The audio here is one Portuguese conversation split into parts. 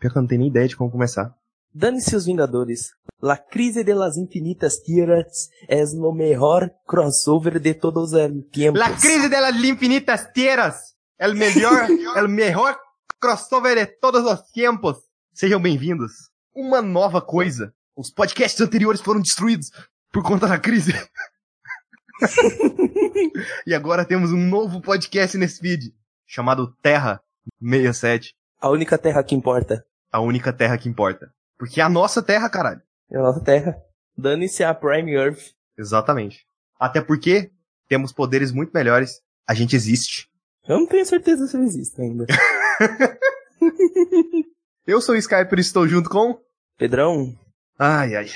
Pior que eu não tenho nem ideia de como começar. Dane-se os Vingadores. La crise de las infinitas tierras es lo mejor crossover de todos os tempos. La crise de las infinitas tierras. El melhor, el mejor crossover de todos os tempos. Sejam bem-vindos. Uma nova coisa. Os podcasts anteriores foram destruídos por conta da crise. e agora temos um novo podcast nesse feed, chamado Terra 67. A única terra que importa. A única terra que importa. Porque é a nossa terra, caralho. É a nossa terra. Dane-se a Prime Earth. Exatamente. Até porque temos poderes muito melhores. A gente existe. Eu não tenho certeza se eu existo ainda. eu sou o Skyper e estou junto com... Pedrão. Ai, ai.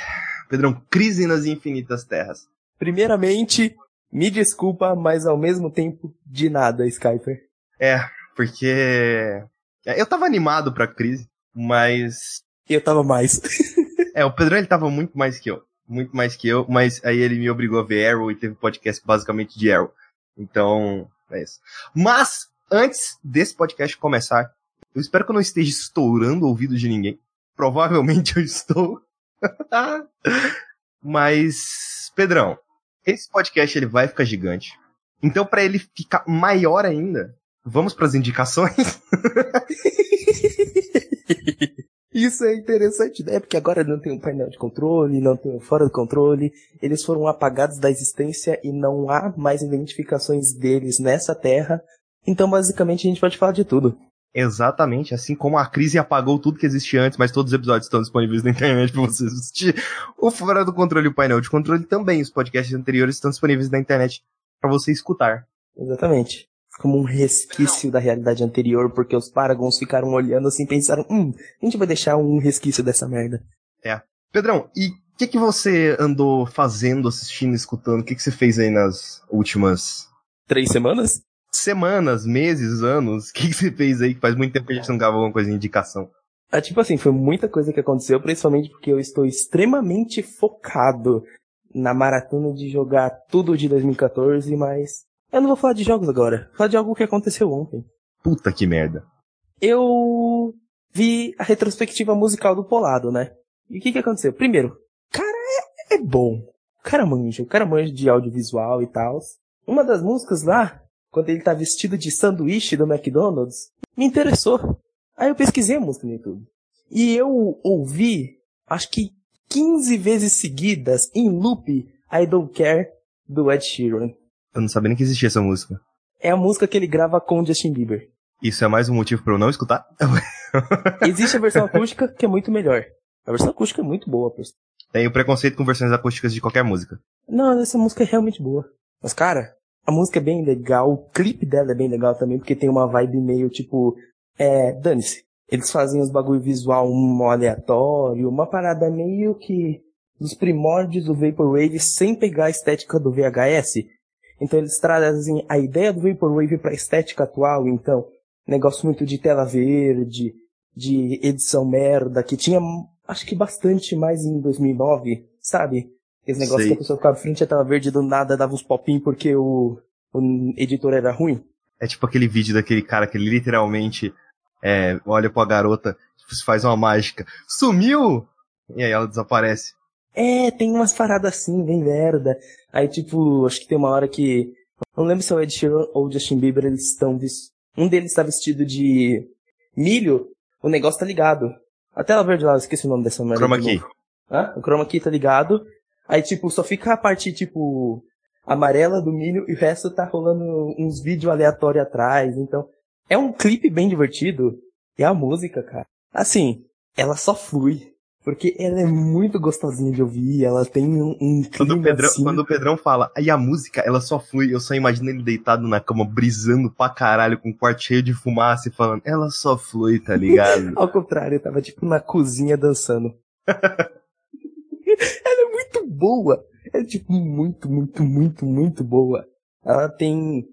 Pedrão, crise nas infinitas terras. Primeiramente, me desculpa, mas ao mesmo tempo, de nada, Skyper. É, porque eu tava animado pra crise, mas. Eu tava mais. é, o Pedrão ele tava muito mais que eu. Muito mais que eu, mas aí ele me obrigou a ver Arrow e teve podcast basicamente de Arrow. Então, é isso. Mas, antes desse podcast começar, eu espero que eu não esteja estourando o ouvido de ninguém. Provavelmente eu estou. mas, Pedrão, esse podcast ele vai ficar gigante. Então, para ele ficar maior ainda, vamos para as indicações. Isso é interessante, né? Porque agora não tem um painel de controle, não tem um fora do controle. Eles foram apagados da existência e não há mais identificações deles nessa terra. Então, basicamente, a gente pode falar de tudo. Exatamente, assim como a crise apagou tudo que existia antes, mas todos os episódios estão disponíveis na internet para você assistir. O Fora do Controle e o painel de controle também, os podcasts anteriores estão disponíveis na internet para você escutar. Exatamente como um resquício da realidade anterior, porque os Paragons ficaram olhando assim e pensaram, hum, a gente vai deixar um resquício dessa merda. É. Pedrão, e o que, que você andou fazendo, assistindo, escutando? O que, que você fez aí nas últimas... Três semanas? Semanas, meses, anos. O que, que você fez aí? Que faz muito tempo que a gente não gravou alguma coisa de indicação. Ah, tipo assim, foi muita coisa que aconteceu, principalmente porque eu estou extremamente focado na maratona de jogar tudo de 2014, mas eu não vou falar de jogos agora. Vou falar de algo que aconteceu ontem. Puta que merda. Eu vi a retrospectiva musical do Polado, né? E o que que aconteceu? Primeiro, cara é, é bom. O cara manja, o cara manja de audiovisual e tal. Uma das músicas lá, quando ele tá vestido de sanduíche do McDonald's, me interessou. Aí eu pesquisei a música no YouTube. E eu ouvi, acho que 15 vezes seguidas, em loop, I Don't Care, do Ed Sheeran. Eu não sabia nem que existia essa música. É a música que ele grava com Justin Bieber. Isso é mais um motivo para eu não escutar? Existe a versão acústica que é muito melhor. A versão acústica é muito boa. Tenho preconceito com versões acústicas de qualquer música. Não, essa música é realmente boa. Mas, cara, a música é bem legal, o clipe dela é bem legal também, porque tem uma vibe meio tipo. É. Dane-se. Eles fazem os bagulho visual um aleatório, uma parada meio que. Dos primórdios do Vaporwave sem pegar a estética do VHS. Então eles trazem a ideia do Vaporwave para a estética atual, então, negócio muito de tela verde, de edição merda, que tinha, acho que bastante mais em 2009, sabe? Esse negócio Sei. que a pessoa ficava frente à tela verde do nada dava uns popinhos porque o, o editor era ruim. É tipo aquele vídeo daquele cara que literalmente é, olha pra garota, faz uma mágica, sumiu! E aí ela desaparece. É, tem umas paradas assim, bem merda. Aí, tipo, acho que tem uma hora que. Não lembro se é o Ed Sheeran ou o Justin Bieber, eles estão. Um deles está vestido de milho, o negócio tá ligado. A tela verde lá, eu esqueci o nome dessa merda. Chroma key. Hã? O chroma key tá ligado. Aí, tipo, só fica a parte, tipo, amarela do milho e o resto tá rolando uns vídeos aleatórios atrás. Então, é um clipe bem divertido. E a música, cara. Assim, ela só flui. Porque ela é muito gostosinha de ouvir, ela tem um, um quando o, Pedrão, assim. quando o Pedrão fala, aí a música, ela só flui, eu só imagino ele deitado na cama, brisando pra caralho, com o quarto cheio de fumaça e falando, ela só flui, tá ligado? Ao contrário, eu tava tipo na cozinha dançando. ela é muito boa. É tipo muito, muito, muito, muito boa. Ela tem.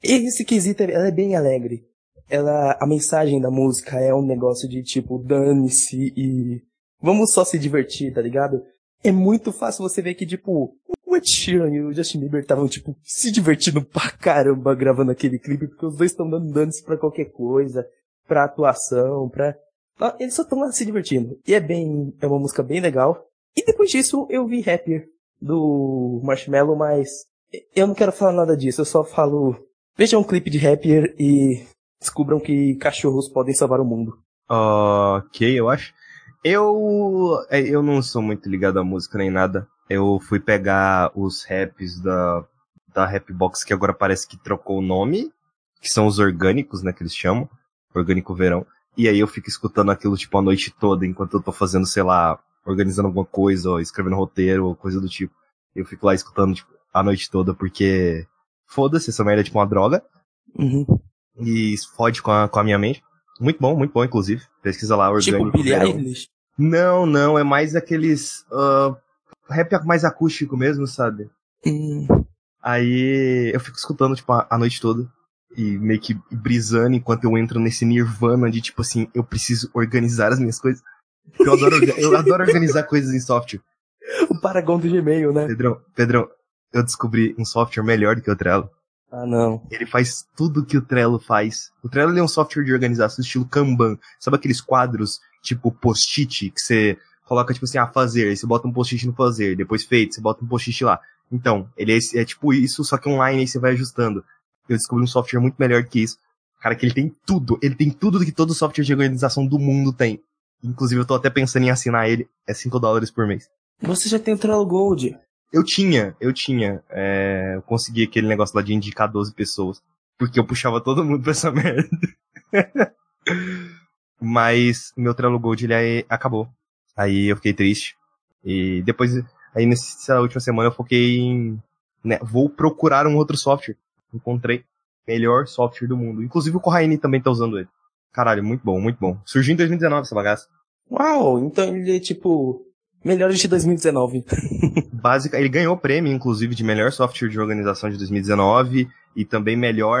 Esse quesito, ela é bem alegre. Ela, a mensagem da música é um negócio de tipo, dane-se e Vamos só se divertir, tá ligado? É muito fácil você ver que, tipo, o Ed Sheeran e o Justin Bieber estavam, tipo, se divertindo pra caramba gravando aquele clipe, porque os dois estão dando danos pra qualquer coisa, pra atuação, pra... Eles só estão lá se divertindo. E é bem, é uma música bem legal. E depois disso eu vi Happier do Marshmallow, mas eu não quero falar nada disso, eu só falo, vejam um clipe de Happier e descubram que cachorros podem salvar o mundo. Ok, eu acho. Eu, é, eu não sou muito ligado à música nem nada. Eu fui pegar os raps da, da Rapbox, que agora parece que trocou o nome, que são os orgânicos, né, que eles chamam. Orgânico Verão. E aí eu fico escutando aquilo, tipo, a noite toda, enquanto eu tô fazendo, sei lá, organizando alguma coisa, ou escrevendo roteiro, ou coisa do tipo. Eu fico lá escutando, tipo, a noite toda, porque foda-se, essa merda é tipo uma droga. Uhum. E fode com a, com a minha mente. Muito bom, muito bom, inclusive. Pesquisa lá, Tipo orgânico. Billie verão. Eilish. Não, não, é mais aqueles, ah, rap mais acústico mesmo, sabe? Hum, Aí eu fico escutando, tipo, a, a noite toda. E meio que brisando enquanto eu entro nesse nirvana de, tipo assim, eu preciso organizar as minhas coisas. Eu adoro, eu adoro organizar coisas em software. o Paragon do Gmail, né? Pedrão, Pedrão, eu descobri um software melhor do que o Trello. Ah, não. Ele faz tudo que o Trello faz. O Trello é um software de organização estilo Kanban. Sabe aqueles quadros, tipo post-it, que você coloca, tipo assim, ah, fazer, aí você bota um post-it no fazer, depois feito, você bota um post-it lá. Então, ele é, é tipo isso, só que online aí você vai ajustando. Eu descobri um software muito melhor que isso. Cara, que ele tem tudo. Ele tem tudo que todo software de organização do mundo tem. Inclusive, eu tô até pensando em assinar ele. É 5 dólares por mês. Você já tem o Trello Gold. Eu tinha, eu tinha. É, eu consegui aquele negócio lá de indicar 12 pessoas. Porque eu puxava todo mundo pra essa merda. Mas meu Trello Gold ele aí acabou. Aí eu fiquei triste. E depois, aí nessa última semana eu foquei em. Né, vou procurar um outro software. Encontrei. Melhor software do mundo. Inclusive o Corraine também tá usando ele. Caralho, muito bom, muito bom. Surgiu em 2019 essa bagaça. Uau, então ele é tipo, melhores de 2019. básica. Ele ganhou o prêmio, inclusive, de melhor software de organização de 2019 e também melhor.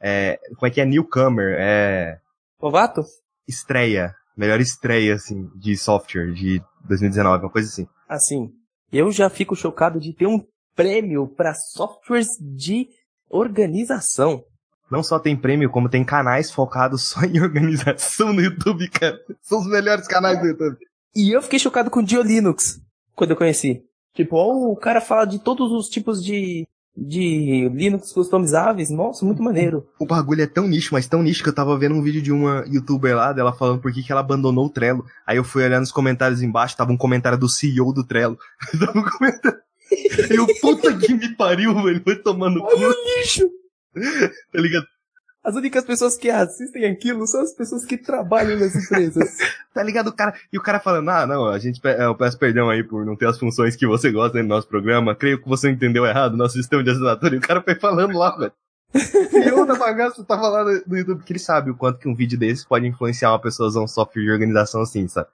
é, como é que é? Newcomer. É. Novato? Estreia. Melhor estreia, assim, de software de 2019, uma coisa assim. Assim, eu já fico chocado de ter um prêmio para softwares de organização. Não só tem prêmio, como tem canais focados só em organização no YouTube, cara. São os melhores canais do YouTube. E eu fiquei chocado com o Dio Linux, quando eu conheci. Tipo, ó, o cara fala de todos os tipos de, de Linux customizáveis. Nossa, muito maneiro. O bagulho é tão nicho, mas tão nicho que eu tava vendo um vídeo de uma youtuber lá, dela falando por que, que ela abandonou o Trello. Aí eu fui olhar nos comentários embaixo, tava um comentário do CEO do Trello. tava um comentário. Eu, puta que me pariu, velho. Foi tomando cu, Olha o lixo! tá ligado? As únicas pessoas que assistem aquilo são as pessoas que trabalham nas empresas. Tá ligado, o cara? E o cara falando, ah, não, a gente, pe- eu peço perdão aí por não ter as funções que você gosta no nosso programa. Creio que você entendeu errado, nosso sistema de assinatura. E o cara foi falando lá, velho. E eu da bagaça tava lá no, no YouTube, que ele sabe o quanto que um vídeo desse pode influenciar uma pessoa a usar um software de organização assim, sabe?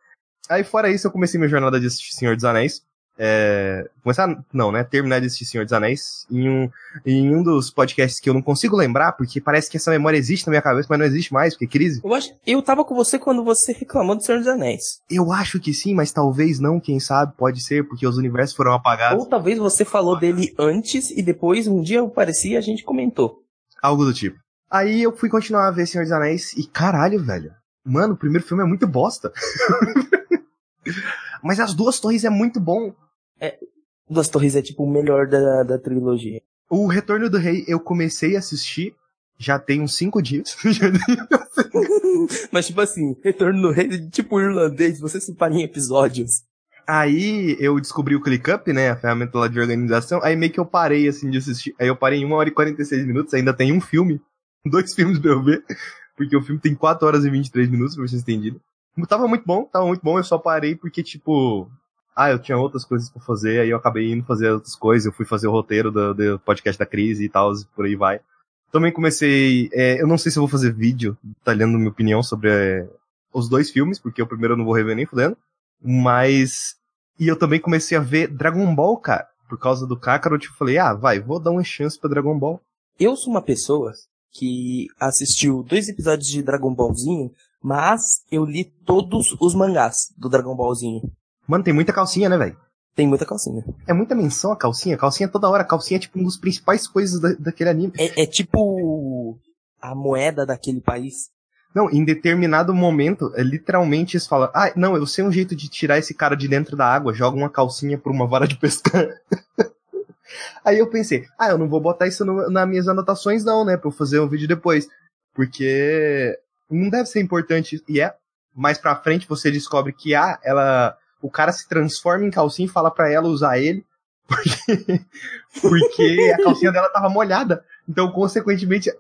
Aí fora isso, eu comecei minha jornada de assistir Senhor dos Anéis. É, começar, não, né? Terminar de assistir Senhor dos Anéis em um, em um dos podcasts que eu não consigo lembrar, porque parece que essa memória existe na minha cabeça, mas não existe mais, porque crise. Eu acho, eu tava com você quando você reclamou do Senhor dos Anéis. Eu acho que sim, mas talvez não, quem sabe, pode ser, porque os universos foram apagados. Ou talvez você falou dele antes e depois um dia eu apareci e a gente comentou. Algo do tipo. Aí eu fui continuar a ver Senhor dos Anéis e caralho, velho. Mano, o primeiro filme é muito bosta. mas as duas torres é muito bom. Duas Torres é tipo o melhor da, da trilogia. O Retorno do Rei eu comecei a assistir já tem uns cinco dias. Mas tipo assim, Retorno do Rei, tipo irlandês, você separa em episódios. Aí eu descobri o ClickUp, né, a ferramenta lá de organização, aí meio que eu parei assim de assistir. Aí eu parei em 1 hora e 46 minutos, ainda tem um filme, dois filmes pra eu ver, porque o filme tem 4 horas e 23 minutos pra ser estendido. Tava muito bom, tava muito bom, eu só parei porque tipo, ah, eu tinha outras coisas pra fazer, aí eu acabei indo fazer outras coisas, eu fui fazer o roteiro do, do podcast da crise e tal, por aí vai. Também comecei, é, eu não sei se vou fazer vídeo detalhando minha opinião sobre é, os dois filmes, porque o primeiro eu não vou rever nem fudendo, mas e eu também comecei a ver Dragon Ball, cara. Por causa do Kakarot, eu falei, ah, vai, vou dar uma chance pra Dragon Ball. Eu sou uma pessoa que assistiu dois episódios de Dragon Ballzinho, mas eu li todos os mangás do Dragon Ballzinho. Mano, tem muita calcinha, né, velho? Tem muita calcinha. É muita menção a calcinha. Calcinha toda hora. Calcinha é tipo uma das principais coisas da, daquele anime. É, é tipo a moeda daquele país. Não, em determinado momento, é, literalmente eles falam, ah, não, eu sei um jeito de tirar esse cara de dentro da água, joga uma calcinha por uma vara de pescar. Aí eu pensei, ah, eu não vou botar isso no, nas minhas anotações não, né, pra eu fazer um vídeo depois. Porque não deve ser importante, e é, mais pra frente você descobre que, ah, ela, o cara se transforma em calcinha e fala pra ela usar ele, porque, porque a calcinha dela tava molhada. Então, consequentemente,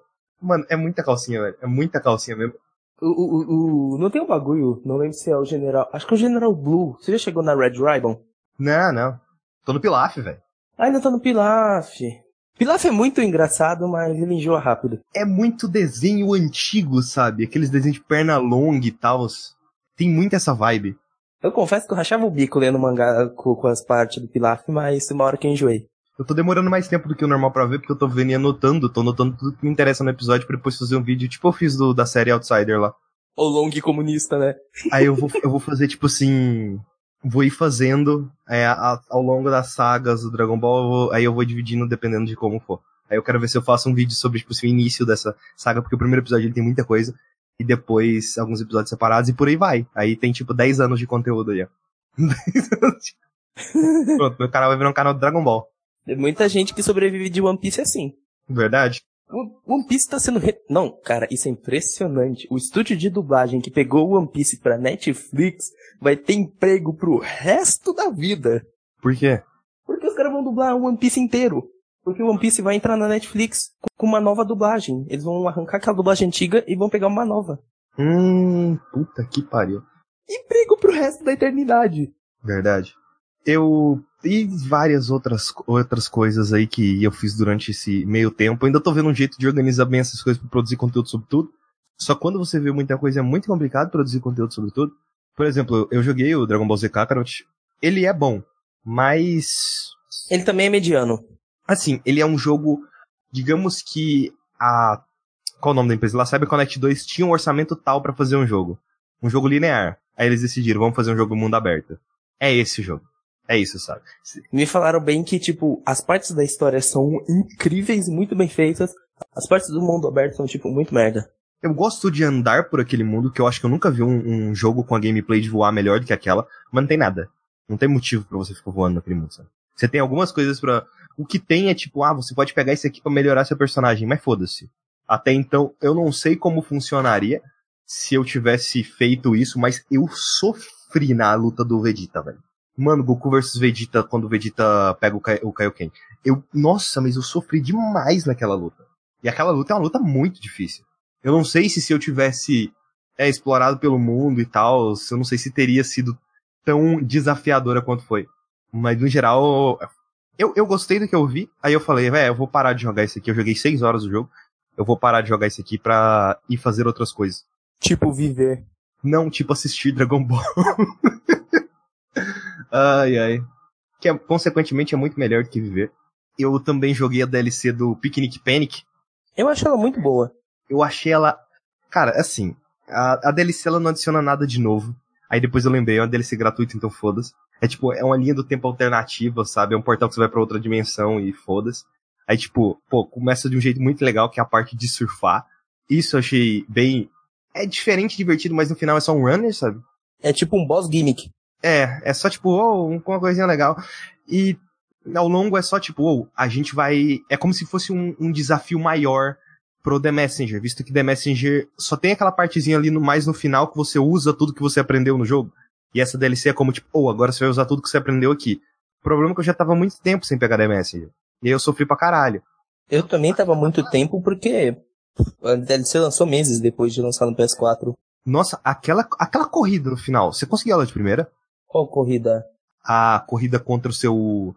mano, é muita calcinha, velho. É muita calcinha mesmo. O, o, o, não tem um bagulho, não lembro se é o General. Acho que é o General Blue. Você já chegou na Red Ribbon? Não, não. Tô no Pilaf, velho. Ainda tô no Pilaf. Pilaf é muito engraçado, mas ele enjoa rápido. É muito desenho antigo, sabe? Aqueles desenhos de perna longa e tal. Tem muito essa vibe. Eu confesso que eu rachava o bico lendo mangá com, com as partes do Pilaf, mas uma hora que eu enjoei. Eu tô demorando mais tempo do que o normal pra ver, porque eu tô vendo e anotando, tô anotando tudo que me interessa no episódio pra depois fazer um vídeo, tipo eu fiz do, da série Outsider lá. O long comunista, né? Aí eu vou, eu vou fazer, tipo assim, vou ir fazendo é, a, ao longo das sagas do Dragon Ball, eu vou, aí eu vou dividindo dependendo de como for. Aí eu quero ver se eu faço um vídeo sobre, tipo assim, o início dessa saga, porque o primeiro episódio ele tem muita coisa, e depois alguns episódios separados, e por aí vai. Aí tem, tipo, 10 anos de conteúdo aí, ó. Pronto, meu canal vai virar um canal do Dragon Ball. Tem muita gente que sobrevive de One Piece assim. Verdade. One Piece tá sendo. Re... Não, cara, isso é impressionante. O estúdio de dublagem que pegou o One Piece pra Netflix vai ter emprego pro resto da vida. Por quê? Porque os caras vão dublar o One Piece inteiro. Porque o One Piece vai entrar na Netflix com uma nova dublagem. Eles vão arrancar aquela dublagem antiga e vão pegar uma nova. Hum, puta que pariu. Emprego pro resto da eternidade. Verdade. Eu e várias outras, outras coisas aí que eu fiz durante esse meio tempo. Eu ainda tô vendo um jeito de organizar bem essas coisas para produzir conteúdo sobre tudo. Só quando você vê muita coisa é muito complicado produzir conteúdo sobre tudo. Por exemplo, eu joguei o Dragon Ball Z Kakarot. Ele é bom, mas. Ele também é mediano. Assim, ele é um jogo. Digamos que a. Qual o nome da empresa? La CyberConnect 2 tinha um orçamento tal para fazer um jogo. Um jogo linear. Aí eles decidiram, vamos fazer um jogo mundo aberto. É esse o jogo. É isso, sabe? Me falaram bem que, tipo, as partes da história são incríveis, muito bem feitas. As partes do mundo aberto são, tipo, muito merda. Eu gosto de andar por aquele mundo, que eu acho que eu nunca vi um, um jogo com a gameplay de voar melhor do que aquela, mas não tem nada. Não tem motivo para você ficar voando naquele mundo, sabe? Você tem algumas coisas para O que tem é tipo, ah, você pode pegar isso aqui para melhorar seu personagem, mas foda-se. Até então, eu não sei como funcionaria se eu tivesse feito isso, mas eu sofri na luta do Vegeta, velho. Mano, Goku vs Vegeta, quando o Vegeta pega o, Kai, o Kaioken. Eu, nossa, mas eu sofri demais naquela luta. E aquela luta é uma luta muito difícil. Eu não sei se se eu tivesse é, explorado pelo mundo e tal, eu não sei se teria sido tão desafiadora quanto foi. Mas no geral, eu, eu gostei do que eu vi. Aí eu falei, velho, eu vou parar de jogar isso aqui. Eu joguei 6 horas do jogo. Eu vou parar de jogar isso aqui pra ir fazer outras coisas. Tipo viver. Não, tipo assistir Dragon Ball. Ai, ai. Que é, consequentemente é muito melhor do que viver. Eu também joguei a DLC do Picnic Panic. Eu achei ela muito boa. Eu achei ela. Cara, assim. A, a DLC ela não adiciona nada de novo. Aí depois eu lembrei, é uma DLC gratuita, então foda-se. É tipo, é uma linha do tempo alternativa, sabe? É um portal que você vai para outra dimensão e foda-se. Aí, tipo, pô, começa de um jeito muito legal, que é a parte de surfar. Isso eu achei bem. É diferente, divertido, mas no final é só um runner, sabe? É tipo um boss gimmick. É, é só tipo, oh, uma coisinha legal. E ao longo é só tipo, oh, a gente vai. É como se fosse um, um, desafio maior pro The Messenger, visto que The Messenger só tem aquela partezinha ali no, mais no final que você usa tudo que você aprendeu no jogo. E essa DLC é como tipo, oh, agora você vai usar tudo que você aprendeu aqui. O problema é que eu já tava muito tempo sem pegar The Messenger. E aí eu sofri pra caralho. Eu também tava muito tempo porque a DLC lançou meses depois de lançar no PS4. Nossa, aquela, aquela corrida no final, você conseguiu ela de primeira? Qual corrida? A corrida contra o seu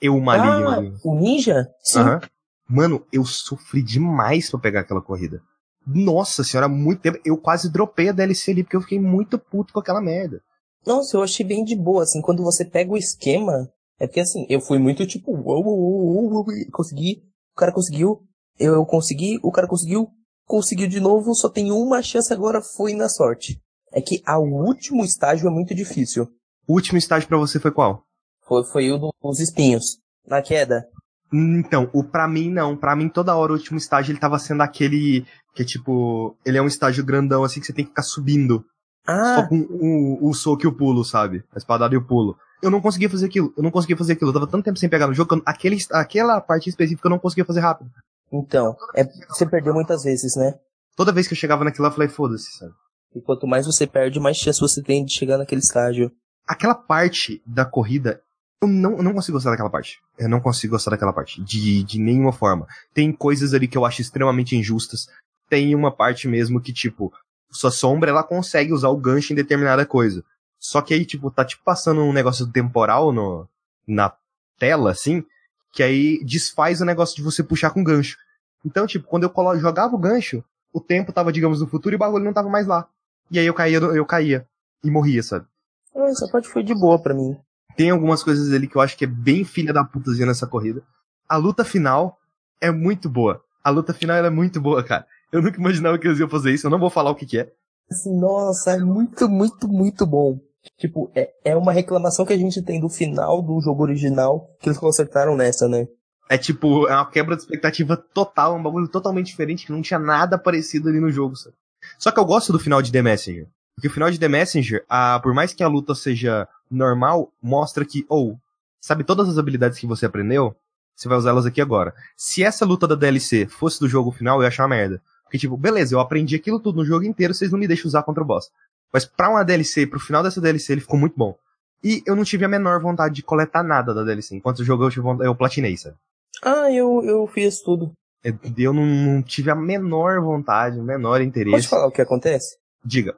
eu maligno. Ah, o ninja? Sim. Uhum. Mano, eu sofri demais pra pegar aquela corrida. Nossa senhora, muito tempo. Eu quase dropei a DLC ali, porque eu fiquei muito puto com aquela merda. Nossa, eu achei bem de boa, assim, quando você pega o esquema, é porque assim, eu fui muito tipo, uou, uou, uou, consegui, o cara conseguiu, eu, eu consegui, o cara conseguiu, conseguiu de novo, só tem uma chance agora, foi na sorte. É que o último estágio é muito difícil. O último estágio para você foi qual? Foi, foi o dos espinhos. Na queda. Então, o pra mim não. Pra mim, toda hora o último estágio ele tava sendo aquele. Que é tipo. Ele é um estágio grandão, assim, que você tem que ficar subindo. Ah, Só com o, o soco e o pulo, sabe? A espadada e o pulo. Eu não conseguia fazer aquilo. Eu não conseguia fazer aquilo. Eu tava tanto tempo sem pegar no jogo que eu- aquele, aquela parte específica eu não conseguia fazer rápido. então. É, você perdeu muitas vezes, né? Toda vez que eu chegava naquilo, eu falei, foda-se, sabe? E quanto mais você perde, mais chance você tem de chegar naquele estágio. Aquela parte da corrida, eu não, eu não consigo gostar daquela parte. Eu não consigo gostar daquela parte. De, de nenhuma forma. Tem coisas ali que eu acho extremamente injustas. Tem uma parte mesmo que, tipo, sua sombra, ela consegue usar o gancho em determinada coisa. Só que aí, tipo, tá tipo passando um negócio temporal no, na tela, assim, que aí desfaz o negócio de você puxar com gancho. Então, tipo, quando eu colo- jogava o gancho, o tempo tava, digamos, no futuro e o bagulho não tava mais lá. E aí eu caía, eu caía. E morria, sabe? Essa parte foi de boa pra mim. Tem algumas coisas ali que eu acho que é bem filha da putazinha nessa corrida. A luta final é muito boa. A luta final é muito boa, cara. Eu nunca imaginava que eles iam fazer isso. Eu não vou falar o que, que é. Assim, nossa, é muito, muito, muito bom. Tipo, é, é uma reclamação que a gente tem do final do jogo original que eles consertaram nessa, né? É tipo, é uma quebra de expectativa total, um bagulho totalmente diferente, que não tinha nada parecido ali no jogo, sabe? Só que eu gosto do final de The Messenger. Porque o final de The Messenger, a, por mais que a luta seja normal, mostra que, ou, sabe todas as habilidades que você aprendeu? Você vai usar elas aqui agora. Se essa luta da DLC fosse do jogo final, eu ia achar uma merda. Porque, tipo, beleza, eu aprendi aquilo tudo no jogo inteiro, vocês não me deixam usar contra o boss. Mas pra uma DLC, pro final dessa DLC, ele ficou muito bom. E eu não tive a menor vontade de coletar nada da DLC. Enquanto o jogo eu, tive vontade- eu platinei, sabe? Ah, eu, eu fiz tudo. É, Eu não, não tive a menor vontade, o menor Pode interesse. falar o que acontece? Diga.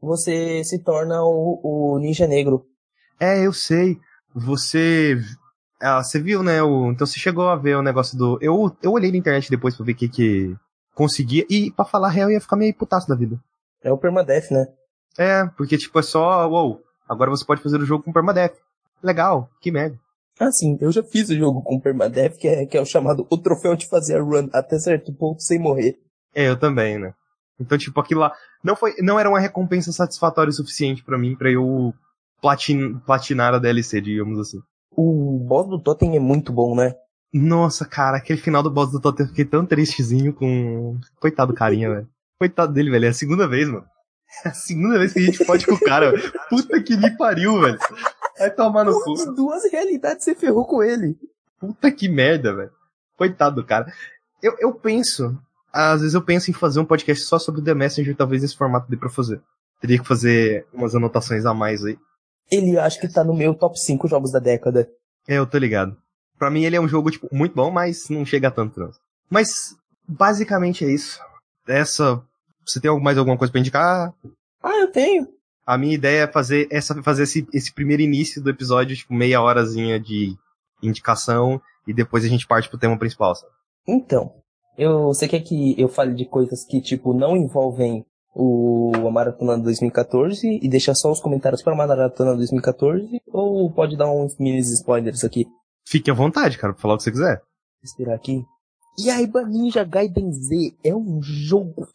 Você se torna o, o ninja negro. É, eu sei. Você. Ah, você viu, né? O... Então você chegou a ver o negócio do. Eu, eu olhei na internet depois pra ver o que que conseguia. E pra falar a real, ia ficar meio putaço da vida. É o permadeath, né? É, porque tipo, é só. Uou, agora você pode fazer o jogo com permadeath. Legal, que merda. Ah, sim, eu já fiz o jogo com permadeath, que é, que é o chamado o troféu de fazer a run até certo ponto sem morrer. É, eu também, né? Então, tipo, aquilo lá não foi, não era uma recompensa satisfatória o suficiente pra mim pra eu platin, platinar a DLC, digamos assim. O boss do Totem é muito bom, né? Nossa, cara, aquele final do boss do Totem eu fiquei tão tristezinho com. Coitado do carinha, velho. Coitado dele, velho. É a segunda vez, mano. É a segunda vez que a gente pode com o cara, velho. Puta que me pariu, velho. Vai tomar no cu. Duas, duas realidades você ferrou com ele. Puta que merda, velho. Coitado do cara. Eu, eu penso, às vezes eu penso em fazer um podcast só sobre The Messenger, talvez esse formato dê pra fazer. Teria que fazer umas anotações a mais aí. Ele acho que tá no meu top 5 jogos da década. É, eu tô ligado. Pra mim ele é um jogo, tipo, muito bom, mas não chega a tanto, não. Mas, basicamente é isso. Essa. Você tem mais alguma coisa pra indicar? Ah, eu tenho. A minha ideia é fazer, essa, fazer esse, esse primeiro início do episódio, tipo, meia horazinha de indicação, e depois a gente parte pro tema principal, sabe? Então, eu, você quer que eu fale de coisas que, tipo, não envolvem o, a Maratona 2014 e deixar só os comentários para a Maratona 2014? Ou pode dar uns mini spoilers aqui? Fique à vontade, cara, pra falar o que você quiser. Respirar aqui. Yaiba Ninja Gaiden Z é um jogo...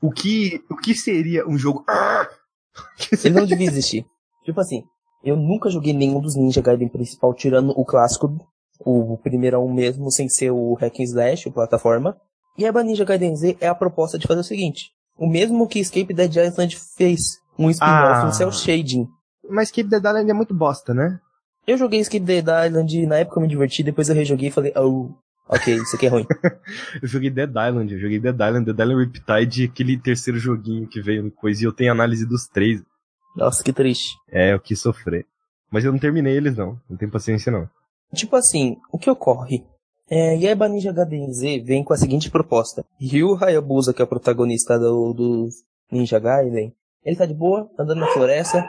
O que, o que seria um jogo. Ele não devia existir. Tipo assim, eu nunca joguei nenhum dos Ninja Gaiden principal, tirando o clássico, o primeirão mesmo, sem ser o Hack and Slash, o plataforma. E a Ninja Gaiden Z é a proposta de fazer o seguinte. O mesmo que Escape Dead Island fez. Um spin-off Ah. no Cell Shading. Mas Cape Dead Island é muito bosta, né? Eu joguei Escape Dead Island e na época eu me diverti, depois eu rejoguei e falei, oh, ok, isso aqui é ruim. Eu joguei Dead Island, eu joguei Dead Island, Dead Island Riptide, aquele terceiro joguinho que veio no coisa, e eu tenho análise dos três. Nossa, que triste. É, eu quis sofrer. Mas eu não terminei eles, não. Não tenho paciência, não. Tipo assim, o que ocorre? É, Yaiba Ninja Gaiden Z vem com a seguinte proposta. Ryu Hayabusa, que é o protagonista do, do Ninja Gaiden, ele tá de boa, andando na floresta,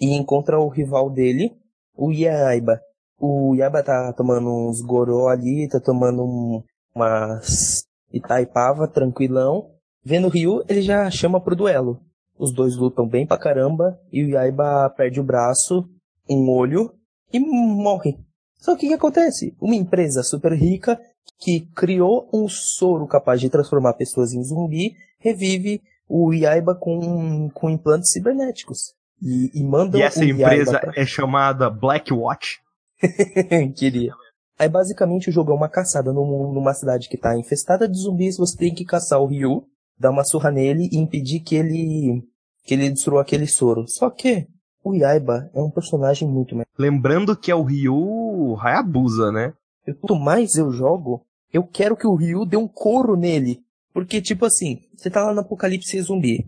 e encontra o rival dele, o Yaiba. O Yaiba tá tomando uns goró ali, tá tomando um, umas Itaipava, tranquilão. Vendo o Ryu, ele já chama pro duelo. Os dois lutam bem pra caramba, e o Yaiba perde o braço, um olho, e morre. Só que o que acontece? Uma empresa super rica que criou um soro capaz de transformar pessoas em zumbi revive o Yaiba com, com implantes cibernéticos. E, e mandam E essa empresa Yaiba é chamada Black Watch. pra... Queria. Aí basicamente o jogo é uma caçada num- numa cidade que tá infestada de zumbis, você tem que caçar o Ryu, dar uma surra nele e impedir que ele que ele destrua aquele soro. Só que o Yaiba é um personagem muito mais. Lembrando que é o Ryu Hayabusa, né? Quanto mais eu jogo, eu quero que o Ryu dê um couro nele. Porque, tipo assim, você tá lá no apocalipse zumbi.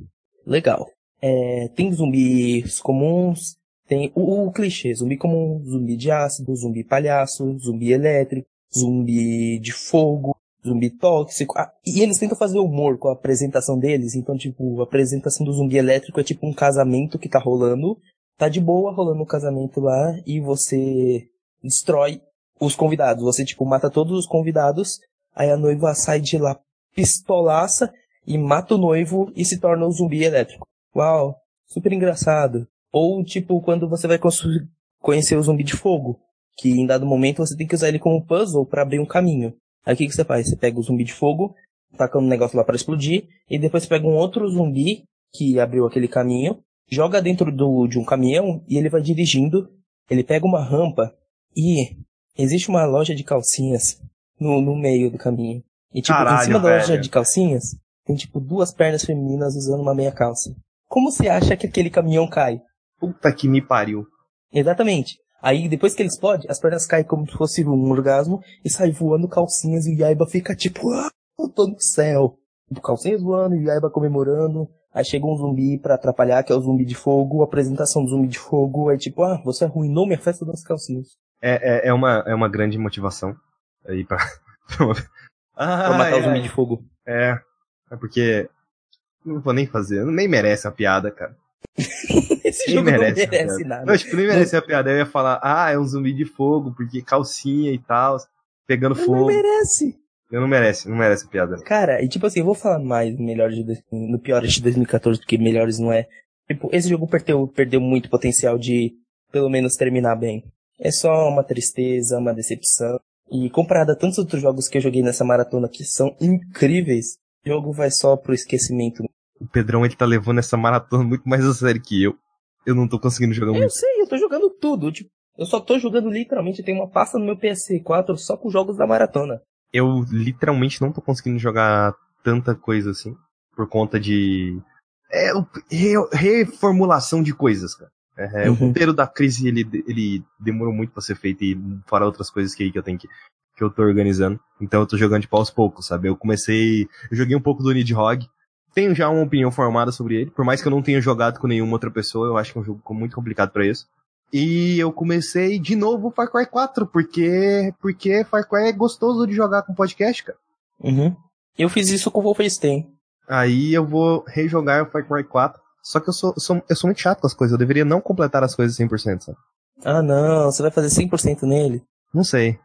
Legal. É, tem zumbis comuns, tem o, o clichê, zumbi comum, zumbi de ácido, zumbi palhaço, zumbi elétrico, zumbi de fogo, zumbi tóxico. Ah, e eles tentam fazer humor com a apresentação deles, então, tipo, a apresentação do zumbi elétrico é tipo um casamento que tá rolando, tá de boa rolando um casamento lá, e você destrói os convidados. Você, tipo, mata todos os convidados, aí a noiva sai de lá pistolaça e mata o noivo e se torna um zumbi elétrico. Uau, super engraçado. Ou, tipo, quando você vai conhecer o zumbi de fogo, que em dado momento você tem que usar ele como puzzle para abrir um caminho. Aí o que, que você faz? Você pega o zumbi de fogo, taca um negócio lá para explodir, e depois você pega um outro zumbi que abriu aquele caminho, joga dentro do, de um caminhão e ele vai dirigindo, ele pega uma rampa e existe uma loja de calcinhas no, no meio do caminho. E tipo, Caralho, em cima da loja de calcinhas, tem tipo duas pernas femininas usando uma meia calça. Como você acha que aquele caminhão cai? Puta que me pariu. Exatamente. Aí depois que ele explode, as pernas caem como se fosse um orgasmo e sai voando calcinhas e o Yaiba fica tipo, ah, eu tô no céu. Tipo, calcinhas voando e o Yaiba comemorando. Aí chega um zumbi pra atrapalhar, que é o zumbi de fogo, apresentação do zumbi de fogo, aí tipo, ah, você arruinou minha festa das calcinhas. É, é, é, uma, é uma grande motivação aí pra. ah, Pra matar o é, zumbi de fogo. é. É porque. Não vou nem fazer. Nem merece a piada, cara. Esse Nem jogo não merece. a merece nada. Não, tipo, nem merece a piada. Eu ia falar, ah, é um zumbi de fogo, porque calcinha e tal, pegando Não fogo. merece. Eu não merece, não merece a piada. Cara, e tipo assim, eu vou falar mais no melhor de, dois- no pior de 2014, porque melhores não é. Tipo, esse jogo perdeu, perdeu muito potencial de, pelo menos, terminar bem. É só uma tristeza, uma decepção. E comparado a tantos outros jogos que eu joguei nessa maratona que são incríveis, jogo vai só pro esquecimento. O Pedrão, ele tá levando essa maratona muito mais a sério que eu. Eu não tô conseguindo jogar Eu muito. sei, eu tô jogando tudo. Tipo, eu só tô jogando literalmente, tem uma pasta no meu PS4 só com jogos da maratona. Eu literalmente não tô conseguindo jogar tanta coisa assim. Por conta de. É, o- re- reformulação de coisas, cara. É, O Uhum. roteiro da crise, ele, ele demorou muito pra ser feito e fora outras coisas que, que eu tenho que. Que eu tô organizando. Então eu tô jogando tipo aos poucos, sabe? Eu comecei. Eu joguei um pouco do Nidhogg. Tenho já uma opinião formada sobre ele. Por mais que eu não tenha jogado com nenhuma outra pessoa, eu acho que é um jogo muito complicado pra isso. E eu comecei de novo o Far Cry 4, porque. Porque Far Cry é gostoso de jogar com podcast, cara. Uhum. Eu fiz isso com o Wolfenstein. Aí eu vou rejogar o Far Cry 4. Só que eu sou, sou- eu sou muito chato com as coisas. Eu deveria não completar as coisas 100%, sabe? Ah não, você vai fazer 100% nele? Não sei.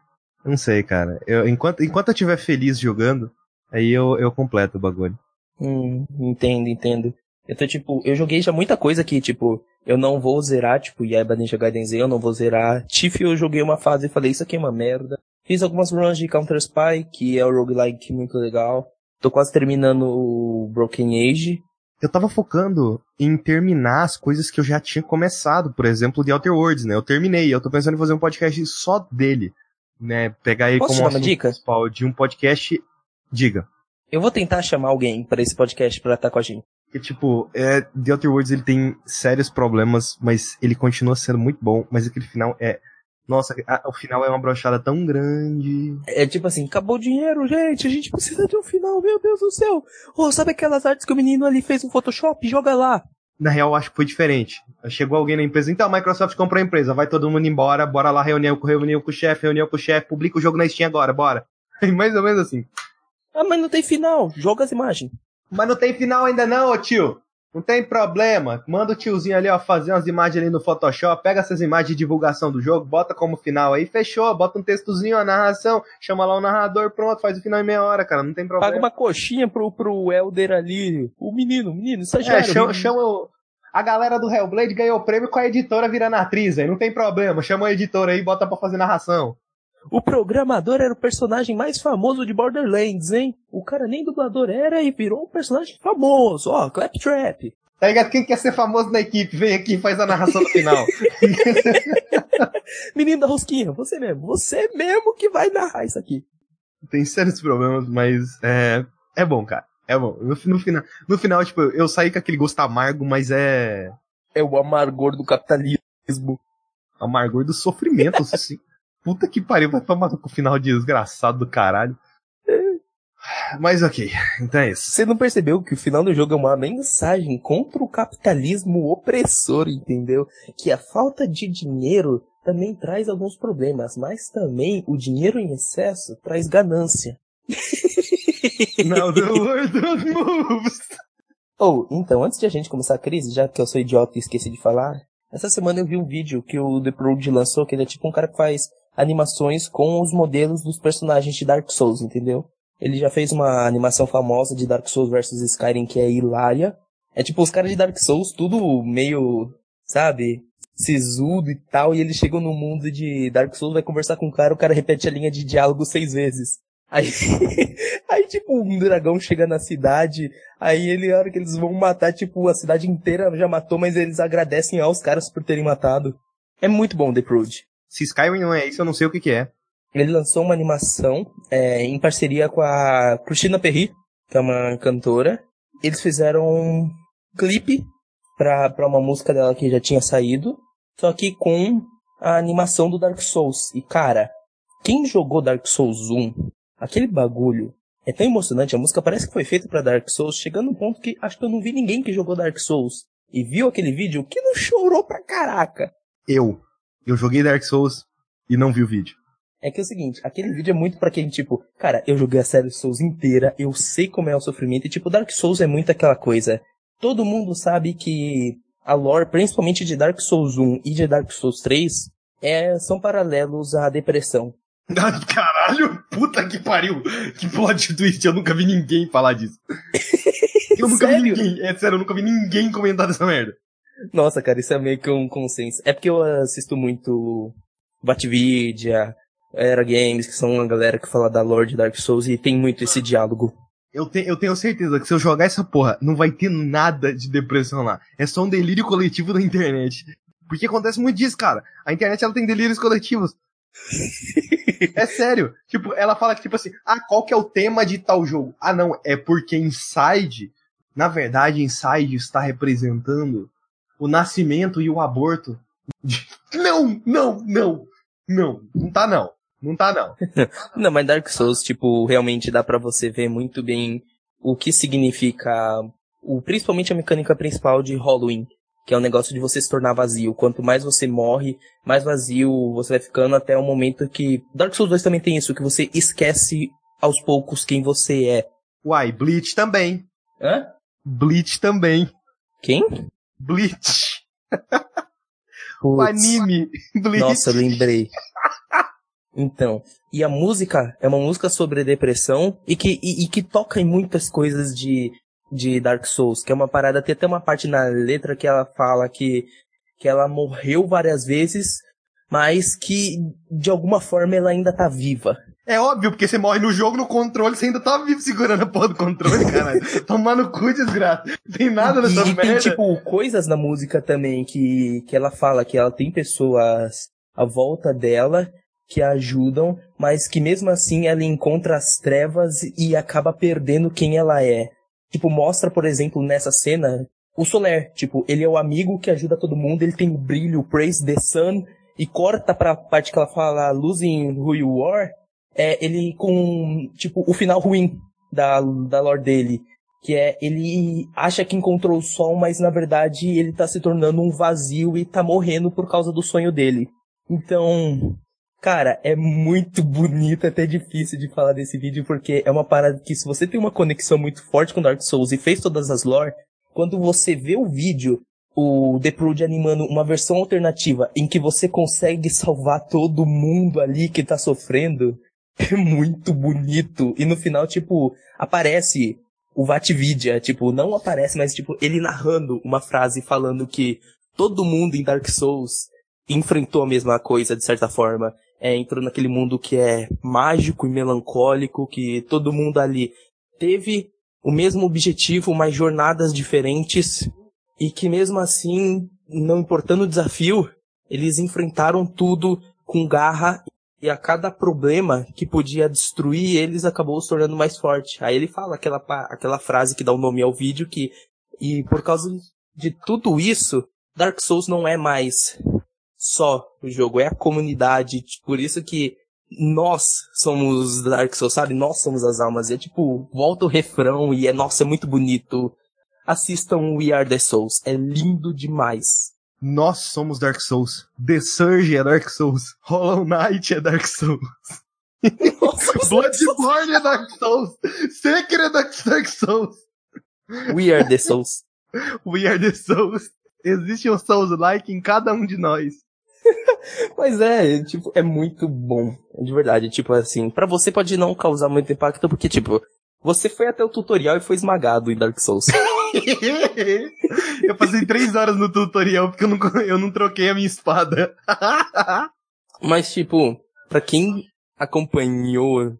Não sei, cara. Eu, enquanto, enquanto eu estiver feliz jogando, aí eu, eu completo o bagulho. Hum, entendo, entendo. Eu tô tipo, eu joguei já muita coisa que, tipo, eu não vou zerar, tipo, Yaiba Ninja Gaiden Z, eu não vou zerar. Tiff eu joguei uma fase e falei, isso aqui é uma merda. Fiz algumas runs de Counter Spy, que é o roguelike muito legal. Tô quase terminando o Broken Age. Eu tava focando em terminar as coisas que eu já tinha começado. Por exemplo, The Outer Worlds, né? Eu terminei. Eu tô pensando em fazer um podcast só dele. Né? Pegar ele Posso como uma dica? principal de um podcast. Diga. Eu vou tentar chamar alguém para esse podcast pra estar com a gente. Que, tipo, é, The Outer Worlds ele tem sérios problemas, mas ele continua sendo muito bom. Mas aquele final é. Nossa, a- o final é uma brochada tão grande. É tipo assim, acabou o dinheiro, gente, a gente precisa de um final, meu Deus do céu. Oh, sabe aquelas artes que o menino ali fez no Photoshop? Joga lá. Na real, eu acho que foi diferente. Chegou alguém na empresa, então a Microsoft comprou a empresa, vai todo mundo embora, bora lá, reunião, com- reunião com o chefe, reunião com o chefe, publica o jogo na Steam agora, bora. Mais ou menos assim. Ah, mas não tem final, joga as imagens. Mas não tem final ainda não, tio. Não tem problema. Manda o tiozinho ali, ó, fazer umas imagens ali no Photoshop, pega essas imagens de divulgação do jogo, bota como final aí, fechou, bota um textozinho, a narração, chama lá o narrador, pronto, faz o final em meia hora, cara, não tem problema. Paga uma coxinha pro, pro Elder ali. O menino, o menino, É, estagiário. chama, chama o- a galera do Hellblade ganhou o prêmio com a editora virando atriz, aí não tem problema. Chama a editora aí e bota pra fazer narração. O programador era o personagem mais famoso de Borderlands, hein? O cara nem dublador era e virou um personagem famoso. Ó, Claptrap. Tá ligado? Quem quer ser famoso na equipe, vem aqui e faz a narração no final. Menino da rosquinha, você mesmo. Você mesmo que vai narrar isso aqui. Tem sérios problemas, mas é, é bom, cara. É bom. No, no, final, no final, tipo, eu saí com aquele gosto amargo, mas é. É o amargor do capitalismo. Amargor do sofrimento, assim. Puta que pariu, vai tomar com o final desgraçado do caralho. Mas ok, então é isso. Você não percebeu que o final do jogo é uma mensagem contra o capitalismo opressor, entendeu? Que a falta de dinheiro também traz alguns problemas, mas também o dinheiro em excesso traz ganância. Now the world moves. Ou, oh, então, antes de a gente começar a crise, já que eu sou idiota e esqueci de falar, essa semana eu vi um vídeo que o The Prod lançou, que ele é tipo um cara que faz animações com os modelos dos personagens de Dark Souls, entendeu? Ele já fez uma animação famosa de Dark Souls vs Skyrim que é hilária. É tipo os caras de Dark Souls, tudo meio, sabe, sisudo e tal, e eles chegam no mundo de Dark Souls, vai conversar com o cara, o cara repete a linha de diálogo seis vezes. Aí, aí tipo, um dragão chega na cidade, aí ele, a hora que eles vão matar, tipo, a cidade inteira já matou, mas eles agradecem aos caras por terem matado. É muito bom The Prude. Se Skyrim não é isso, eu não sei o que que é. Ele lançou uma animação é, em parceria com a Cristina Perry, que é uma cantora. Eles fizeram um clipe pra, pra uma música dela que já tinha saído, só que com a animação do Dark Souls. E cara, quem jogou Dark Souls 1, aquele bagulho é tão emocionante, a música parece que foi feita para Dark Souls, chegando no ponto que acho que eu não vi ninguém que jogou Dark Souls e viu aquele vídeo que não chorou pra caraca. Eu. Eu joguei Dark Souls e não vi o vídeo. É que é o seguinte, aquele vídeo é muito para quem, tipo, cara, eu joguei a série Souls inteira, eu sei como é o sofrimento, e tipo, Dark Souls é muito aquela coisa. Todo mundo sabe que a lore, principalmente de Dark Souls 1 e de Dark Souls 3, é, são paralelos à depressão. Caralho, puta que pariu! Que plot twist, eu nunca vi ninguém falar disso. Eu nunca vi ninguém, é sério, eu nunca vi ninguém comentar dessa merda. Nossa, cara, isso é meio que um consenso. É porque eu assisto muito Batvidia, Era Games, que são uma galera que fala da lore de Dark Souls e tem muito esse diálogo. Eu, te, eu tenho certeza que se eu jogar essa porra, não vai ter nada de depressão lá. É só um delírio coletivo da internet. Porque acontece muito disso, cara. A internet ela tem delírios coletivos. é sério. Tipo, ela fala que, tipo assim, ah, qual que é o tema de tal jogo? Ah, não, é porque Inside, na verdade, Inside está representando o nascimento e o aborto. Não, não, não, não, não tá não. Não tá não. não, mas Dark Souls, tipo, realmente dá para você ver muito bem o que significa, o, principalmente a mecânica principal de Halloween, que é o negócio de você se tornar vazio. Quanto mais você morre, mais vazio você vai ficando até o momento que Dark Souls 2 também tem isso, que você esquece aos poucos quem você é. Uai, Bleach também. Hã? Bleach também. Quem? Bleach. o anime Bleach. Nossa, lembrei. Então, e a música é uma música sobre depressão e que, e, e, que toca em muitas coisas de, de Dark Souls, que é uma parada, tem até uma parte na letra que ela fala que, que ela morreu várias vezes, mas que de alguma forma ela ainda tá viva. É óbvio, porque você morre no jogo, no controle, você ainda tá vivo segurando a porra do controle, caralho. Tomar no cu, desgraça. Tem nada nessa e, merda. E tem, tipo, coisas na música também que, que ela fala que ela tem pessoas à volta dela que a ajudam, mas que mesmo assim ela encontra as trevas e acaba perdendo quem ela é. Tipo, mostra, por exemplo, nessa cena, o Soler. Tipo, ele é o amigo que ajuda todo mundo, ele tem o brilho, praise the sun, e corta pra parte que ela fala losing who you are, é ele com, tipo, o final ruim da, da lore dele. Que é, ele acha que encontrou o sol, mas na verdade ele tá se tornando um vazio e tá morrendo por causa do sonho dele. Então, cara, é muito bonito, é até difícil de falar desse vídeo, porque é uma parada que se você tem uma conexão muito forte com Dark Souls e fez todas as lore, quando você vê o vídeo, o The Prude animando uma versão alternativa em que você consegue salvar todo mundo ali que tá sofrendo, é muito bonito. E no final, tipo, aparece o Vatvidia, tipo, não aparece, mas tipo, ele narrando uma frase falando que todo mundo em Dark Souls enfrentou a mesma coisa, de certa forma. É, entrou naquele mundo que é mágico e melancólico, que todo mundo ali teve o mesmo objetivo, mas jornadas diferentes, e que mesmo assim, não importando o desafio, eles enfrentaram tudo com garra e a cada problema que podia destruir eles acabou se tornando mais forte. Aí ele fala aquela, aquela frase que dá o nome ao vídeo que e por causa de tudo isso, Dark Souls não é mais só o jogo, é a comunidade. Por isso que nós somos Dark Souls, sabe? Nós somos as almas. E é tipo, volta o refrão e é, nossa, é muito bonito. Assistam We Are The Souls, é lindo demais. Nós somos Dark Souls. The Surge é Dark Souls. Hollow Knight é Dark Souls. Bloodborne é Dark Souls. Sekiro é Dark Souls. We Are The Souls. We Are The Souls. Existe um Souls-like em cada um de nós. Mas é, tipo, é muito bom. De verdade, tipo assim, para você pode não causar muito impacto, porque, tipo, você foi até o tutorial e foi esmagado em Dark Souls. eu passei três horas no tutorial porque eu não, eu não troquei a minha espada. mas, tipo, pra quem acompanhou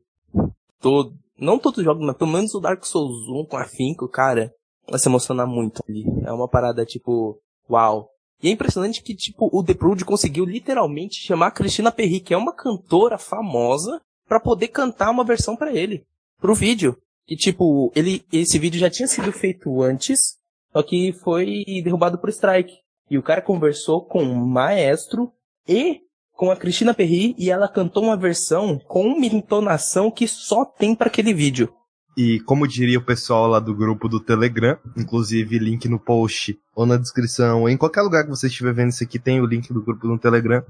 todo, não todos os jogos, mas pelo menos o Dark Souls 1 com a afinco, cara, vai se emocionar muito ali. É uma parada, tipo, uau. E é impressionante que, tipo, o The Prude conseguiu literalmente chamar a Cristina Perry, que é uma cantora famosa, para poder cantar uma versão para ele, pro vídeo. E, tipo, ele, esse vídeo já tinha sido feito antes, só que foi derrubado por strike. E o cara conversou com o maestro e com a Cristina Perry e ela cantou uma versão com uma entonação que só tem para aquele vídeo. E como diria o pessoal lá do grupo do Telegram, inclusive link no post ou na descrição, ou em qualquer lugar que você estiver vendo isso aqui, tem o link do grupo no Telegram.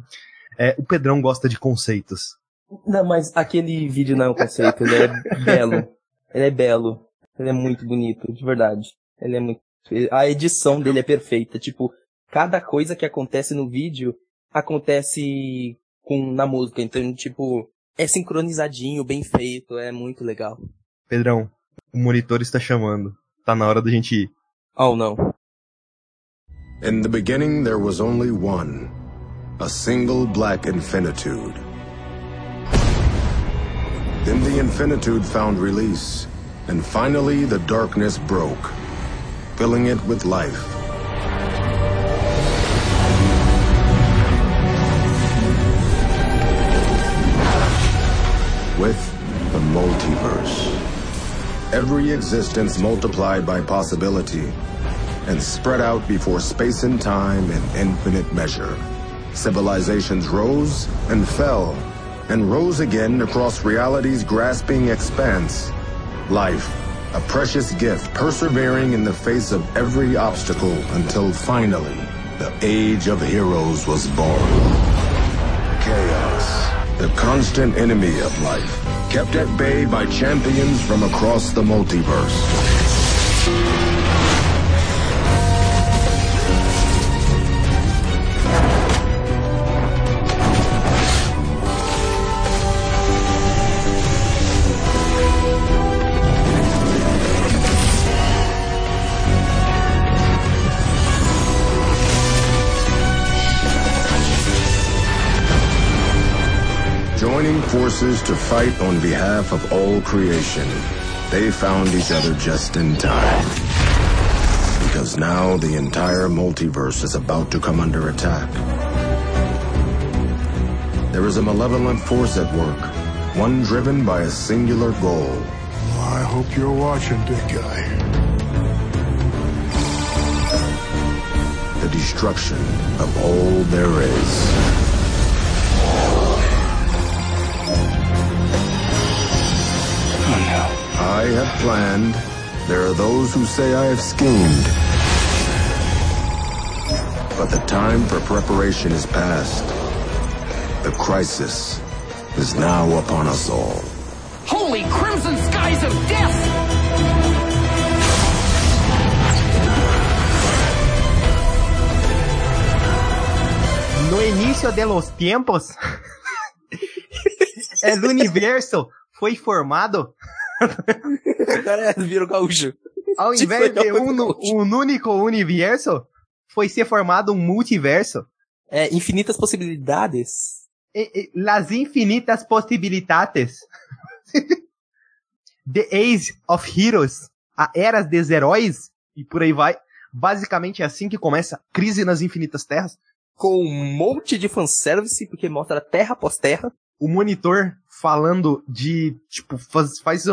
É, o Pedrão gosta de conceitos. Não, mas aquele vídeo não é um conceito, ele é belo. Ele é belo. Ele é muito bonito, de verdade. Ele é muito. A edição dele é perfeita. Tipo, cada coisa que acontece no vídeo acontece com na música. Então, tipo, é sincronizadinho, bem feito, é muito legal. Pedrão, o monitor está chamando. Tá na hora da gente ir. Oh, não. In the beginning there was only one. A single black infinitude. Then the infinitude found release. And finally the darkness broke, filling it with life. With the multiverse every existence multiplied by possibility and spread out before space and time in infinite measure. Civilizations rose and fell and rose again across reality's grasping expanse. Life, a precious gift persevering in the face of every obstacle until finally the age of heroes was born. Chaos, the constant enemy of life kept at bay by champions from across the multiverse. Forces to fight on behalf of all creation. They found each other just in time. Because now the entire multiverse is about to come under attack. There is a malevolent force at work, one driven by a singular goal. I hope you're watching, big guy. The destruction of all there is. I have planned. There are those who say I have schemed. But the time for preparation is past. The crisis is now upon us all. Holy crimson skies of death! No início de los tiempos, el universo foi formado o cara vira o gaúcho. Ao tipo, invés de um, um único universo, foi ser formado um multiverso. É, infinitas possibilidades. E, e, las infinitas possibilidades. The Age of Heroes. A Era dos Heróis. E por aí vai. Basicamente é assim que começa Crise nas Infinitas Terras. com um monte de fanservice, porque mostra terra após terra. O monitor falando de, tipo, faz, faz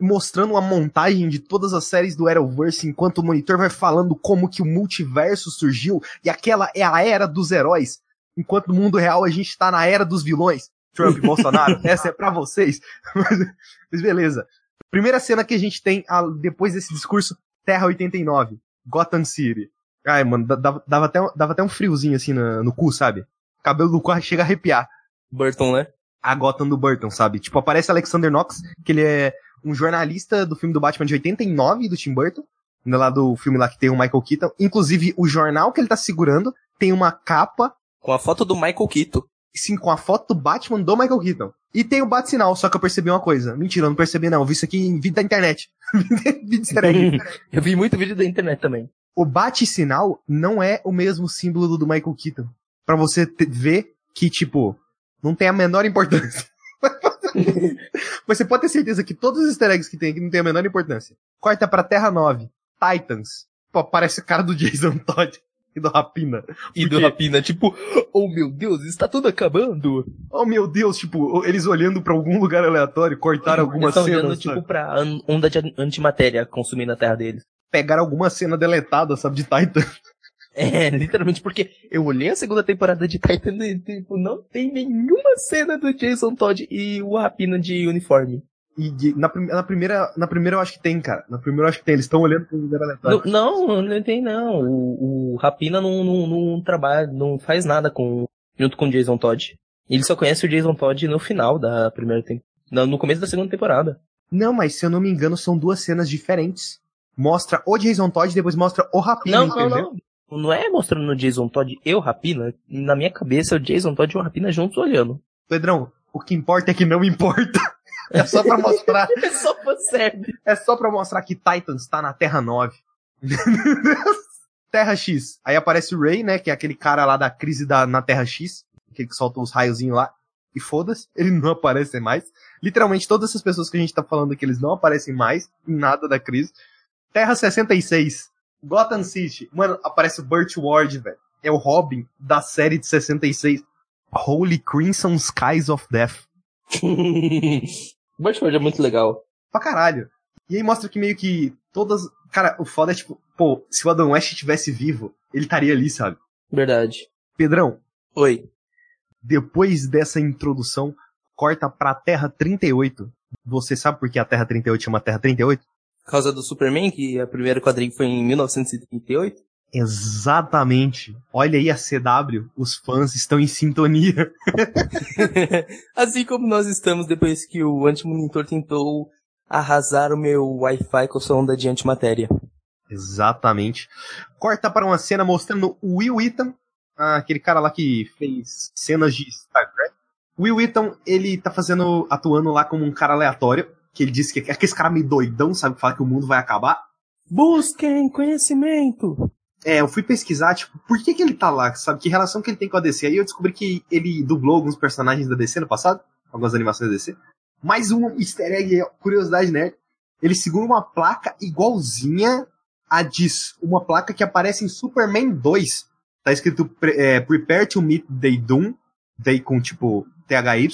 mostrando uma montagem de todas as séries do Arrowverse, enquanto o monitor vai falando como que o multiverso surgiu, e aquela é a era dos heróis, enquanto no mundo real a gente tá na era dos vilões. Trump Bolsonaro, essa é pra vocês. Mas beleza. Primeira cena que a gente tem a, depois desse discurso, Terra 89, Gotham City. Ai, mano, dava, dava, até, dava até um friozinho assim no, no cu, sabe? O cabelo do cu chega a arrepiar. Burton, né? A Gotham do Burton, sabe? Tipo, aparece Alexander Knox, que ele é um jornalista do filme do Batman de 89, do Tim Burton. Né, lá do filme lá que tem o Michael Keaton. Inclusive, o jornal que ele tá segurando tem uma capa. Com a foto do Michael Keaton. Sim, com a foto do Batman do Michael Keaton. E tem o bate-sinal, só que eu percebi uma coisa. Mentira, eu não percebi não. Eu vi isso aqui em vídeo da internet. vídeo eu vi muito vídeo da internet também. O bate-sinal não é o mesmo símbolo do Michael Keaton. Pra você ver que, tipo, não tem a menor importância. Mas você pode ter certeza que todos os easter eggs que tem aqui não tem a menor importância. Corta pra Terra 9. Titans. Pô, parece a cara do Jason Todd e do Rapina. E do Rapina, tipo, oh meu Deus, está tudo acabando. Oh meu Deus, tipo, eles olhando para algum lugar aleatório, cortaram alguma cena. olhando, tipo, pra onda de antimatéria consumindo a terra deles. Pegaram alguma cena deletada, sabe, de Titan. É, literalmente, porque eu olhei a segunda temporada de Titan e, tipo, não tem nenhuma cena do Jason Todd e o Rapina de uniforme. E de, na, na, primeira, na primeira eu acho que tem, cara. Na primeira eu acho que tem. Eles estão olhando pro lugar aleatório. Não, não tem não. O, o Rapina não, não, não trabalha, não faz nada com, junto com o Jason Todd. Ele só conhece o Jason Todd no final da primeira temporada. No começo da segunda temporada. Não, mas se eu não me engano, são duas cenas diferentes. Mostra o Jason Todd e depois mostra o Rapina, não, entendeu? Não, não. Não é mostrando o Jason Todd e o Rapina. Na minha cabeça, o Jason Todd e o Rapina juntos olhando. Pedrão, o que importa é que não importa. É só pra mostrar. é só pra serve. É só pra mostrar que Titans tá na Terra 9. Terra X. Aí aparece o Ray, né? Que é aquele cara lá da crise da, na Terra X. Aquele que solta os raiozinhos lá. E foda-se, ele não aparece mais. Literalmente todas essas pessoas que a gente tá falando aqui, eles não aparecem mais em nada da crise. Terra 66. Gotham City. Mano, aparece o Burt Ward, velho. É o Robin da série de 66. Holy Crimson Skies of Death. Burt Ward é muito legal. Pra caralho. E aí mostra que meio que todas. Cara, o foda é tipo, pô, se o Adam West estivesse vivo, ele estaria ali, sabe? Verdade. Pedrão. Oi. Depois dessa introdução, corta pra Terra 38. Você sabe por que a Terra 38 chama Terra 38? Causa do Superman, que a primeira quadrinha foi em 1938? Exatamente. Olha aí a CW, os fãs estão em sintonia. assim como nós estamos depois que o antimonitor tentou arrasar o meu Wi-Fi com sua onda de antimatéria. Exatamente. Corta para uma cena mostrando o Will Wheaton, aquele cara lá que fez cenas de Star Trek. Will Wheaton, ele tá fazendo, atuando lá como um cara aleatório, que ele disse que é aquele cara meio doidão, sabe, que fala que o mundo vai acabar. Busquem conhecimento! É, eu fui pesquisar, tipo, por que que ele tá lá, sabe? Que relação que ele tem com a DC? Aí eu descobri que ele dublou alguns personagens da DC no passado, algumas animações da DC. Mais um easter egg, curiosidade, né? Ele segura uma placa igualzinha a diz, uma placa que aparece em Superman 2. Tá escrito é, Prepare to Meet the Doom, daí com tipo THY,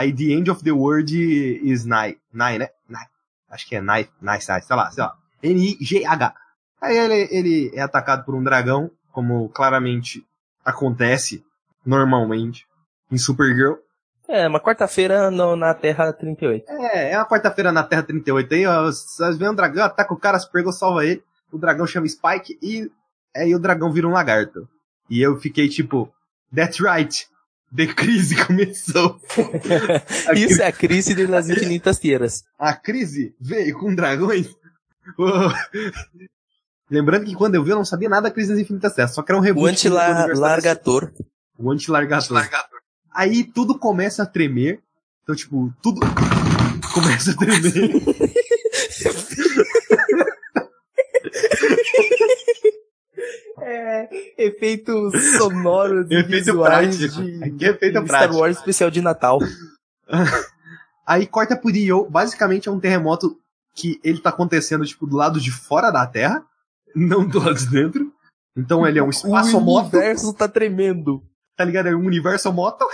aí The End of the World is Nigh, Nigh, né? Nigh. Acho que é Nigh, Nigh, sei lá, sei lá. N-I-G-H. Aí ele, ele é atacado por um dragão, como claramente acontece normalmente em Supergirl. É, uma quarta-feira na Terra 38. É, é uma quarta-feira na Terra 38. Aí, ó, vocês veem um dragão, ataca o cara, Supergirl salva ele. O dragão chama Spike e aí o dragão vira um lagarto. E eu fiquei tipo, that's right. The crise começou. Isso crise... é a crise das infinitas tierras. A crise veio com dragões. Lembrando que quando eu vi, eu não sabia nada da Crise das Infinitas Terras, só que era um reboot. O anti-largator. O anti-largator. Anti Aí tudo começa a tremer. Então, tipo, tudo começa a tremer. É, efeitos sonoros efeito visuais prático. de, Aqui é efeito de prático. Star Wars especial de Natal. Aí corta por Io, basicamente é um terremoto que ele tá acontecendo, tipo, do lado de fora da Terra não do lado de dentro. Então ele é um O espaço moto, universo tá tremendo. tá ligado? É um universo moto.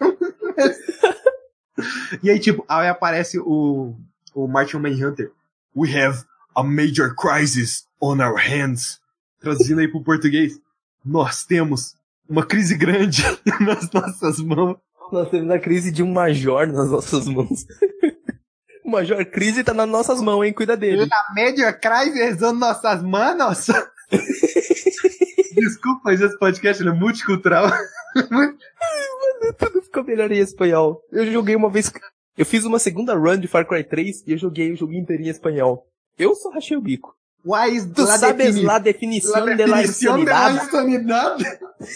e aí, tipo, aí aparece o, o Martian Manhunter. We have a major crisis on our hands. Traduzindo aí pro português. Nós temos uma crise grande nas nossas mãos. Nós temos a crise de um major nas nossas mãos. o major crise tá nas nossas mãos, hein? Cuida dele. A major crisis on nossas manos. Desculpa, mas esse podcast ele é multicultural. Tudo ficou melhor em espanhol. Eu joguei uma vez. Eu fiz uma segunda run de Far Cry 3 e eu joguei o jogo inteiro em espanhol. Eu só rachei o bico. Why is Tu la sabes defini- la definición la de la definición de la insanidad? insanidad?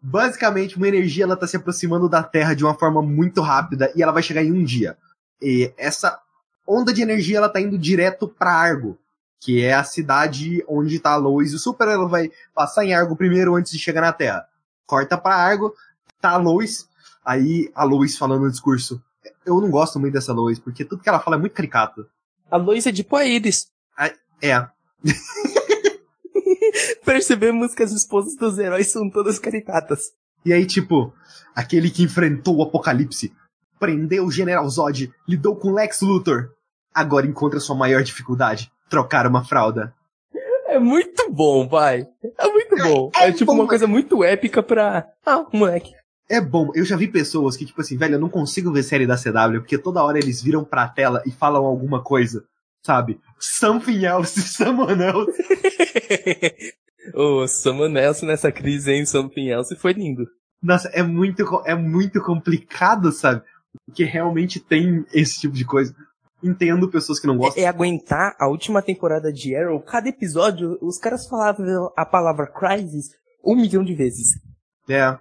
Basicamente, uma energia ela tá se aproximando da Terra de uma forma muito rápida e ela vai chegar em um dia. E essa onda de energia ela tá indo direto para Argo, que é a cidade onde tá a Lois. O Super ela vai passar em Argo primeiro antes de chegar na Terra. Corta para Argo, tá a Lois. Aí a Lois falando no discurso. Eu não gosto muito dessa Lois, porque tudo que ela fala é muito caricato. A Lois é tipo a Iris. É, Percebemos que as esposas dos heróis são todas caricatas. E aí, tipo, aquele que enfrentou o apocalipse, prendeu o General Zod, lidou com Lex Luthor, agora encontra sua maior dificuldade, trocar uma fralda. É muito bom, vai. É muito bom. É, é tipo bom, uma coisa muito épica pra. Ah, moleque. É bom, eu já vi pessoas que, tipo assim, velho, eu não consigo ver série da CW, porque toda hora eles viram pra tela e falam alguma coisa, sabe? Something else, someone else. o Someone Else nessa crise em Something Else foi lindo. Nossa, é muito, é muito complicado, sabe? Porque realmente tem esse tipo de coisa. Entendo pessoas que não gostam. É, é aguentar a última temporada de Arrow, cada episódio, os caras falavam a palavra Crisis um milhão de vezes. É.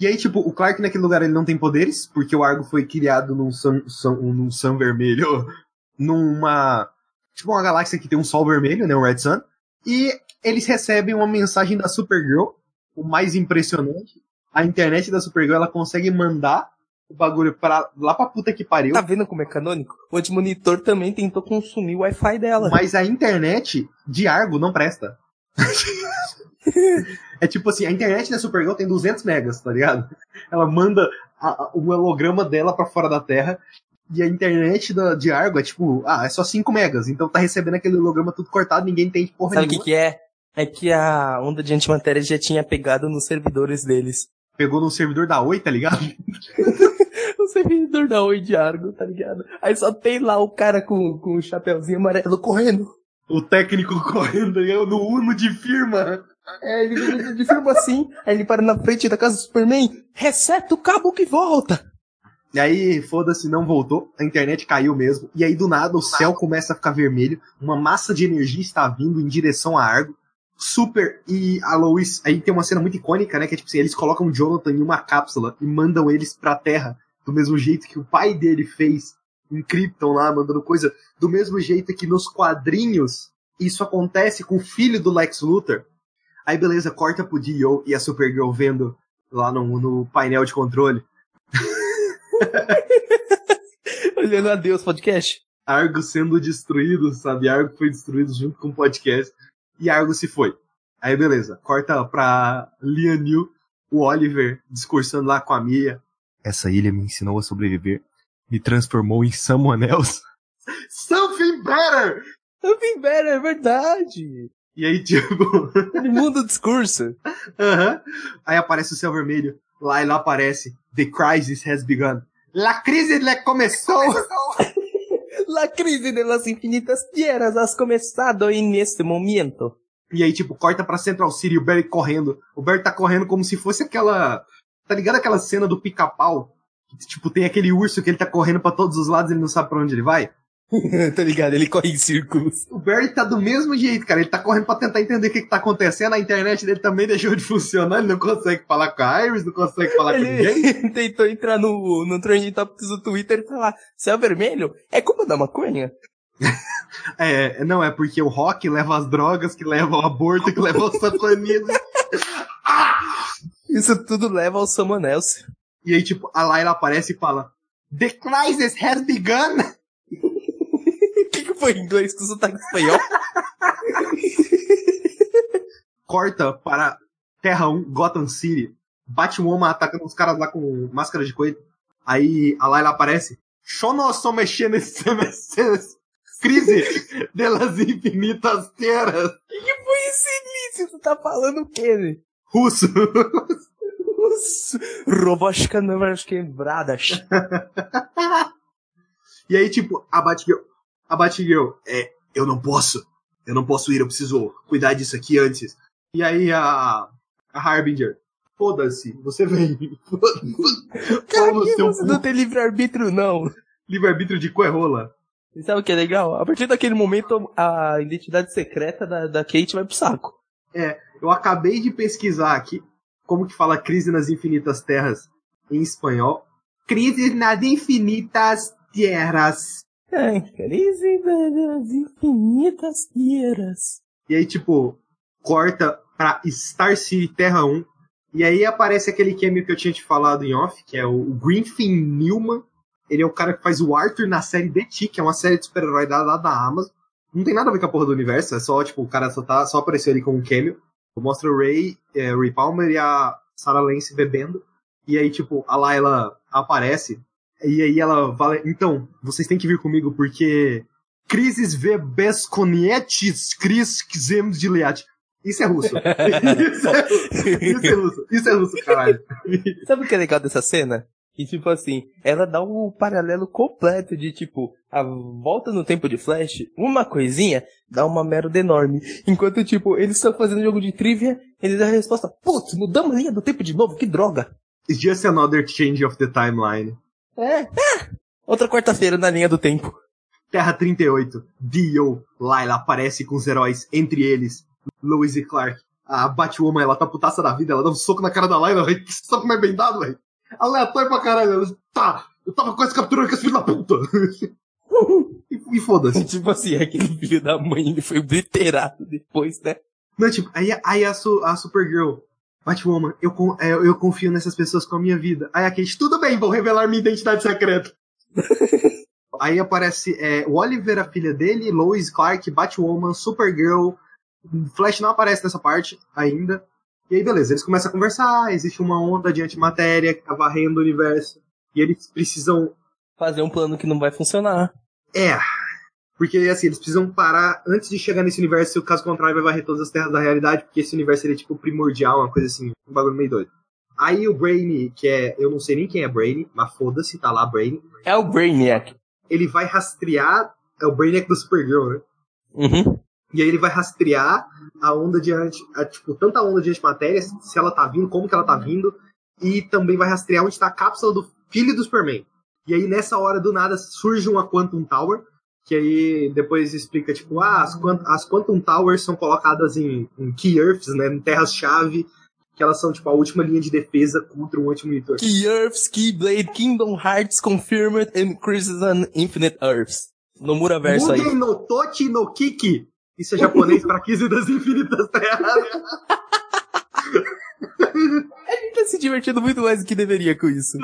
E aí, tipo, o Clark naquele lugar ele não tem poderes, porque o Argo foi criado num sun, sun, num sun vermelho, numa. Tipo, uma galáxia que tem um sol vermelho, né? Um Red Sun. E eles recebem uma mensagem da Supergirl, o mais impressionante. A internet da Supergirl, ela consegue mandar o bagulho pra, lá pra puta que pariu. Tá vendo como é canônico? O antimonitor também tentou consumir o Wi-Fi dela. Mas a internet de Argo não presta. É tipo assim, a internet da Supergirl tem 200 megas, tá ligado? Ela manda a- o holograma dela pra fora da Terra e a internet da, de Argo é tipo, ah, é só 5 megas, então tá recebendo aquele holograma tudo cortado, ninguém entende porra Sabe o que, nenhuma. que é? É que a onda de antimatéria já tinha pegado nos servidores deles. Pegou no servidor da Oi, tá ligado? O servidor da Oi de Argo, tá ligado? Aí só tem lá o cara com, com o chapeuzinho amarelo correndo. O técnico correndo tá ligado? no Uno de firma. É, ele ele firma assim, aí ele para na frente da casa do Superman, reseta o cabo que volta. E aí, foda-se, não voltou, a internet caiu mesmo, e aí do nada o céu começa a ficar vermelho, uma massa de energia está vindo em direção a Argo. Super e a Lois, aí tem uma cena muito icônica, né, que é tipo assim, eles colocam o Jonathan em uma cápsula e mandam eles pra Terra, do mesmo jeito que o pai dele fez em Krypton lá, mandando coisa, do mesmo jeito que nos quadrinhos isso acontece com o filho do Lex Luthor. Aí beleza, corta pro Dio e a Supergirl vendo lá no, no painel de controle. Olhando a Deus podcast. Argo sendo destruído, sabe? Argo foi destruído junto com o podcast. E Argo se foi. Aí beleza, corta pra Lian New, o Oliver discursando lá com a Mia. Essa ilha me ensinou a sobreviver. Me transformou em someone else. Something better! Something better, é verdade. E aí, tipo, Ele muda o discurso. aham. aí aparece o céu vermelho. Lá e lá aparece The crisis has begun. La crise le começou! La crise de las infinitas tierras has começado en este momento. E aí, tipo, corta pra Central City e o Barry correndo. O Barry tá correndo como se fosse aquela. Tá ligado aquela cena do pica-pau? Tipo, tem aquele urso que ele tá correndo pra todos os lados e ele não sabe pra onde ele vai. tá ligado? Ele corre em círculos. O Barry tá do mesmo jeito, cara. Ele tá correndo pra tentar entender o que, que tá acontecendo. A internet dele também deixou de funcionar. Ele não consegue falar com a Iris, não consegue falar com ninguém. Ele tentou entrar no, no Trending Topics do Twitter e falar: céu vermelho é culpa da maconha? É, não, é porque o rock leva as drogas, que leva ao aborto, que leva ao satanismo. Isso tudo leva ao Else. E aí, tipo, a Layla aparece e fala: The crisis has begun! O que, que Foi em inglês com sotaque espanhol. Corta para Terra 1, Gotham City. Batwoman atacando os caras lá com máscara de coelho. Aí a Layla aparece. Yo no so mexendo Crise delas infinitas terras. que foi esse início? Tu tá falando o quê, né? Russo. Robótica novas quebradas. e aí, tipo, a Batgirl, a Batgirl, é, eu não posso. Eu não posso ir, eu preciso cuidar disso aqui antes. E aí a, a Harbinger, foda-se, você vem. Você não tem livre-arbítrio, não. Livre-arbítrio de coerrola. E sabe o que é legal? A partir daquele momento, a identidade secreta da, da Kate vai pro saco. É, eu acabei de pesquisar aqui como que fala crise nas infinitas terras em espanhol. Crise nas infinitas terras. É, crise nas infinitas terras. E aí, tipo, corta pra Star City Terra 1. E aí aparece aquele cameo que eu tinha te falado em off, que é o Greenfin Newman. Ele é o cara que faz o Arthur na série The Tick, que é uma série de super-herói da, da, da Amazon. Não tem nada a ver com a porra do universo, é só, tipo, o cara só, tá, só apareceu ali com um cameo. Mostra o Ray, é, o Ray Palmer e a Sarah Lance bebendo. E aí, tipo, a Layla aparece. E aí ela fala, então, vocês têm que vir comigo porque crises vebesconietes cris quisemos de leate. Isso é russo. isso, é, isso é russo. Isso é russo, caralho. Sabe o que é legal dessa cena? E tipo assim, ela dá um paralelo completo de tipo, a volta no tempo de Flash, uma coisinha, dá uma merda enorme. Enquanto tipo, eles estão fazendo jogo de trivia, ele dá a resposta, putz, mudamos a linha do tempo de novo, que droga. It's just another change of the timeline. É, é. Outra quarta-feira na linha do tempo. Terra 38, Dio, Layla aparece com os heróis, entre eles, Lois e Clark. A Batwoman, ela tá putaça da vida, ela dá um soco na cara da Layla, velho. Que soco mais bem dado, velho aleatório pra caralho. Tá, eu tava quase capturando aquele filho da puta. e, e foda-se. Tipo assim, aquele filho da mãe ele foi obliterado depois, né? Não, tipo, aí, aí a, su, a Supergirl, Batwoman, eu, é, eu, eu confio nessas pessoas com a minha vida. Aí a Kate, tudo bem, vou revelar minha identidade secreta. aí aparece é, o Oliver, a filha dele, Lois, Clark, Batwoman, Supergirl. Flash não aparece nessa parte ainda. E aí, beleza, eles começam a conversar, existe uma onda de antimatéria que tá varrendo o universo, e eles precisam. Fazer um plano que não vai funcionar. É. Porque, assim, eles precisam parar antes de chegar nesse universo, caso contrário, vai varrer todas as terras da realidade, porque esse universo seria, tipo, primordial, uma coisa assim, um bagulho meio doido. Aí o Brainy, que é. Eu não sei nem quem é Brainy, mas foda-se, tá lá Brainy. É o Brainiac. Ele vai rastrear. É o Brainiac do Supergirl, né? Uhum. E aí ele vai rastrear a onda de a, tipo, tanta onda de antimatéria, se ela tá vindo, como que ela tá vindo, e também vai rastrear onde está a cápsula do filho do Superman. E aí nessa hora do nada surge uma Quantum Tower, que aí depois explica tipo, ah, as, as Quantum Towers são colocadas em, em Key Earths, né, em terras-chave, que elas são tipo a última linha de defesa contra um anti-monitor. Key Earths, Keyblade, Kingdom Hearts Confirmed and Crimson Infinite Earths. No Muraverso aí. no Tochi no Kiki. Isso é japonês pra 15 das infinitas terras. A gente tá se divertindo muito mais do que deveria com isso.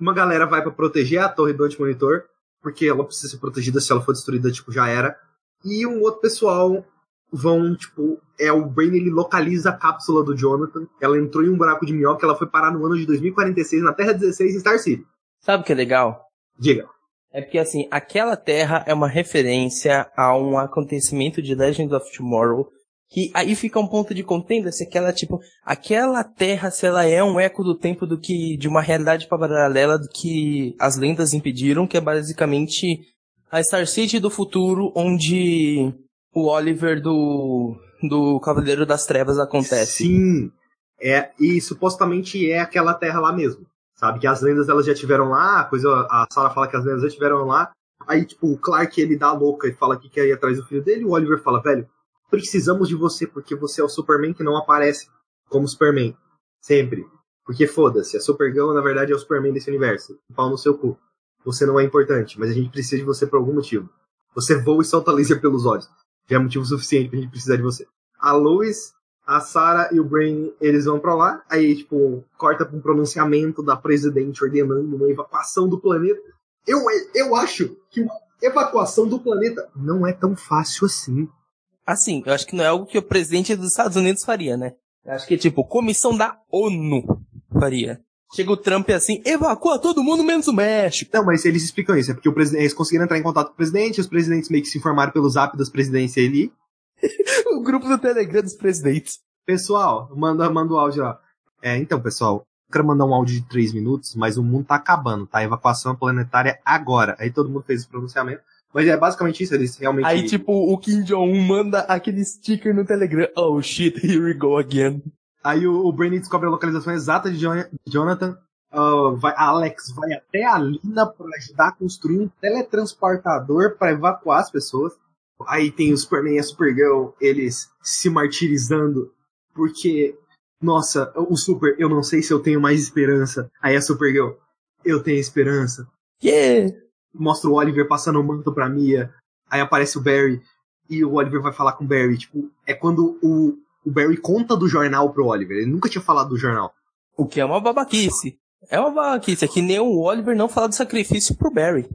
Uma galera vai para proteger a torre do anti-monitor, porque ela precisa ser protegida se ela for destruída, tipo, já era. E um outro pessoal vão, tipo, é o Brain, ele localiza a cápsula do Jonathan. Ela entrou em um buraco de minhoca, ela foi parar no ano de 2046 na Terra 16 em Star City. Sabe o que é legal? Diga. É porque, assim, aquela terra é uma referência a um acontecimento de Legends of Tomorrow, que aí fica um ponto de contenda se aquela, tipo, aquela terra, se ela é um eco do tempo do que, de uma realidade paralela do que as lendas impediram, que é basicamente a Star City do futuro, onde o Oliver do, do Cavaleiro das Trevas acontece. Sim, é, e supostamente é aquela terra lá mesmo sabe? Que as lendas elas já tiveram lá, a coisa, a Sarah fala que as lendas já tiveram lá. Aí, tipo, o Clark ele dá a louca e fala que quer ir atrás do filho dele, o Oliver fala, velho, precisamos de você porque você é o Superman que não aparece como Superman. Sempre. Porque foda-se, a Supergirl na verdade é o Superman desse universo. Pau no seu cu. Você não é importante, mas a gente precisa de você por algum motivo. Você voa e solta laser pelos olhos. Já é motivo suficiente pra gente precisar de você. A Lois a Sarah e o Brain, eles vão para lá, aí, tipo, corta pra um pronunciamento da presidente ordenando uma evacuação do planeta. Eu, eu acho que evacuação do planeta não é tão fácil assim. Assim, eu acho que não é algo que o presidente dos Estados Unidos faria, né? Eu acho que, tipo, comissão da ONU faria. Chega o Trump assim, evacua todo mundo menos o México. Não, mas eles explicam isso. É porque o presidente, eles conseguiram entrar em contato com o presidente, os presidentes meio que se informaram pelo zap das presidências ali. o grupo do Telegram dos presidentes. Pessoal, manda, manda o áudio lá. É, então, pessoal, quero mandar um áudio de três minutos, mas o mundo tá acabando, tá? Evacuação planetária agora. Aí todo mundo fez esse pronunciamento. Mas é basicamente isso, eles realmente. Aí, tipo, o Kim Jong-un manda aquele sticker no Telegram. Oh shit, here we go again. Aí o, o Brainy descobre a localização exata de Jon- Jonathan. Uh, vai, a Alex vai até a Lina para ajudar a construir um teletransportador para evacuar as pessoas. Aí tem o Superman e a Supergirl, eles se martirizando, porque, nossa, o Super, eu não sei se eu tenho mais esperança. Aí a Supergirl, eu tenho esperança. Yeah! Mostra o Oliver passando o manto pra Mia. Aí aparece o Barry e o Oliver vai falar com o Barry. Tipo, é quando o, o Barry conta do jornal pro Oliver. Ele nunca tinha falado do jornal. O que é uma babaquice. É uma babaquice. É que nem o Oliver não fala do sacrifício pro Barry.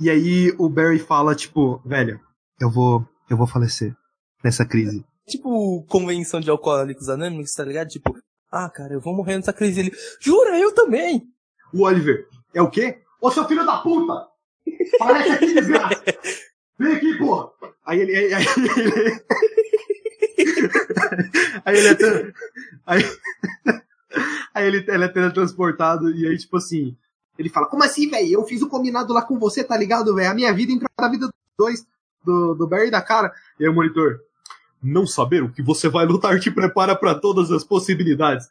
E aí o Barry fala, tipo, velho, eu vou, eu vou falecer nessa crise. Tipo, convenção de alcoólicos anônimos, tá ligado? Tipo, ah, cara, eu vou morrer nessa crise. Ele, jura, eu também! O Oliver, é o quê? Ô seu filho da puta! Parece aqui, desgraça! Vem aqui, porra! Aí ele. Aí, aí ele. aí ele é. Tra... Aí, aí ele, ele é teletransportado e aí, tipo assim. Ele fala, como assim, velho? Eu fiz o combinado lá com você, tá ligado, velho? A minha vida entrou na vida dos dois, do, do Barry da cara. E aí o monitor. Não saber o que você vai lutar te prepara para todas as possibilidades.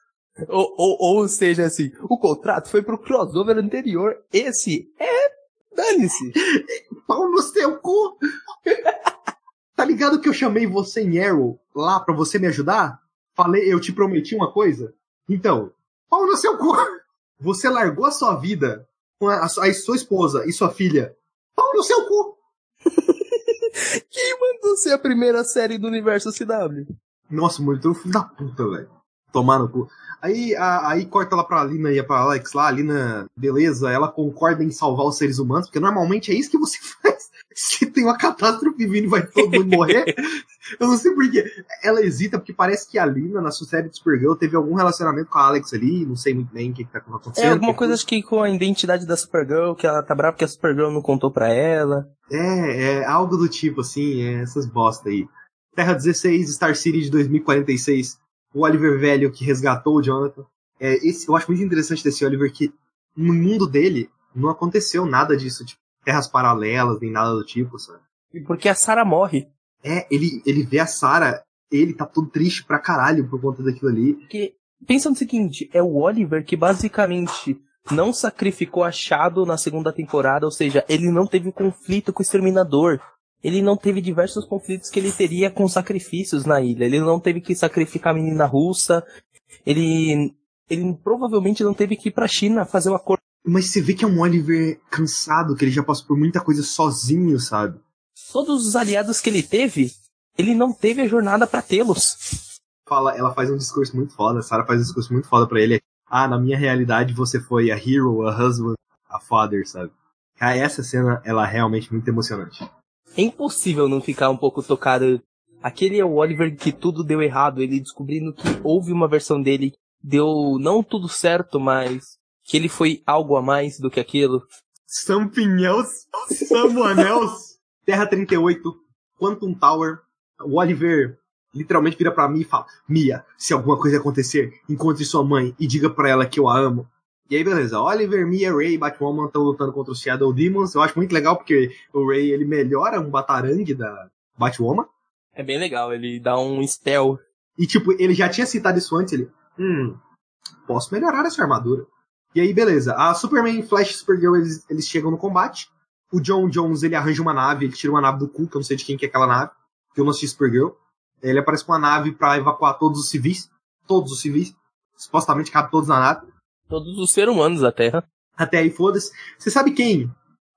Ou, ou, ou seja, assim, o contrato foi pro crossover anterior. Esse é. Dane-se. Pau no seu cu! tá ligado que eu chamei você em Arrow lá pra você me ajudar? Falei, eu te prometi uma coisa? Então, pau no seu cu! Você largou a sua vida com a, a sua esposa e sua filha. Pau no seu cu! Quem mandou ser a primeira série do universo CW? Nossa, monitor filho da puta, velho. Tomar no cu. Aí, a, aí corta lá pra Lina e pra Alex lá, a Lina, beleza, ela concorda em salvar os seres humanos, porque normalmente é isso que você faz. Se tem uma catástrofe vindo e vai todo mundo morrer. Eu não sei porquê. Ela hesita, porque parece que a Lina, na sua série de Supergirl, teve algum relacionamento com a Alex ali, não sei muito bem o que, que tá acontecendo. É alguma coisa, acho que com a identidade da Supergirl, que ela tá brava porque a Supergirl não contou pra ela. É, é algo do tipo, assim, é essas bosta aí. Terra 16, Star City de 2046. O Oliver velho que resgatou o Jonathan. É, esse, eu acho muito interessante desse Oliver que no mundo dele não aconteceu nada disso, tipo, terras paralelas, nem nada do tipo, sabe? E Porque a Sarah morre. É, ele, ele vê a Sarah, ele tá todo triste pra caralho por conta daquilo ali. Porque, pensa no seguinte, é o Oliver que basicamente não sacrificou a Shadow na segunda temporada, ou seja, ele não teve conflito com o Exterminador. Ele não teve diversos conflitos que ele teria com sacrifícios na ilha. Ele não teve que sacrificar a menina russa. Ele, ele provavelmente não teve que ir pra China fazer o acordo. Mas você vê que é um Oliver cansado, que ele já passou por muita coisa sozinho, sabe? Todos os aliados que ele teve, ele não teve a jornada pra tê-los. fala, ela faz um discurso muito foda, a Sarah faz um discurso muito foda pra ele. Ah, na minha realidade você foi a hero, a husband, a father, sabe? Cara, essa cena, ela é realmente muito emocionante. É impossível não ficar um pouco tocado. Aquele é o Oliver que tudo deu errado, ele descobrindo que houve uma versão dele deu não tudo certo, mas que ele foi algo a mais do que aquilo. Something else, someone else. Terra 38, Quantum Tower. O Oliver literalmente vira pra mim e fala: Mia, se alguma coisa acontecer, encontre sua mãe e diga pra ela que eu a amo. E aí, beleza. Oliver, Mia, Ray e Batwoman estão lutando contra os Shadow Demons. Eu acho muito legal porque o Ray ele melhora um batarangue da Batwoman. É bem legal, ele dá um spell. E tipo, ele já tinha citado isso antes, ele. Hum, posso melhorar essa armadura. E aí, beleza. A Superman, Flash e Supergirl, eles, eles chegam no combate. O John Jones, ele arranja uma nave, ele tira uma nave do cu, que eu não sei de quem que é aquela nave. Que eu não assisti Supergirl. Ele aparece com uma nave pra evacuar todos os civis. Todos os civis. Supostamente cabe todos na nave. Todos os seres humanos da Terra. Até aí, foda-se. Você sabe quem,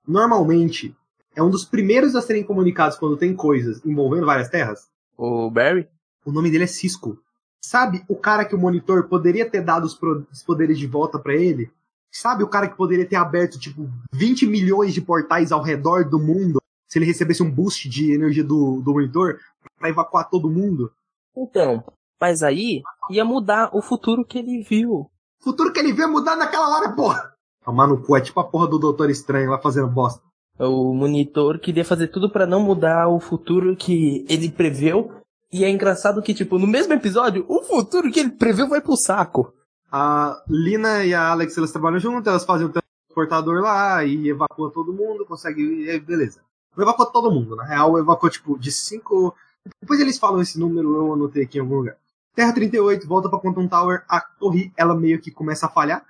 normalmente, é um dos primeiros a serem comunicados quando tem coisas envolvendo várias terras? O Barry? O nome dele é Cisco. Sabe o cara que o monitor poderia ter dado os, os poderes de volta pra ele? Sabe o cara que poderia ter aberto, tipo, 20 milhões de portais ao redor do mundo? se ele recebesse um boost de energia do, do monitor pra evacuar todo mundo. Então, mas aí ia mudar o futuro que ele viu. Futuro que ele vê mudar naquela hora, porra! Tomar no cu, é tipo a porra do Doutor Estranho lá fazendo bosta. O monitor queria fazer tudo pra não mudar o futuro que ele preveu. E é engraçado que, tipo, no mesmo episódio, o futuro que ele preveu vai pro saco. A Lina e a Alex, elas trabalham juntas, elas fazem o transportador lá e evacua todo mundo, consegue, beleza. Não evacua todo mundo, na real, evacua, tipo, de cinco... Depois eles falam esse número, eu anotei aqui em algum lugar. Terra 38, volta pra Quantum Tower, a torre, ela meio que começa a falhar.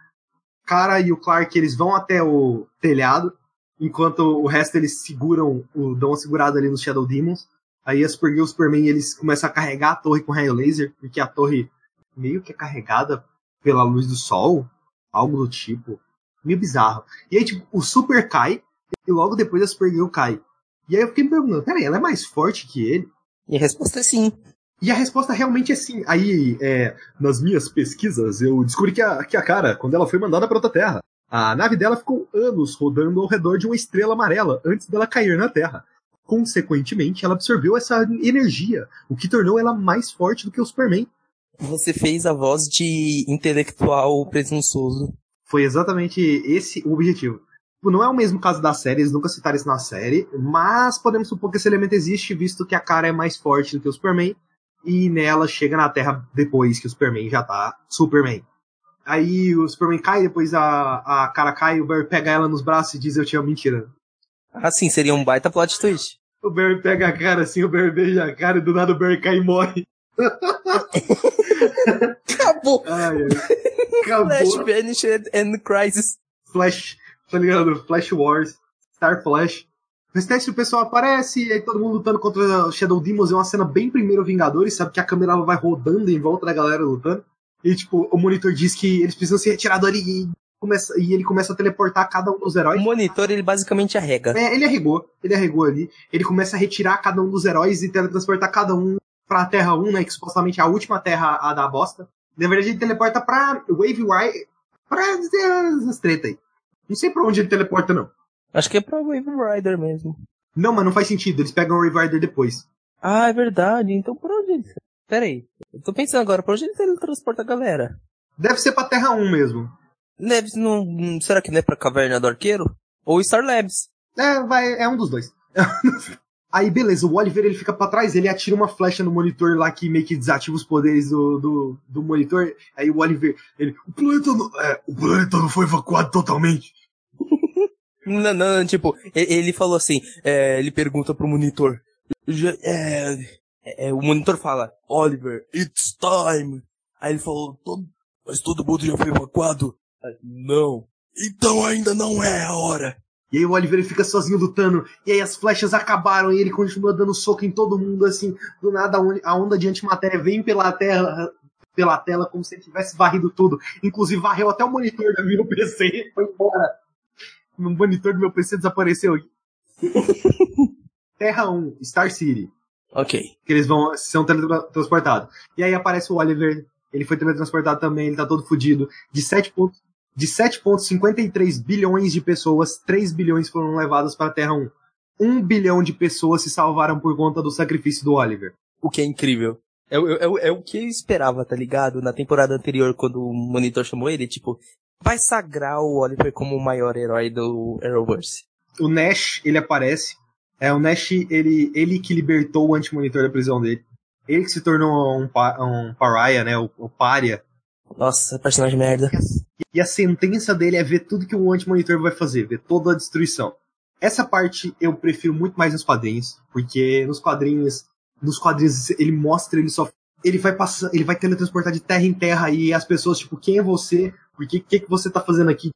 Cara e o Clark, eles vão até o telhado, enquanto o resto eles seguram, o, dão uma segurada ali nos Shadow Demons. Aí a Supergirl e o Superman, eles começam a carregar a torre com raio laser, porque a torre meio que é carregada pela luz do sol, algo do tipo. Meio bizarro. E aí, tipo, o Super cai, e logo depois a Supergirl cai. E aí eu fiquei me perguntando, peraí, ela é mais forte que ele? E a resposta é sim. E a resposta realmente é sim. Aí, é, nas minhas pesquisas, eu descobri que a, que a cara, quando ela foi mandada para outra Terra, a nave dela ficou anos rodando ao redor de uma estrela amarela antes dela cair na Terra. Consequentemente, ela absorveu essa energia, o que tornou ela mais forte do que o Superman. Você fez a voz de intelectual presunçoso. Foi exatamente esse o objetivo. Não é o mesmo caso da série, eles nunca citaram isso na série, mas podemos supor que esse elemento existe, visto que a cara é mais forte do que o Superman, e nela chega na Terra depois que o Superman já tá Superman. Aí o Superman cai, depois a, a cara cai, o Barry pega ela nos braços e diz eu te amo, mentira. Ah, sim, seria um baita plot twist. O Barry pega a cara assim, o Barry beija a cara e do nada o Barry cai e morre. Acabou! Ai. Acabou. Flash Vanished and Crisis. Flash, tá ligado? Flash Wars, Star Flash. No teste o pessoal aparece, e aí todo mundo lutando contra o Shadow Demons, é uma cena bem primeiro Vingadores, sabe? Que a câmera vai rodando em volta da galera lutando. E tipo, o monitor diz que eles precisam ser retirados ali e, começa, e ele começa a teleportar cada um dos O heróis. monitor, ele basicamente arrega. É, ele arregou, ele arregou ali. Ele começa a retirar cada um dos heróis e teletransportar cada um pra Terra 1, né? Que supostamente é a última Terra a da bosta. Na verdade, ele teleporta pra Wave Rider, pra as treta aí. Não sei pra onde ele teleporta, não. Acho que é pra Wave Rider mesmo. Não, mas não faz sentido, eles pegam o Wave Rider depois. Ah, é verdade. Então por onde ele... Pera aí. Eu tô pensando agora, por onde ele teletransporta a galera? Deve ser pra Terra 1 mesmo. Deve, não, será que não é pra Caverna do Arqueiro? Ou Star Labs? É, vai, é um dos dois. Aí, beleza, o Oliver ele fica pra trás, ele atira uma flecha no monitor lá que meio que desativa os poderes do, do, do monitor. Aí o Oliver, ele, o planeta não, é, o planeta não foi evacuado totalmente. Não, não, tipo, ele falou assim, é, ele pergunta pro monitor. "Já- é, é, o monitor fala, Oliver, it's time. Aí ele falou, "Todo- mas todo mundo já foi evacuado? Não. Então ainda não é a hora. E aí o Oliver ele fica sozinho lutando, e aí as flechas acabaram, e ele continua dando soco em todo mundo, assim, do nada a on- a onda de antimatéria vem pela terra, pela tela, como se ele tivesse varrido tudo. Inclusive varreu até o monitor do meu PC, foi embora. O monitor do meu PC desapareceu. Terra 1, Star City. Ok. que eles vão são teletransportados. E aí aparece o Oliver, ele foi teletransportado também, ele tá todo fudido. De 7 pontos, de 7.53 bilhões de pessoas, 3 bilhões foram levadas para a Terra 1. 1 bilhão de pessoas se salvaram por conta do sacrifício do Oliver. O que é incrível. É, o- é, é o que eu esperava, tá ligado? Na temporada anterior, quando o monitor chamou ele, tipo, vai sagrar o Oliver como o maior herói do Arrowverse. O Nash, ele aparece. É, o Nash, ele, ele que libertou o antimonitor da prisão dele. Ele que se tornou um, pa- um pariah, né? O, o pária. Nossa, personagem merda. E a sentença dele é ver tudo que o anti-monitor vai fazer, ver toda a destruição. Essa parte eu prefiro muito mais nos quadrinhos, porque nos quadrinhos, nos quadrinhos ele mostra, ele só ele vai passar, ele vai teletransportar de terra em terra e as pessoas tipo, quem é você? Por que que, que você tá fazendo aqui?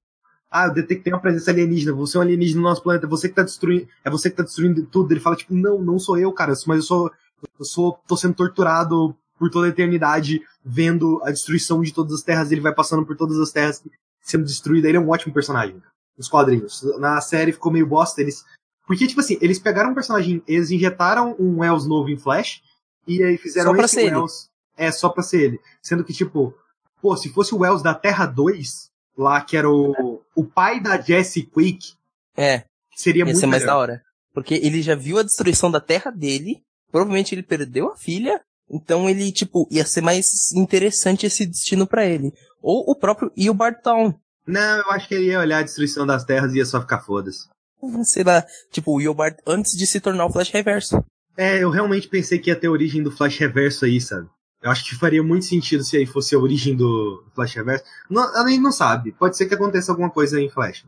Ah, eu detectei uma presença alienígena, você é um alienígena no nosso planeta, você que tá destruindo, é você que tá destruindo tudo. Ele fala tipo, não, não sou eu, cara, mas eu sou eu sou tô sendo torturado por toda a eternidade vendo a destruição de todas as terras, ele vai passando por todas as terras sendo destruída. Ele é um ótimo personagem nos quadrinhos. Na série ficou meio bosta, eles. Porque, tipo assim, eles pegaram um personagem, eles injetaram um Wells novo em Flash, e aí fizeram Só pra esse ser ele. Wells. É, só pra ser ele. Sendo que, tipo, pô, se fosse o Wells da Terra 2, lá que era o, o pai da Jessie Quick, É, seria ia muito ser mais melhor. da hora. Porque ele já viu a destruição da terra dele, provavelmente ele perdeu a filha, então ele, tipo, ia ser mais interessante esse destino para ele. Ou o próprio Eobard Town. Não, eu acho que ele ia olhar a destruição das terras e ia só ficar foda-se. Sei lá, tipo, o Eobard antes de se tornar o Flash Reverso. É, eu realmente pensei que ia ter a origem do Flash Reverso aí, sabe? Eu acho que faria muito sentido se aí fosse a origem do Flash Reverso. Não, a gente não sabe. Pode ser que aconteça alguma coisa aí em Flash.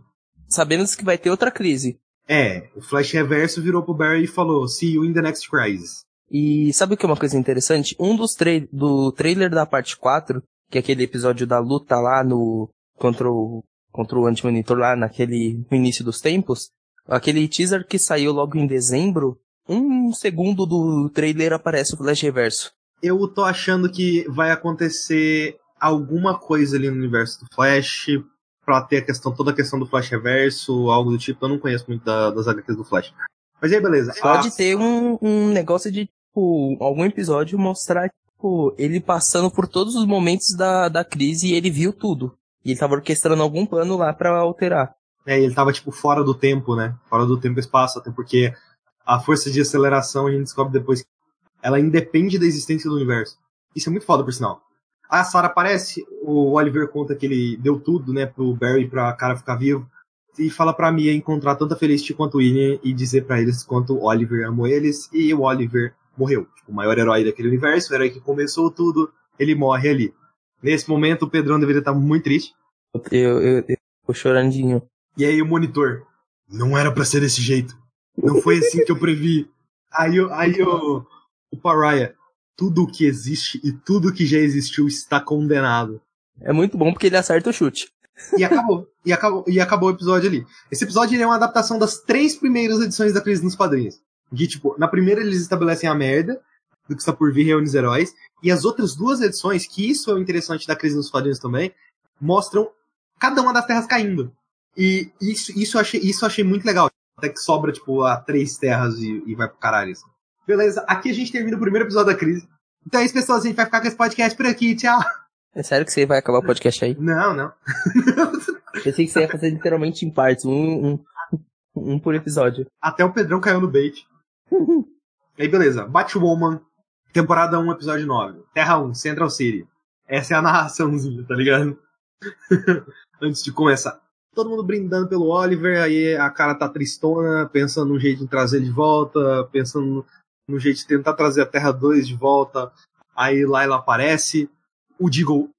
Sabemos que vai ter outra crise. É, o Flash Reverso virou pro Barry e falou, see you in the next crisis. E sabe o que é uma coisa interessante? Um dos tra do trailer da parte 4, que é aquele episódio da luta lá no contra o contra o Anti-Monitor lá naquele no início dos tempos, aquele teaser que saiu logo em dezembro, um segundo do trailer aparece o Flash Reverso. Eu tô achando que vai acontecer alguma coisa ali no universo do Flash pra ter a questão, toda a questão do Flash Reverso, algo do tipo. Eu não conheço muito da, das HQs do Flash. Mas aí, beleza. Pode Ah, ter um, um negócio de, tipo, algum episódio mostrar, tipo, ele passando por todos os momentos da, da crise e ele viu tudo. E ele tava orquestrando algum plano lá pra alterar. É, ele tava, tipo, fora do tempo, né? Fora do tempo e espaço, até porque a força de aceleração a gente descobre depois que ela independe da existência do universo. Isso é muito foda, por sinal. A Sarah aparece, o Oliver conta que ele deu tudo, né, pro Barry pra cara ficar vivo. E fala pra Mia encontrar tanta Felicity quanto William e dizer pra eles quanto Oliver amou eles e o Oliver morreu. Tipo, o maior herói daquele universo, o herói que começou tudo, ele morre ali. Nesse momento, o Pedrão deveria estar muito triste. Eu, eu, eu tô chorandinho. E aí o monitor, não era pra ser desse jeito. Não foi assim que eu previ. Aí, o- aí o, o Pariah, tudo o que existe e tudo que já existiu está condenado. É muito bom porque ele acerta o chute. E acabou. e acabou, e acabou o episódio ali. Esse episódio é uma adaptação das três primeiras edições da Crise nos Quadrinhos. Que, tipo, na primeira eles estabelecem a merda do que está por vir reúne os heróis. E as outras duas edições, que isso é o interessante da Crise nos Quadrinhos também, mostram cada uma das terras caindo. E isso, isso, eu, achei, isso eu achei muito legal. Até que sobra, tipo, a três terras e, e vai pro caralho. Assim. Beleza, aqui a gente termina o primeiro episódio da Crise. Então é isso, pessoal. A gente vai ficar com esse podcast por aqui. Tchau. É sério que você vai acabar o podcast aí? Não, não. Pensei que você ia fazer literalmente em partes, um, um, um por episódio. Até o Pedrão caiu no bait. Aí beleza, Batwoman, temporada 1, episódio 9. Terra 1, Central City. Essa é a narraçãozinha, tá ligado? Antes de começar. Todo mundo brindando pelo Oliver, aí a cara tá tristona, pensando num jeito de trazer ele de volta, pensando no, jeito de tentar trazer a Terra 2 de volta. Aí Layla aparece. O Deagle,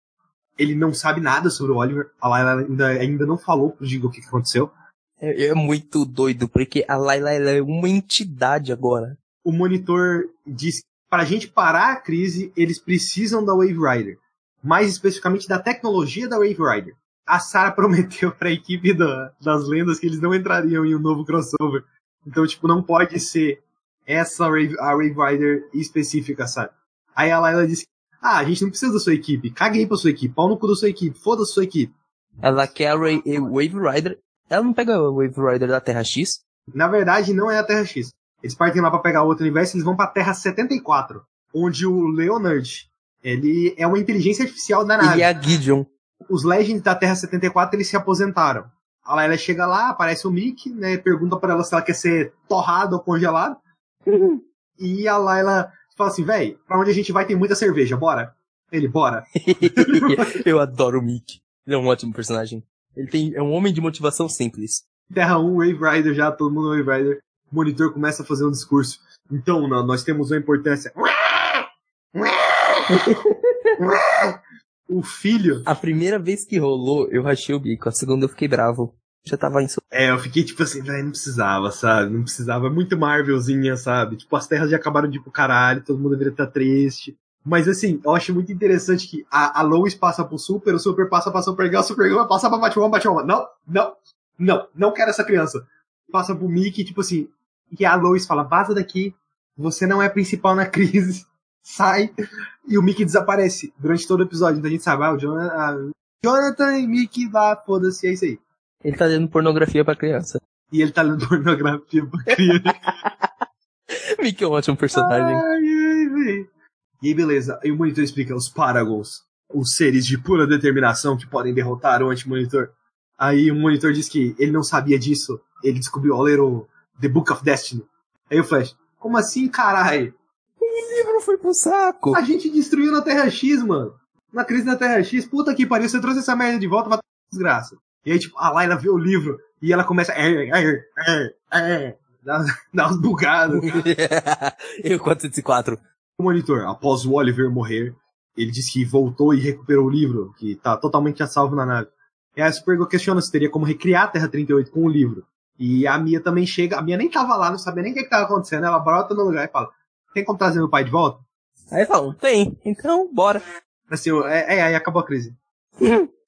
ele não sabe nada sobre o Oliver. A Layla ainda, ainda não falou pro Deagle o que, que aconteceu. É, é muito doido, porque a Layla ela é uma entidade agora. o monitor diz que para a gente parar a crise, eles precisam da Wave Rider. Mais especificamente da tecnologia da Wave Rider. A Sarah prometeu para a equipe da- das lendas que eles não entrariam em um novo crossover. Então, tipo, não pode ser essa Wave, a Wave Rider específica, sabe? Aí a Layla disse: Ah, a gente não precisa da sua equipe. Caguei pra sua equipe. Pau no cu da sua equipe. Foda-se sua equipe. Ela quer a Wave Rider. Ela não pega a Wave Rider da Terra X? Na verdade, não é a Terra X. Eles partem lá pra pegar outro universo e eles vão pra Terra 74, onde o Leonard, ele é uma inteligência artificial da nave. E a Gideon. Os Legends da Terra 74, eles se aposentaram. A Layla chega lá, aparece o Mickey, né, pergunta pra ela se ela quer ser torrada ou congelada. e a Layla fala assim, véi, pra onde a gente vai tem muita cerveja, bora? Ele, bora. Eu adoro o Mickey. Ele é um ótimo personagem. Ele tem, é um homem de motivação simples. Terra 1, Wave Rider já, todo mundo Wave Rider. O monitor começa a fazer um discurso. Então, nó- nós temos uma importância. o filho. A primeira vez que rolou, eu rachei o bico. A segunda eu fiquei bravo. Já tava em É, eu fiquei tipo assim, velho, não precisava, sabe? Não precisava. É muito Marvelzinha, sabe? Tipo, as terras já acabaram de ir pro caralho, todo mundo deveria estar triste. Mas assim, eu acho muito interessante que a, a Lois passa pro Super, o Super passa pra Supergirl, a Supergirl passa pra Batwoman, Batwoman. Não, não, não, não quero essa criança. Passa pro Mickey, tipo assim, e a Lois fala, vaza daqui, você não é principal na crise, sai. E o Mickey desaparece durante todo o episódio, então a gente sabe, ah, o Jonathan, ah, Jonathan e Mickey lá, foda-se, é isso aí. Ele tá dando pornografia pra criança. E ele tá lendo pornografia pra criança. Mickey é um ótimo personagem. Ai, ai, véi. E aí, beleza. Aí o monitor explica os Paragons, os seres de pura determinação que podem derrotar o anti-monitor. Aí o monitor diz que ele não sabia disso. Ele descobriu ao ler o, The Book of Destiny. Aí o Flash, como assim, caralho? O livro foi pro saco. A gente destruiu na Terra X, mano. Na crise da Terra X, puta que pariu, você trouxe essa merda de volta, vai desgraça. E aí, tipo, a Layla vê o livro e ela começa. Er, er, er, er, dá, dá uns bugados. Eu 404. O monitor, após o Oliver morrer, ele disse que voltou e recuperou o livro, que tá totalmente a salvo na nave. E a Supergirl questiona se teria como recriar a Terra 38 com o livro. E a Mia também chega, a Mia nem tava lá, não sabia nem o que, que tava acontecendo, ela brota no lugar e fala, tem como trazer meu pai de volta? Aí falam, tem, então bora. Assim, é, é aí acabou a crise.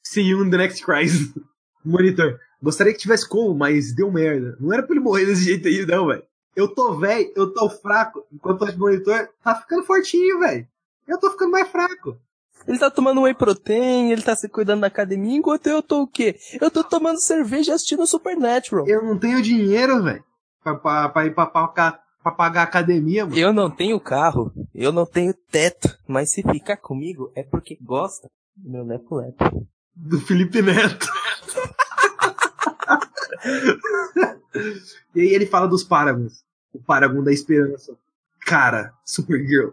See you in the next crisis. Monitor, gostaria que tivesse como, mas deu merda. Não era pra ele morrer desse jeito aí, não, velho. Eu tô velho, eu tô fraco, enquanto o monitor tá ficando fortinho, velho. Eu tô ficando mais fraco. Ele tá tomando whey protein, ele tá se cuidando da academia, enquanto eu tô o quê? Eu tô tomando cerveja e assistindo Supernatural. Eu não tenho dinheiro, velho, pra, pra, pra ir pra, pra, pra pagar a academia, mano. Eu não tenho carro, eu não tenho teto, mas se ficar comigo é porque gosta do meu lepo-lepo. Do Felipe Neto. e aí ele fala dos Paragons. O Paragon da Esperança. Cara, Supergirl.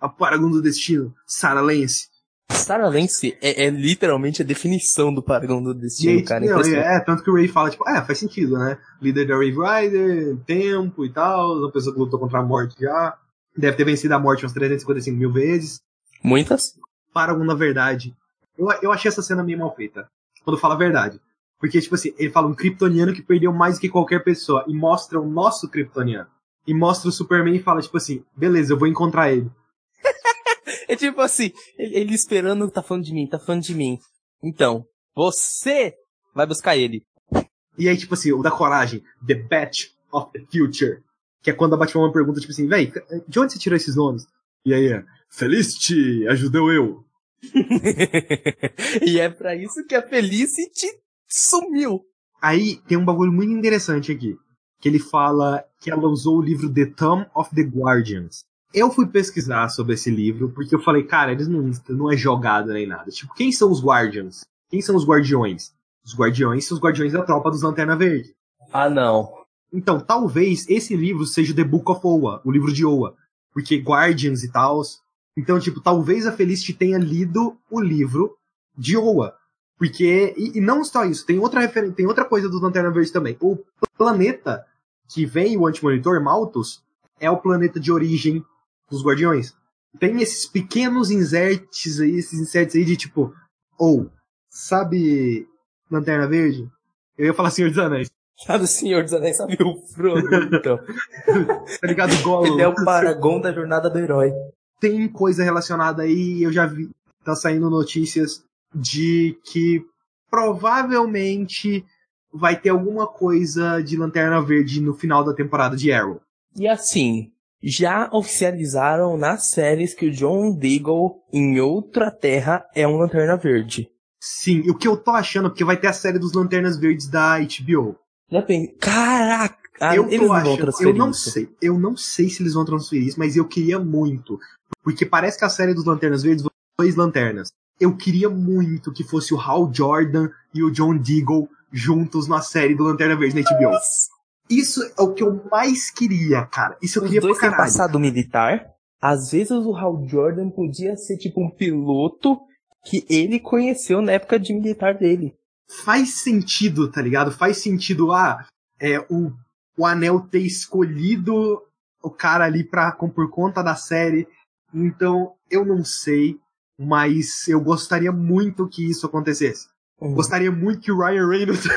A Paragon do Destino. Sarah Lance. Sarah Lance é, é, literalmente a definição do Paragon do Destino, aí, cara. Não, é, tanto que o Ray fala, tipo, é, faz sentido, né? Líder da Wave Rider, tempo e tal, uma pessoa que lutou contra a morte já. Deve ter vencido a morte umas 355 mil vezes. Muitas? Paragon, na verdade. Eu, eu achei essa cena meio mal feita. Quando fala a verdade. Porque, tipo assim, ele fala um kryptoniano que perdeu mais do que qualquer pessoa. E mostra o nosso kryptoniano. E mostra o Superman e fala, tipo assim, beleza, eu vou encontrar ele. é tipo assim, ele, ele, esperando, tá falando de mim, tá falando de mim. Então, você vai buscar ele. E aí, tipo assim, o da coragem, The Batch of the Future. Que é quando a Batman pergunta, tipo assim, véi, de onde você tirou esses nomes? E aí é, Felicity, ajudou eu. e é para isso que a Felicity sumiu. Aí tem um bagulho muito interessante aqui. Que ele fala que ela usou o livro The Tomb of the Guardians. Eu fui pesquisar sobre esse livro, porque eu falei, cara, eles não, não é jogada nem nada. Tipo, quem são os Guardians? Quem são os Guardiões? Os Guardiões são os Guardiões da tropa dos Lanterna Verde. Ah, não. Então, talvez esse livro seja The Book of Oa, o livro de Oa. Porque Guardians e tal. Então, tipo, talvez a Felicity tenha lido o livro de Oa. Porque, e, e, não só isso, tem outra tem outra coisa dos Lanterna Verde também. O planeta que vem o Antimonitor, Malthus, é o planeta de origem dos Guardiões. Tem esses pequenos inserts aí, esses inserts aí de tipo, ou, oh, sabe Lanterna Verde? Eu ia falar Senhor dos Anéis. Sabe o Senhor dos Anéis, sabe o Frodo, então. tá ligado, Gollum? Ele é o Paragon da jornada do herói. Tem coisa relacionada aí, eu já vi, tá saindo notícias de que provavelmente vai ter alguma coisa de Lanterna Verde no final da temporada de Arrow. E assim, já oficializaram nas séries que o John Deagle em outra terra é um Lanterna Verde. Sim, o que eu tô achando, porque vai ter a série dos Lanternas Verdes da HBO. Já tem. Caraca! eu eles tô não achando, eu não isso. sei, eu não sei se eles vão transferir isso, mas eu queria muito. Porque parece que a série dos Lanternas Verdes vão ter dois lanternas. Eu queria muito que fosse o Hal Jordan e o John Deagle juntos na série do Lanterna Verde na HBO. Isso é o que eu mais queria, cara. Isso eu Os queria dois pra caralho. passado militar. Às vezes o Hal Jordan podia ser tipo um piloto que ele conheceu na época de militar dele. Faz sentido, tá ligado? Faz sentido, ah, é, o, o Anel ter escolhido o cara ali pra, por conta da série. Então, eu não sei, mas eu gostaria muito que isso acontecesse. Uhum. Gostaria muito que o Ryan Reynolds Ryan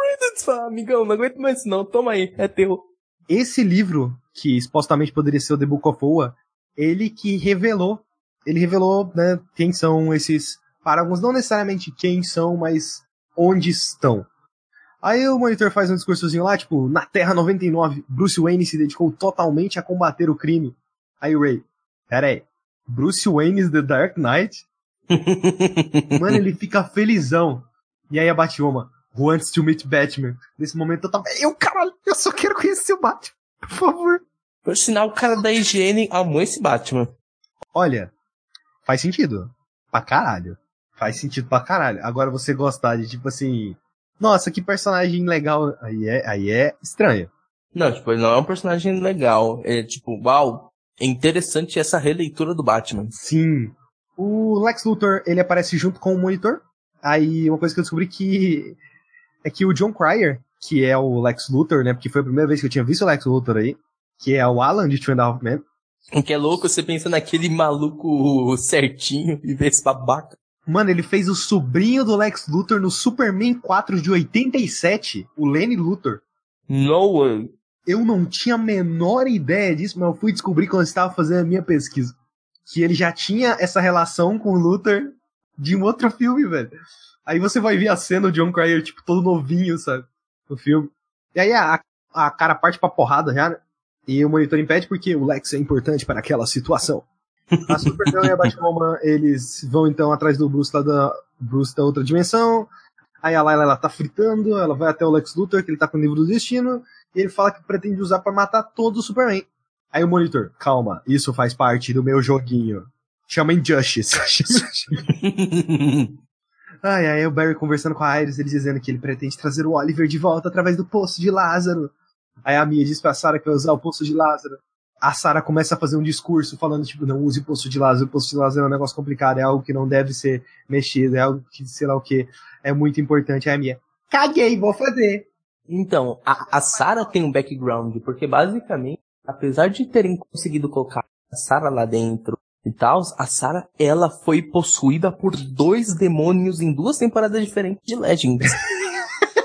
Reynolds fala, amigão, não aguento mais isso não, toma aí, é teu. Esse livro, que supostamente poderia ser o The Book of Oa, ele que revelou, ele revelou, né, quem são esses Paragons, não necessariamente quem são, mas onde estão. Aí o monitor faz um discursozinho lá, tipo, na Terra 99, Bruce Wayne se dedicou totalmente a combater o crime. Aí o Ray, pera aí, Bruce Wayne's The Dark Knight? Mano, ele fica felizão. E aí a Batwoman, who wants to meet Batman? Nesse momento eu tava, eu caralho, eu só quero conhecer o Batman, por favor. Por sinal, o cara da higiene amou esse Batman. Olha, faz sentido. Pra caralho. Faz sentido pra caralho. Agora você gostar de, tipo assim. nossa, que personagem legal. Aí é, aí é estranho. Não, tipo, ele não é um personagem legal. É tipo, uau, é interessante essa releitura do Batman. Sim. O Lex Luthor, ele aparece junto com o Monitor. Aí uma coisa que eu descobri que é que o John Cryer, que é o Lex Luthor, né? Porque foi a primeira vez que eu tinha visto o Lex Luthor aí, que é o Alan de Two and a Half Men. O que é louco, você pensa naquele maluco certinho e vê esse babaca. Mano, ele fez o sobrinho do Lex Luthor no Superman 4 de 87, o Lenny Luthor. No way. Eu não tinha a menor ideia disso, mas eu fui descobrir quando eu estava fazendo a minha pesquisa. Que ele já tinha essa relação com o Luthor de um outro filme, velho. Aí você vai ver a cena, o John Cryer, tipo, todo novinho, sabe? No filme. E aí a, a cara parte pra porrada já, né? E o monitor impede porque o Lex é importante para aquela situação. A Supergirl e a Batwoman, eles vão então atrás do Bruce lá da, Bruce da outra dimensão. Aí a Layla, ela tá fritando, ela vai até o Lex Luthor, que ele tá com o livro do destino, e ele fala que pretende usar para matar todo o Superman. Aí o monitor, calma, isso faz parte do meu joguinho. Chama Injustice. ai, ai, o Barry conversando com a Iris, ele dizendo que ele pretende trazer o Oliver de volta através do Poço de Lázaro. Aí a Mia diz pra Sarah que vai usar o Poço de Lázaro. A Sarah começa a fazer um discurso falando, tipo, não use o Poço de Lázaro, o Poço de Lázaro é um negócio complicado, é algo que não deve ser mexido, é algo que, sei lá o que, é muito importante. Aí a Mia, caguei, vou fazer. Então, a, a Sarah tem um background, porque basicamente, apesar de terem conseguido colocar a Sarah lá dentro e tal, a Sarah, ela foi possuída por dois demônios em duas temporadas diferentes de Legends.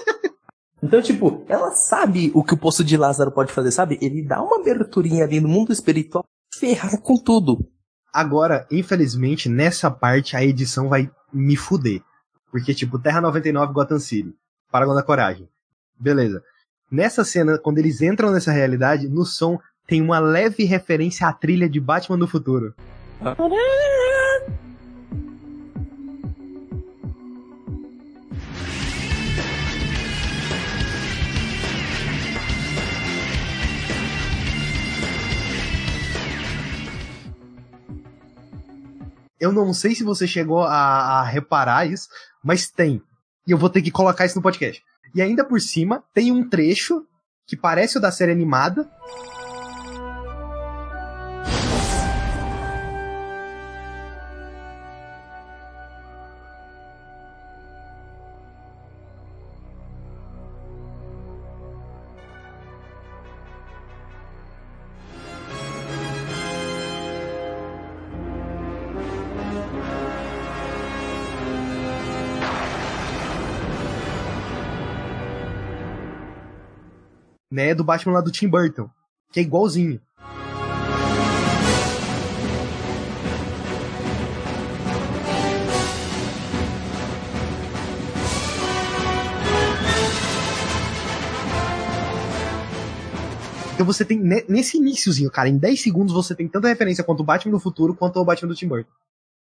então, tipo, ela sabe o que o Poço de Lázaro pode fazer, sabe? Ele dá uma aberturinha ali no mundo espiritual, ferrar com tudo. Agora, infelizmente, nessa parte a edição vai me fuder. Porque, tipo, Terra 99 Gotham City. Paragon da Coragem. Beleza. Nessa cena, quando eles entram nessa realidade, no som tem uma leve referência à trilha de Batman do Futuro. Eu não sei se você chegou a, a reparar isso, mas tem. E eu vou ter que colocar isso no podcast. E ainda por cima, tem um trecho que parece o da série animada. Né, do Batman lá do Tim Burton, que é igualzinho. Então você tem, nesse iníciozinho, cara, em 10 segundos você tem tanta referência quanto o Batman do futuro quanto o Batman do Tim Burton.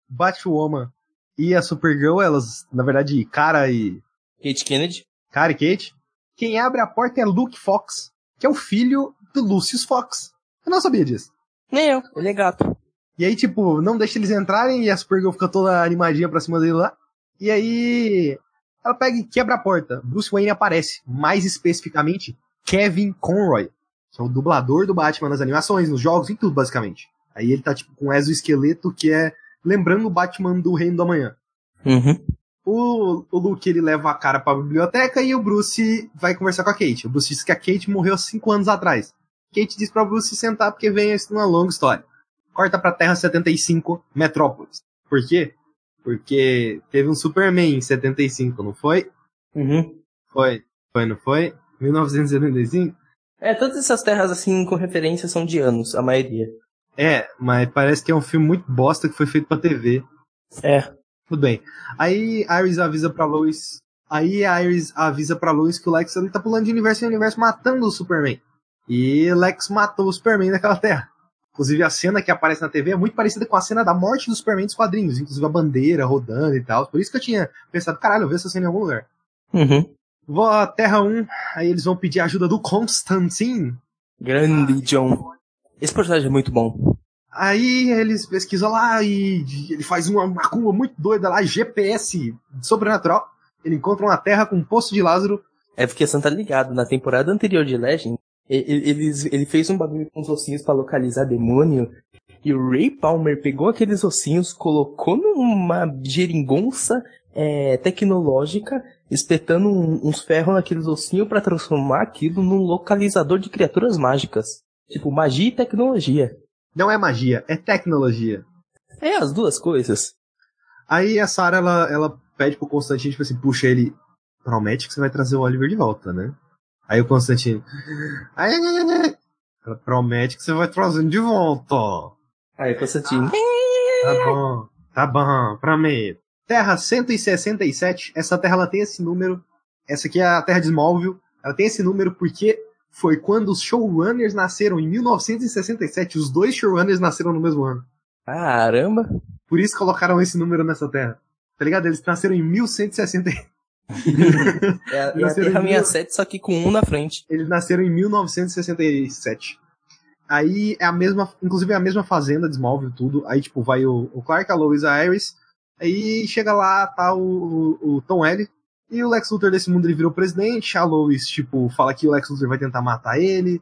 Batwoman e a Supergirl, elas, na verdade, cara e... Kate Kennedy. Cara e Kate. Quem abre a porta é Luke Fox, que é o filho do Lucius Fox. Eu não sabia disso. Nem eu, ele é gato. E aí, tipo, não deixa eles entrarem e a Supergirl fica toda animadinha pra cima dele lá. E aí, ela pega e quebra a porta. Bruce Wayne aparece. Mais especificamente, Kevin Conroy, que é o dublador do Batman nas animações, nos jogos, em tudo, basicamente. Aí ele tá, tipo, com o exoesqueleto, que é lembrando o Batman do Reino do Amanhã. Uhum. O, o Luke ele leva a cara pra biblioteca e o Bruce vai conversar com a Kate. O Bruce diz que a Kate morreu cinco anos atrás. Kate diz pra Bruce sentar porque vem uma longa história. Corta pra Terra 75, Metrópolis. Por quê? Porque teve um Superman em 75, não foi? Uhum. Foi. Foi, não foi? 1975? É, todas essas terras assim com referência são de anos, a maioria. É, mas parece que é um filme muito bosta que foi feito pra TV. É. Tudo bem. Aí a Iris avisa pra Lois. Aí a Iris avisa pra Lois que o Lex ele tá pulando de universo em universo matando o Superman. E Lex matou o Superman naquela terra. Inclusive a cena que aparece na TV é muito parecida com a cena da morte do Superman dos quadrinhos, inclusive a bandeira rodando e tal. Por isso que eu tinha pensado, caralho, eu vi essa cena em algum lugar. Uhum. Vou à Terra 1, aí eles vão pedir a ajuda do Constantine. Grande John. Esse personagem é muito bom. Aí eles pesquisam lá e ele faz uma macumba muito doida lá, GPS sobrenatural. Ele encontra uma terra com um poço de Lázaro. É porque você não tá ligado, na temporada anterior de Legend, ele, ele, fez um bagulho com os ossinhos pra localizar demônio. E o Ray Palmer pegou aqueles ossinhos, colocou numa geringonça é, tecnológica, espetando um- uns ferros naqueles ossinhos pra transformar aquilo num localizador de criaturas mágicas. Tipo, magia e tecnologia. Não é magia, é tecnologia. É as duas coisas. Aí a Sarah, ela, ela pede pro Constantine, tipo assim, puxa ele, promete que você vai trazer o Oliver de volta, né? Aí o Constantine, ai, ai, ai, ai. ela promete que você vai trazendo de volta. Aí, Constantino. Tá bom, tá bom, prometo. Terra 167, essa terra ela tem esse número, essa aqui é a Terra de Smallville, ela tem esse número porque foi quando os showrunners nasceram em 1967, os dois showrunners nasceram no mesmo ano. Caramba. Por isso colocaram esse número nessa terra. Tá ligado? Eles nasceram em 1160. É, a- é a Terra em mil- 67, só que com um na frente. Eles nasceram em 1967. Aí é a mesma, inclusive é a mesma fazenda de Smallville tudo. Aí tipo vai o, o Clark, a Lois, a Iris. Aí chega lá, tá o, o, o Tom L. E o Lex Luthor desse mundo ele virou presidente. A Lois tipo fala que o Lex Luthor vai tentar matar ele.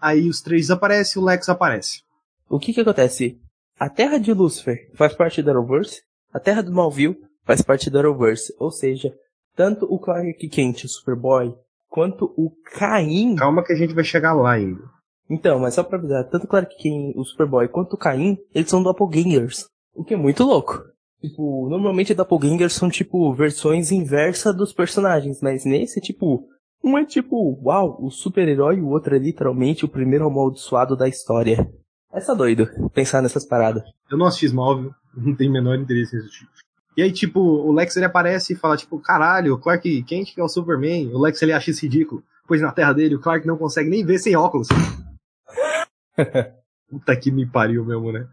Aí os três desaparecem, o Lex aparece. O que que acontece? A Terra de Lucifer faz parte do Arrowverse, a Terra do Malville faz parte do Arrowverse, ou seja, tanto o Clark Kent, o Superboy, quanto o Caim... Calma que a gente vai chegar lá ainda. Então, mas só pra avisar, tanto o Clark Kent, o Superboy, quanto o Caim, eles são doppelgangers, o que é muito louco. Tipo, normalmente doppelgangers são tipo versões inversas dos personagens, mas nesse, tipo, um é tipo, uau, o super-herói e o outro é literalmente o primeiro amaldiçoado da história. Essa doido, pensar nessas paradas. Eu não assisti Smallville, não tenho o menor interesse nesse tipo. E aí, tipo, o Lex ele aparece e fala, tipo, caralho, o Clark Kent que é o Superman. O Lex ele acha isso ridículo. Pois na terra dele, o Clark não consegue nem ver sem óculos. Puta que me pariu mesmo, né?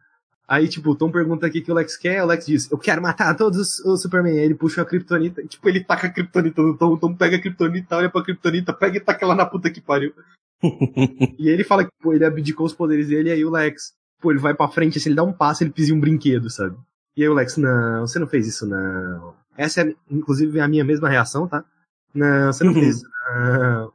Aí, tipo, o Tom pergunta o que o Lex quer, o Lex diz, eu quero matar todos os Superman. Aí ele puxa a Kryptonita, e, tipo, ele taca a Kryptonita no Tom, o Tom pega a Kryptonita, olha pra Kryptonita, pega e taca ela na puta que pariu. e ele fala que, pô, ele abdicou os poderes dele, e aí o Lex, pô, ele vai pra frente, assim, ele dá um passo, ele pisa em um brinquedo, sabe? E aí o Lex, não, você não fez isso, não. Essa é, inclusive, a minha mesma reação, tá? Não, você não fez isso, não.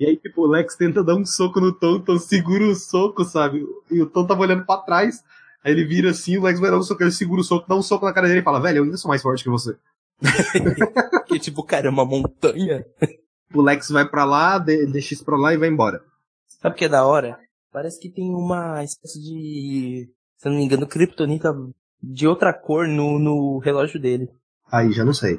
E aí, tipo, o Lex tenta dar um soco no Tom, o Tom segura o soco, sabe? E o Tom tava olhando pra trás. Aí ele vira assim, o Lex vai dar um soco, ele segura o soco, dá um soco na cara dele e fala, velho, eu ainda sou mais forte que você. que tipo, cara, é uma montanha. O Lex vai pra lá, de- deixa isso pra lá e vai embora. Sabe o que é da hora? Parece que tem uma espécie de, se eu não me engano, kryptonita de outra cor no, no relógio dele. Aí, já não sei.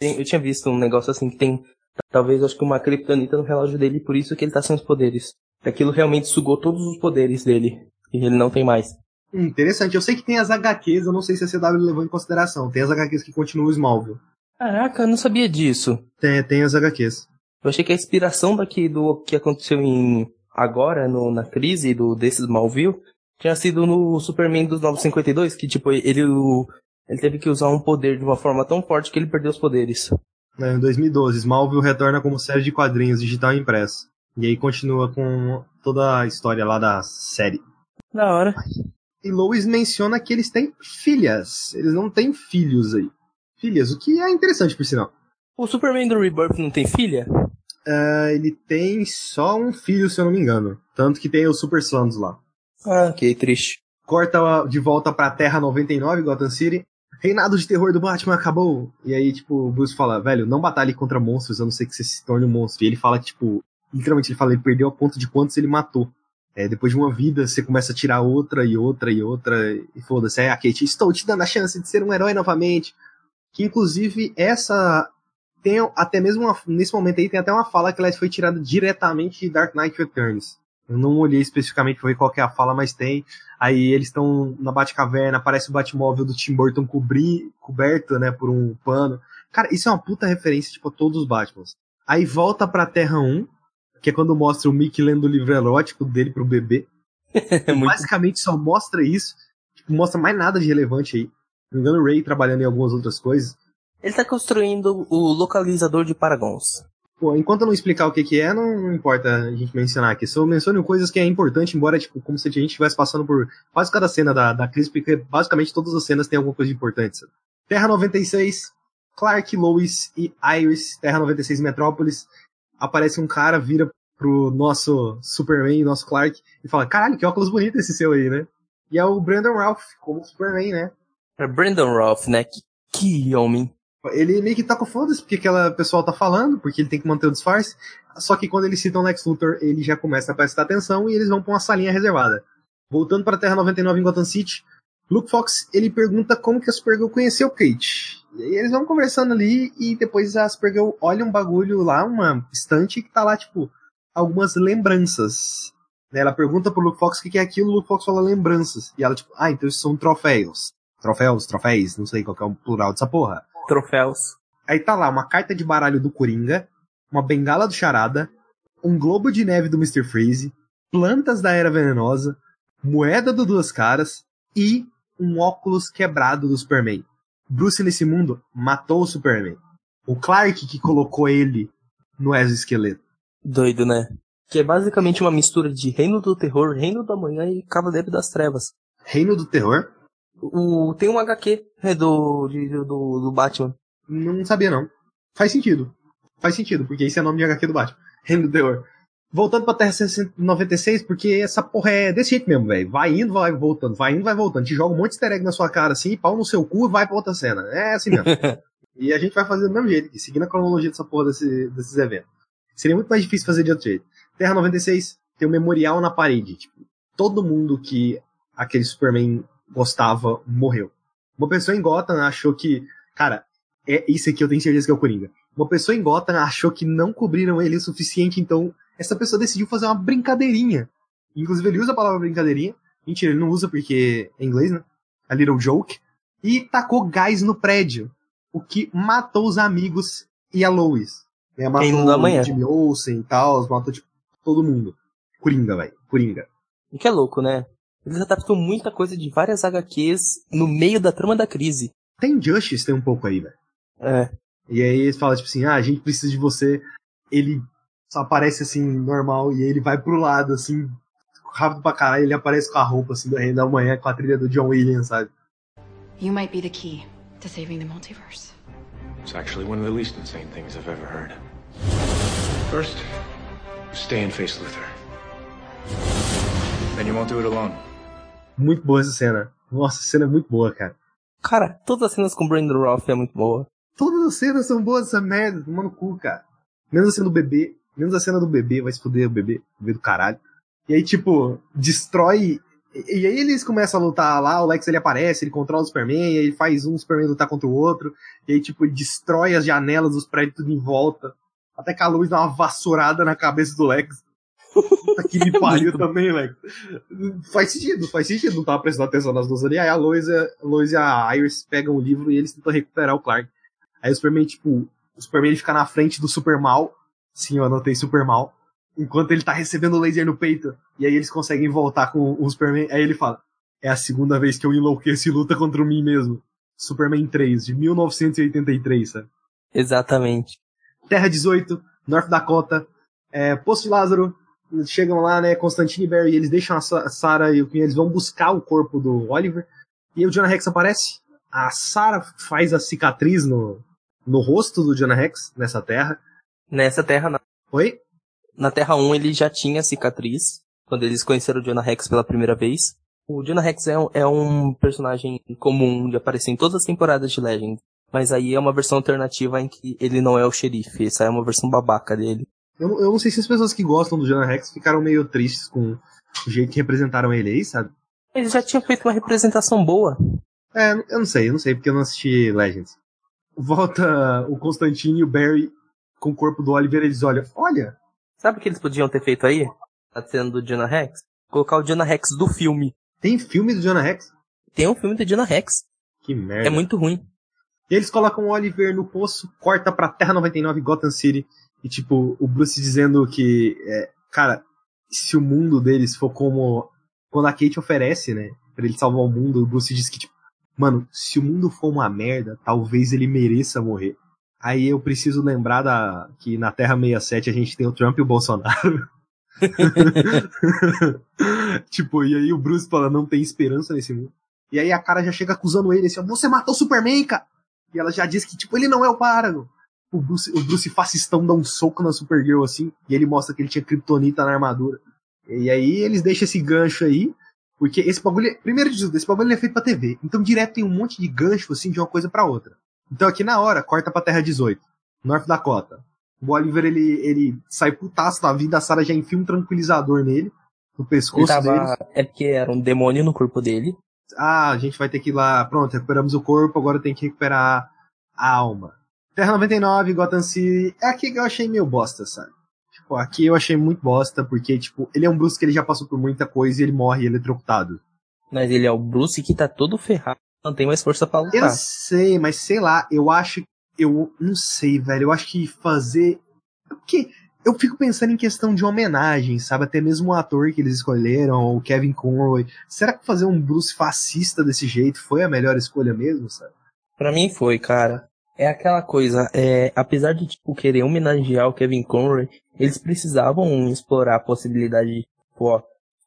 Eu tinha visto um negócio assim que tem, talvez, acho que uma kryptonita no relógio dele, por isso que ele tá sem os poderes. Aquilo realmente sugou todos os poderes dele. E ele não tem mais. Hum, interessante. Eu sei que tem as HQs, eu não sei se a CW levou em consideração. Tem as HQs que continuam o Smallville. Caraca, eu não sabia disso. Tem, tem as HQs. Eu achei que a inspiração daqui do que aconteceu em agora no, na crise do desses Smallville tinha sido no Superman dos 952, que tipo ele ele teve que usar um poder de uma forma tão forte que ele perdeu os poderes. Né, Em 2012, Smallville retorna como série de quadrinhos digital e impresso. E aí continua com toda a história lá da série. Da hora. E Lois menciona que eles têm filhas. Eles não têm filhos aí. Filhas, o que é interessante por sinal. O Superman do Rebirth não tem filha? Ah, ele tem só um filho, se eu não me engano. Tanto que tem os Super Sons lá. Ah, ok, triste. Corta de volta pra Terra 99, Gotham City. Reinado de terror do Batman acabou. E aí, tipo, o Bruce fala, velho, não batalhe contra monstros, a não ser que você se torne um monstro. E ele fala que, tipo, literalmente ele fala, ele perdeu a conta de quantos ele matou. É, depois de uma vida, você começa a tirar outra e outra e outra, e foda-se. Aí a Kate, estou te dando a chance de ser um herói novamente. Que inclusive essa. Tem até mesmo uma- nesse momento aí, tem até uma fala que ela foi tirada diretamente de Dark Knight Returns. Eu não olhei especificamente pra ver qual é a fala, mas tem. Aí eles estão na Batcaverna, aparece o Batmóvel do Tim Burton cobri, coberto, né, por um pano. Cara, isso é uma puta referência, tipo, a todos os Batmans. Aí volta pra Terra 1, que é quando mostra o Mickey lendo o livro erótico dele pro bebê. É muito... Basicamente só mostra isso. Tipo, mostra mais nada de relevante aí. Não me engano, o Ray trabalhando em algumas outras coisas. Ele tá construindo o localizador de Paragons. Pô, enquanto eu não explicar o que que é, não, não importa a gente mencionar aqui. Só menciono coisas que é importante, embora, tipo, como se a gente estivesse passando por quase cada cena da, da crise, porque basicamente todas as cenas têm alguma coisa de importante. sabe? Terra 96, Clark, Lois e Iris, Terra 96 Metrópolis. Aparece um cara, vira pro nosso Superman, nosso Clark, e fala, caralho, que óculos bonito esse seu aí, né? E é o Brandon Ralph, como Superman, né? É Brandon Ralph, né? Que, que homem. Ele meio que tá com foda-se porque aquela pessoal tá falando, porque ele tem que manter o disfarce. Só que quando eles citam Lex Luthor, ele já começa a prestar atenção e eles vão pra uma salinha reservada. Voltando pra Terra 99 em Gotham City, Luke Fox, ele pergunta como que a Supergirl conheceu Kate. E eles vão conversando ali e depois a Supergirl olha um bagulho lá, uma estante que tá lá, tipo, algumas lembranças. Ela pergunta pro Luke Fox o que é aquilo, o Luke Fox fala lembranças. E ela, tipo, ah, então isso são troféus. Troféus, troféis, não sei qual que é o plural dessa porra. Troféus. Aí tá lá uma carta de baralho do Coringa, uma bengala do Charada, um globo de neve do Mr. Freeze, plantas da Era Venenosa, moeda do Duas Caras e um óculos quebrado do Superman. Bruce nesse mundo matou o Superman. O Clark que colocou ele no exoesqueleto. Doido, né? Que é basicamente uma mistura de Reino do Terror, Reino da Manhã e Cavaleiro das Trevas. Reino do Terror? O, tem um HQ né, do, de- do, do Batman. Não sabia não. Faz sentido. Faz sentido, porque esse é o nome de HQ do Batman. Reino do Terror. Voltando pra Terra 96, porque essa porra é desse jeito mesmo, velho. Vai indo, vai voltando, vai indo, vai voltando. Te joga um monte de easter egg na sua cara assim, pau no seu cu e vai pra outra cena. É assim mesmo. e a gente vai fazer do mesmo jeito, aqui, seguindo a cronologia dessa porra desse- desses eventos. Seria muito mais difícil fazer de outro jeito. Terra 96 tem um memorial na parede. Tipo, todo mundo que aquele Superman gostava morreu. Uma pessoa em Gotham achou que. Cara, é isso aqui eu tenho certeza que é o Coringa. Uma pessoa em Gotham achou que não cobriram ele o suficiente, então essa pessoa decidiu fazer uma brincadeirinha. Inclusive ele usa a palavra brincadeirinha. Mentira, ele não usa porque é inglês, né? A little joke. E tacou gás no prédio. O que matou os amigos e a Lois. Né? Matou Reino da Manhã. o Jimmy Olsen e tal, matou tipo, todo mundo. Coringa, velho. Coringa. O que é louco, né? Eles adaptam muita coisa de várias HQs no meio da trama da crise. Tem Justice, tem um pouco aí, velho. É. E aí eles falam, tipo assim, ah, a gente precisa de você. Ele só aparece assim, normal, e ele vai pro lado, assim, rápido pra caralho, ele aparece com a roupa, assim, do Reino da Manhã, com a trilha do John Williams, sabe? You might be the key to saving the multiverse. It's actually one of the least insane things I've ever heard. First, stay and face Luther. Then you won't do it alone. Muito boa essa cena. Nossa, a cena é muito boa, cara. Cara, todas as cenas com o Brandon Ralph é muito boa. Todas as cenas são boas essa merda, tomando cu, cara. Menos a cena do bebê. Menos a cena do bebê, vai se fuder o bebê. Bebê do caralho. E aí, tipo, destrói. E e aí eles começam a lutar lá, o Lex ele aparece, ele controla o Superman, e aí ele faz um Superman lutar contra o outro. E aí, tipo, ele destrói as janelas dos prédios tudo em volta. Até que a luz dá uma vassourada na cabeça do Lex. Puta que me pariu também, Lex. Faz sentido, faz sentido. Não tava prestando atenção nas duas ali. Aí a Lois, a Lois e a Iris pegam o livro e eles tentam recuperar o Clark. Aí o Superman, tipo, o Superman ele fica na frente do Supermal. Sim, eu anotei Supermal. Enquanto ele tá recebendo o laser no peito. E aí eles conseguem voltar com o Superman. Aí ele fala: É a segunda vez que eu enlouqueço e luta contra mim mesmo. Superman 3, de 1983, sabe? Exatamente. Terra 18, North Dakota, é, Poço de Lázaro. Chegam lá, né? Constantine e Barry, eles deixam a Sa- Sarah e o Queen, eles vão buscar o corpo do Oliver. E aí o Jonah Rex aparece. A Sarah faz a cicatriz no, no rosto do Jonah Rex, nessa terra. Nessa Terra, na, Oi? na Terra 1, ele já tinha cicatriz. Quando eles conheceram o Jonah Rex pela primeira vez. O Jonah Rex é um, é um personagem comum de aparecer em todas as temporadas de Legend. Mas aí é uma versão alternativa em que ele não é o xerife. Essa é uma versão babaca dele. Eu, não- eu não sei se as pessoas que gostam do Jonah Rex ficaram meio tristes com o jeito que representaram ele aí, sabe? Ele já tinha feito uma representação boa. É, eu não sei, eu não sei, porque eu não assisti Legends. Volta o Constantine e o Barry com o corpo do Oliver, eles olham, olha, Sabe o que eles podiam ter feito aí? A cena do Jonah Rex? Colocar o Jonah Rex do filme. tem filme do Jonah Rex? Tem um filme do Jonah Rex. Que merda. É muito ruim. E eles colocam o Oliver no poço, corta pra Terra 99, Gotham City, e tipo, o Bruce dizendo que, é, cara, se o mundo deles for como quando a Kate oferece, né, pra ele salvar o mundo, o Bruce diz que, tipo, mano, se o mundo for uma merda, talvez ele mereça morrer. Aí eu preciso lembrar da, que na Terra 67 a gente tem o Trump e o Bolsonaro. tipo, e aí o Bruce fala, não tem esperança nesse mundo. E aí a cara já chega acusando ele, assim, você matou o Superman, cara! E ela já diz que, tipo, ele não é o Paragon. O Bruce, o Bruce fascistão dá um soco na Supergirl assim, e ele mostra que ele tinha kryptonita na armadura. E aí eles deixam esse gancho aí, porque esse bagulho, é- primeiro de tudo, esse bagulho é feito pra TV. Então direto tem um monte de gancho assim de uma coisa pra outra. Então aqui na hora, corta pra Terra 18, North Dakota. O Oliver ele, ele sai putaço da vida, a Sarah já enfia um tranquilizador nele, no pescoço dele. tava, é porque era um demônio no corpo dele. Ah, a gente vai ter que ir lá, pronto, recuperamos o corpo, agora tem que recuperar a alma. Terra 99, Gotham City, é aqui que eu achei meio bosta, sabe? Tipo, aqui eu achei muito bosta, porque, tipo, ele é um Bruce que ele já passou por muita coisa e ele morre eletrocutado. Mas ele é o Bruce que tá todo ferrado. Não tem mais força pra Eu lutar. sei, mas sei lá, eu acho. Eu não sei, velho. Eu acho que fazer. Porque eu fico pensando em questão de homenagem, sabe? Até mesmo o ator que eles escolheram, o Kevin Conroy. Será que fazer um Bruce fascista desse jeito foi a melhor escolha mesmo, sabe? Pra mim foi, cara. É aquela coisa, é, apesar de, tipo, querer homenagear o Kevin Conroy, eles precisavam explorar a possibilidade de, ó,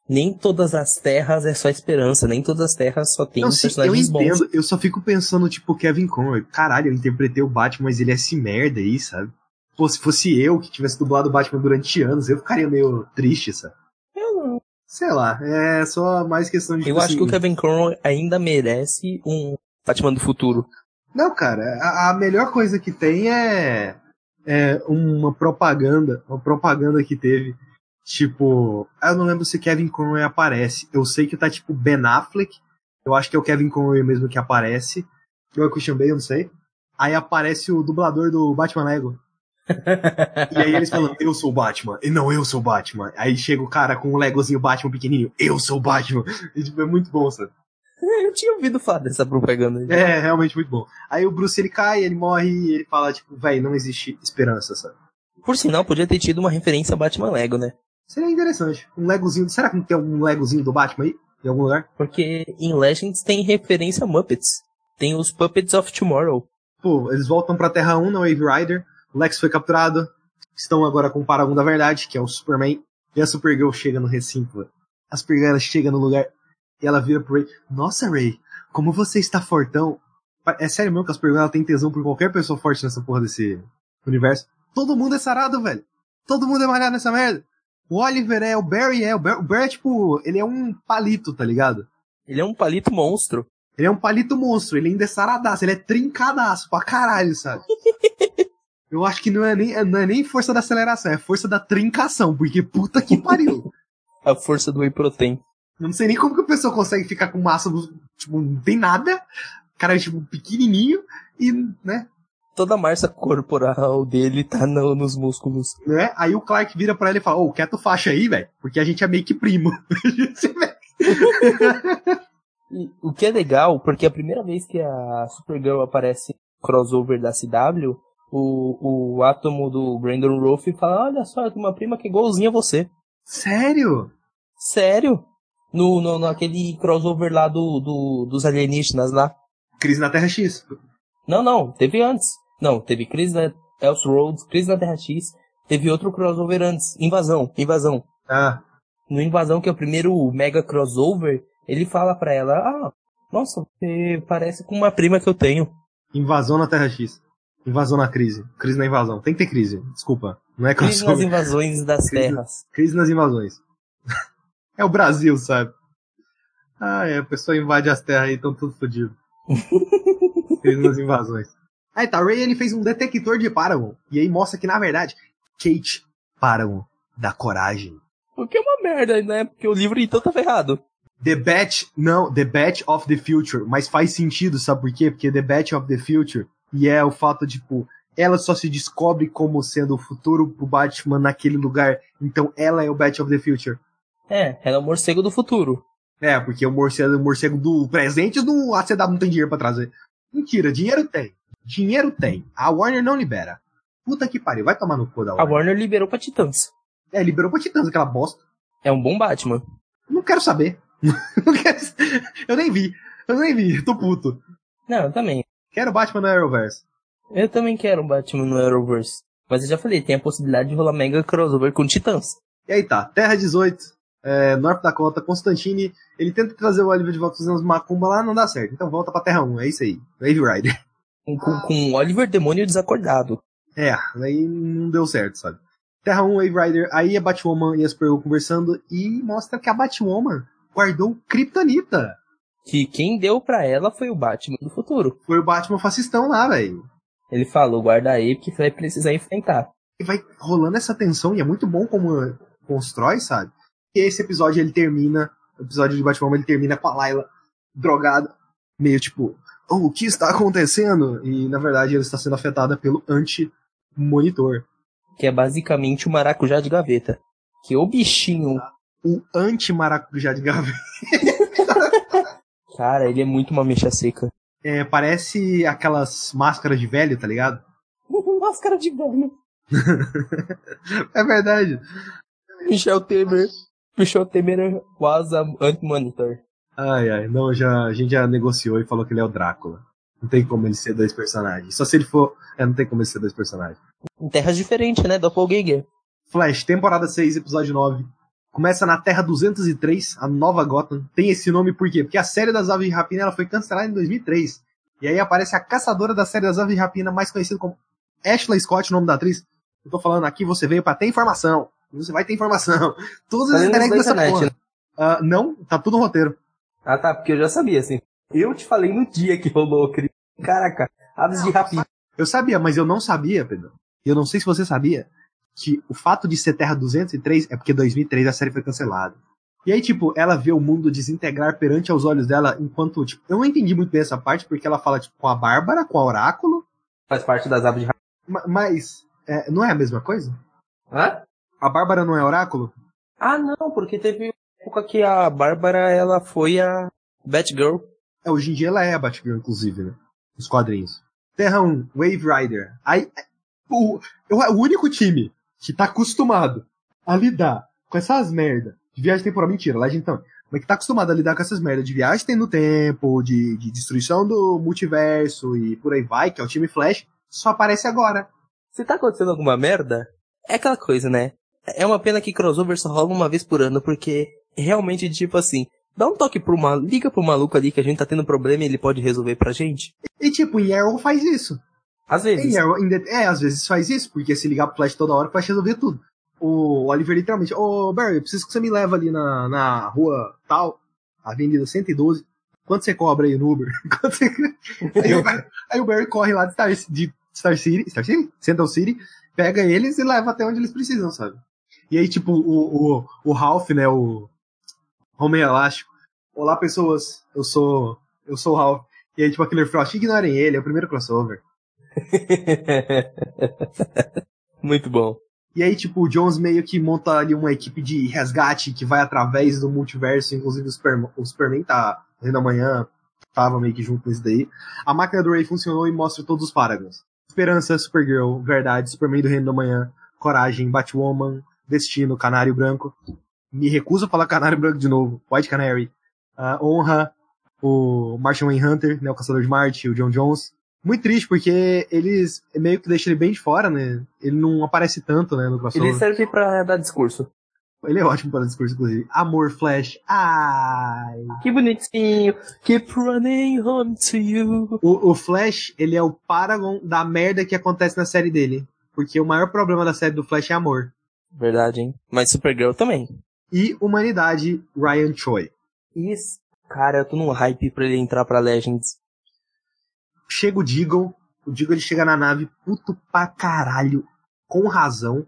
nem todas as terras é só esperança, nem todas as terras só tem Não, sim, eu personagens bons. entendo. Eu só fico pensando, tipo, Kevin Conroy. Caralho, eu interpretei o Batman, mas ele é esse merda aí, sabe? Pô, se fosse eu que tivesse dublado o Batman durante anos, eu ficaria meio triste, sabe? Eu não. Sei lá, é só mais questão de. Eu tipo acho que o assim, Kevin Conroy ainda merece um Batman do futuro. Não, cara, a, a melhor coisa que tem é, é uma propaganda, uma propaganda que teve, tipo, eu não lembro se Kevin Conroy aparece. Eu sei que tá tipo Ben Affleck, eu acho que é o Kevin Conroy mesmo que aparece. Ou é o Christian Bale, eu não sei. Aí aparece o dublador do Batman Lego. E aí eles falam, eu sou o Batman. E não, eu sou o Batman. Aí chega o cara com um Legozinho Batman pequenininho, eu sou o Batman. E tipo, é muito bom, sabe? Eu tinha ouvido falar dessa propaganda. É, realmente muito bom. Aí o Bruce ele cai, ele morre e ele fala, tipo, véi, não existe esperança, sabe? Por sinal, podia ter tido uma referência a Batman Lego, né? Seria interessante. Um Legozinho. Será que não tem algum Legozinho do Batman aí? Em algum lugar? Porque em Legends tem referência a Muppets. Tem os Puppets of Tomorrow. Pô, eles voltam pra Terra 1 na Wave Rider. O Lex foi capturado. Estão agora com o Paragon da Verdade, que é o Superman. E a Supergirl chega no recinto. A Supergirl chega no lugar e ela vira pro Ray. Nossa, Ray, como você está fortão. É sério mesmo que a Supergirl tem tesão por qualquer pessoa forte nessa porra desse universo? Todo mundo é sarado, velho. Todo mundo é malhado nessa merda. O Oliver é, o Barry é. O Barry, o Barry é tipo. Ele é um palito, tá ligado? Ele é um palito monstro. Ele é um palito monstro, ele ainda é saradaço, ele é trincadaço pra caralho, sabe? Eu acho que não é, nem, não é nem força da aceleração, é força da trincação, porque puta que pariu. A força do Whey Protein. Eu não sei nem como que a pessoa consegue ficar com massa, tipo, não tem nada, o cara é tipo pequenininho e, né, Toda a massa corporal dele tá no- nos músculos. né? Aí o Clark vira pra ele e fala, ô, quer tu faixa aí, velho? Porque a gente é meio que primo. E o que é legal, porque a primeira vez que a Supergirl aparece no crossover da CW, o, o átomo do Brandon Rolfe fala, olha só, eu tenho uma prima que é igualzinha a você. Sério? Sério? No, no, naquele crossover lá do, do, dos alienígenas lá. Crise na Terra X. Não, não, teve antes. Não, teve Crise na Elseworlds, Crise na Terra X, teve outro crossover antes, Invasão, Invasão. Ah, No Invasão, que é o primeiro mega crossover, ele fala pra ela, ah, nossa, você parece com uma prima que eu tenho. invasão na Terra X. Invasão na crise. Crise na invasão. Tem que ter crise. Desculpa. Não é Crise nas crossover. invasões das Crise- terras. Crise nas invasões. é o Brasil, sabe? Ah, é. A pessoa invade as terras aí, estão tudo fodido. Crise nas invasões. Aí tá, Ray ele fez um detector de Paragon. E aí mostra que, na verdade, Kate Paragon da coragem. O que é uma merda, né? Porque o livro então tá ferrado. The Batch, não, The Batch of the Future. Mas faz sentido, sabe por quê? Porque The Batch of the Future, e é o fato, tipo, ela só se descobre como sendo o futuro pro Batman naquele lugar. Então ela é o Batch of the Future. É, ela é o morcego do futuro. É, porque o morcego, o morcego do presente do a CW não tem dinheiro pra trazer. Mentira, dinheiro tem. Dinheiro tem. A Warner não libera. Puta que pariu, vai tomar no cu da A Warner. Warner liberou pra Titãs. É, liberou pra Titãs aquela bosta. É um bom Batman. Não quero saber. não quero... Eu nem vi. Eu nem vi, tô puto. Não, eu também. Quero Batman no Arrowverse. Eu também quero Batman no Arrowverse. Mas eu já falei, tem a possibilidade de rolar mega crossover com Titãs. E aí tá, Terra 18, é, North Dakota, Constantine, ele tenta trazer o Oliver de volta fazendo uns macumba lá, não dá certo. Então volta pra Terra 1, é isso aí. Wave Rider. Com, com, Oliver Demônio desacordado. É, aí não deu certo, sabe? Terra 1, Wave Rider, aí a Batwoman e a Supergirl conversando e mostra que a Batwoman guardou Kryptonita. Que quem deu pra ela foi o Batman do futuro. Foi o Batman fascistão lá, velho. Ele falou, guarda aí, porque vai precisar enfrentar. E vai rolando essa tensão e é muito bom como constrói, sabe? E esse episódio ele termina, o episódio de Batman ele termina com a Layla drogada, meio tipo, oh, o que está acontecendo? E na verdade ela está sendo afetada pelo anti-monitor. Que é basicamente o maracujá de gaveta. Que o bichinho. O anti-maracujá de gaveta. Cara, ele é muito uma mecha seca. É, parece aquelas máscaras de velho, tá ligado? Máscara de velho. é verdade. Michel Temer. Michel Temer was a anti-monitor. Ai, ai, não, já, a gente já negociou e falou que ele é o Drácula. Não tem como ele ser dois personagens. Só se ele for. É, não tem como ele ser dois personagens. Em terras diferentes, né? Doppelganger. Flash, temporada 6, episódio 9. Começa na Terra 203, a nova Gotham. Tem esse nome por quê? Porque a série das Aves de Rapina ela foi cancelada em 2003. E aí aparece a caçadora da série das Aves de Rapina, mais conhecida como Ashley Scott, o nome da atriz. Eu tô falando aqui, você veio para ter informação. Você vai ter informação. Todas as Tá internet dessa porra. né? Ah, não, tá tudo no roteiro. Ah, tá, porque eu já sabia, assim. Eu te falei no dia que rolou aquele. Caraca, aves de rapina. Eu sabia, mas eu não sabia, Pedro. E eu não sei se você sabia que o fato de ser Terra 203 é porque 2003 a série foi cancelada. E aí, tipo, ela vê o mundo desintegrar perante aos olhos dela, enquanto, tipo, eu não entendi muito bem essa parte, porque ela fala, tipo, com a Bárbara, com a Oráculo, Faz parte das aves de rapina. ma- mas é, não é a mesma coisa? Hã? A Bárbara não é Oráculo? Ah, não, porque teve época que a Bárbara, ela foi a Batgirl. É, hoje em dia ela é a Batgirl, inclusive, né? Nos quadrinhos. Terra 1, Wave Rider. Aí, o, o único time que tá acostumado a lidar com essas merda de viagem temporal, mentira, Legend também, mas que tá acostumado a lidar com essas merda de viagem no tempo, de, de destruição do multiverso e por aí vai, que é o time Flash, só aparece agora. Se tá acontecendo alguma merda, é aquela coisa, né? É uma pena que crossover só rola uma vez por ano, porque realmente, tipo assim, dá um toque pro maluco, liga pro maluco ali que a gente tá tendo problema e ele pode resolver pra gente. E tipo, em Arrow faz isso. Às vezes. Arrow, é, às vezes faz isso, porque se ligar pro Flash toda hora, o Flash resolver tudo. O Oliver literalmente, ô Barry, eu preciso que você me leve ali na, na rua tal, Avenida 112. Quanto você cobra aí no Uber? Você... aí, o Barry, aí o Barry corre lá de Star, de Star City, Star City? Central City, pega eles e leva até onde eles precisam, sabe? E aí, tipo, o, o, o Ralph, né, o Homem Elástico. Olá, pessoas, eu sou, eu sou o Ralph. E aí, tipo, aquele Frost, ignorem ele, é o primeiro crossover. Muito bom. E aí, tipo, o Jones meio que monta ali uma equipe de resgate que vai através do multiverso, inclusive o Superman, o Superman tá fazendo amanhã, tava meio que junto nesse daí. A máquina do Ray funcionou e mostra todos os Paragons. Esperança, Supergirl, Verdade, Superman do Reino da Manhã, Coragem, Batwoman, Destino, Canário Branco. Me recuso a falar Canário Branco de novo. White Canary. ah, Honra, o Martian Manhunter, né, o Caçador de Marte, o John Jones. Muito triste, porque eles meio que deixam ele bem de fora, né? Ele não aparece tanto, né, no crossover. Ele serve pra dar discurso. Ele é ótimo para discurso, inclusive. Amor, Flash. Ai. Que bonitinho. Keep running home to you. O, o Flash, ele é o paragon da merda que acontece na série dele. Porque o maior problema da série do Flash é amor. Verdade, hein? Mas Supergirl também. E humanidade, Ryan Choi. Isso. Cara, eu tô num hype pra ele entrar pra Legends. Chega o Deagle. O Deagle ele chega na nave puto pra caralho. Com razão.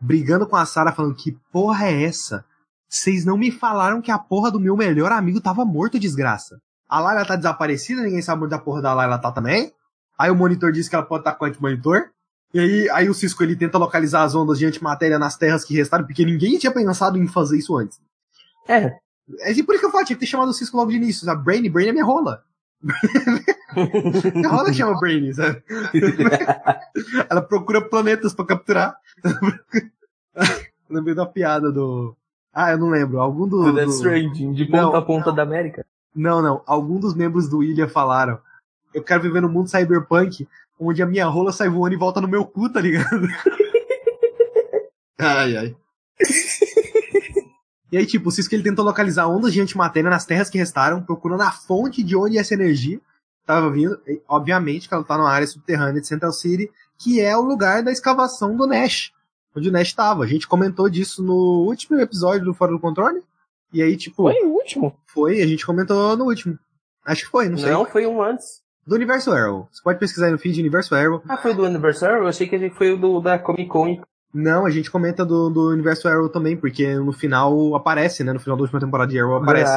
Brigando com a Sarah, falando que porra é essa? Vocês não me falaram que a porra do meu melhor amigo tava morto, desgraça. A Layla tá desaparecida, ninguém sabe onde a porra da Layla tá também. Aí o monitor diz que ela pode estar com o anti-monitor. E aí, aí o Cisco ele tenta localizar as ondas de antimatéria nas terras que restaram, porque ninguém tinha pensado em fazer isso antes. É. É por isso que eu falo, tinha que ter chamado o Cisco logo de início. A Brainy, Brainy é minha rola. minha rola chama Brainy, sabe? Ela procura planetas pra capturar. Lembrei da piada do. Ah, eu não lembro. Algum do. Do Death do- Stranding, de ponta Não, a ponta da América. Não, não. Algum dos membros do Ilha falaram. Eu quero viver no mundo cyberpunk, onde a minha rola sai voando e volta no meu cu, tá ligado? ai, ai. E aí, tipo, o Cisco ele tentou localizar ondas de antimatéria nas terras que restaram, procurando a fonte de onde essa energia. tava vindo, e, obviamente que ela tá numa área subterrânea de Central City, que é o lugar da escavação do Nash, onde o Nash estava. A gente comentou disso no último episódio do Fora do Controle. E aí, tipo. Foi o último? Foi, a gente comentou no último. Acho que foi, não sei. Não, foi um antes. Do Universo Arrow. Você pode pesquisar aí no feed Universo Arrow. Ah, foi do Universal? Eu achei que foi o do, da Comic Con. Não, a gente comenta do, do Universo Arrow também, porque no final aparece, né? No final da última temporada de Arrow aparece.